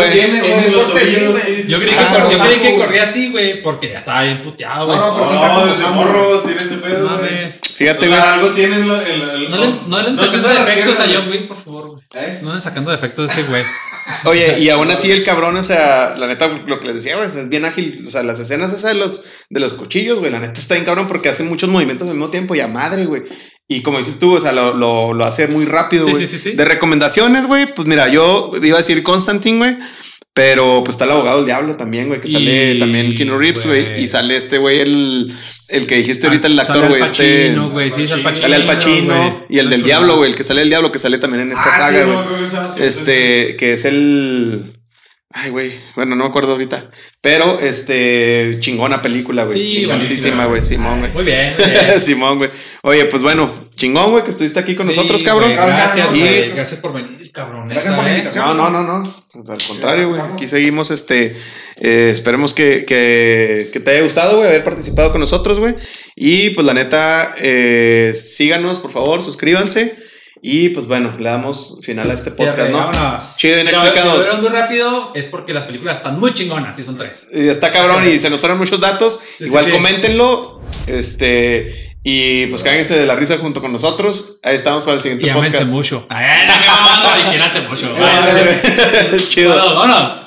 güey. Yo creí, Ah, que, cor- yo creí que corría así, güey, porque ya estaba bien puteado, güey. No, no, está como morro tiene ese pedo, güey. Fíjate, güey. algo tiene el- No le, no le no sacando defectos a John Wick, por favor, güey. ¿Eh? No le sacando defectos a ese güey. Oye, y aún así el cabrón, o sea, la neta, lo que les decía, güey, es bien ágil. O sea, las escenas esas de los, de los cuchillos, güey, la neta está bien cabrón porque hacen muchos movimientos al mismo tiempo y a madre, güey. Y como dices tú, o sea, lo, lo, lo hace muy rápido, Sí. De recomendaciones, güey, pues mira, yo iba a decir Constantine, güey. Pero pues está el abogado del diablo también, güey, que Y, sale también Keanu Reeves, güey. Y sale este güey, el, el que dijiste ahorita, el actor, güey, este. Güey, sí, es Al Pacino. Sale al Pacino güey. y el del diablo, güey, el que sale el diablo, que sale también en esta Ah, saga, güey. Este, que es el. Ay, güey. Bueno, no me acuerdo ahorita. Pero, este, chingona película, güey. Sí, Chingoncísima, güey. Simón, güey. Muy bien. Simón, güey. Oye, pues bueno, chingón, güey, que estuviste aquí con Sí, nosotros, cabrón. Gracias, Y- güey. Gracias por venir, cabrón. Gracias por la invitación. No, no, no, no. Pues, al contrario, güey. Aquí seguimos, este. eh, esperemos que, que, que te haya gustado, güey, haber participado con nosotros, güey. Y pues la neta, eh, síganos, por favor, suscríbanse. Y pues bueno, le damos final a este podcast, ¿no? vámonos. Chido, bien Si lo- explicados. Si lo muy rápido, es porque las películas están muy chingonas, y son tres. Y está cabrón y se nos fueron muchos datos. Sí, Igual sí, sí. coméntenlo. Este. Y pues cáguense de la risa junto con nosotros. Ahí estamos para el siguiente Y podcast. mucho. Ay, no me y mucho. Chido. Vámonos, vámonos.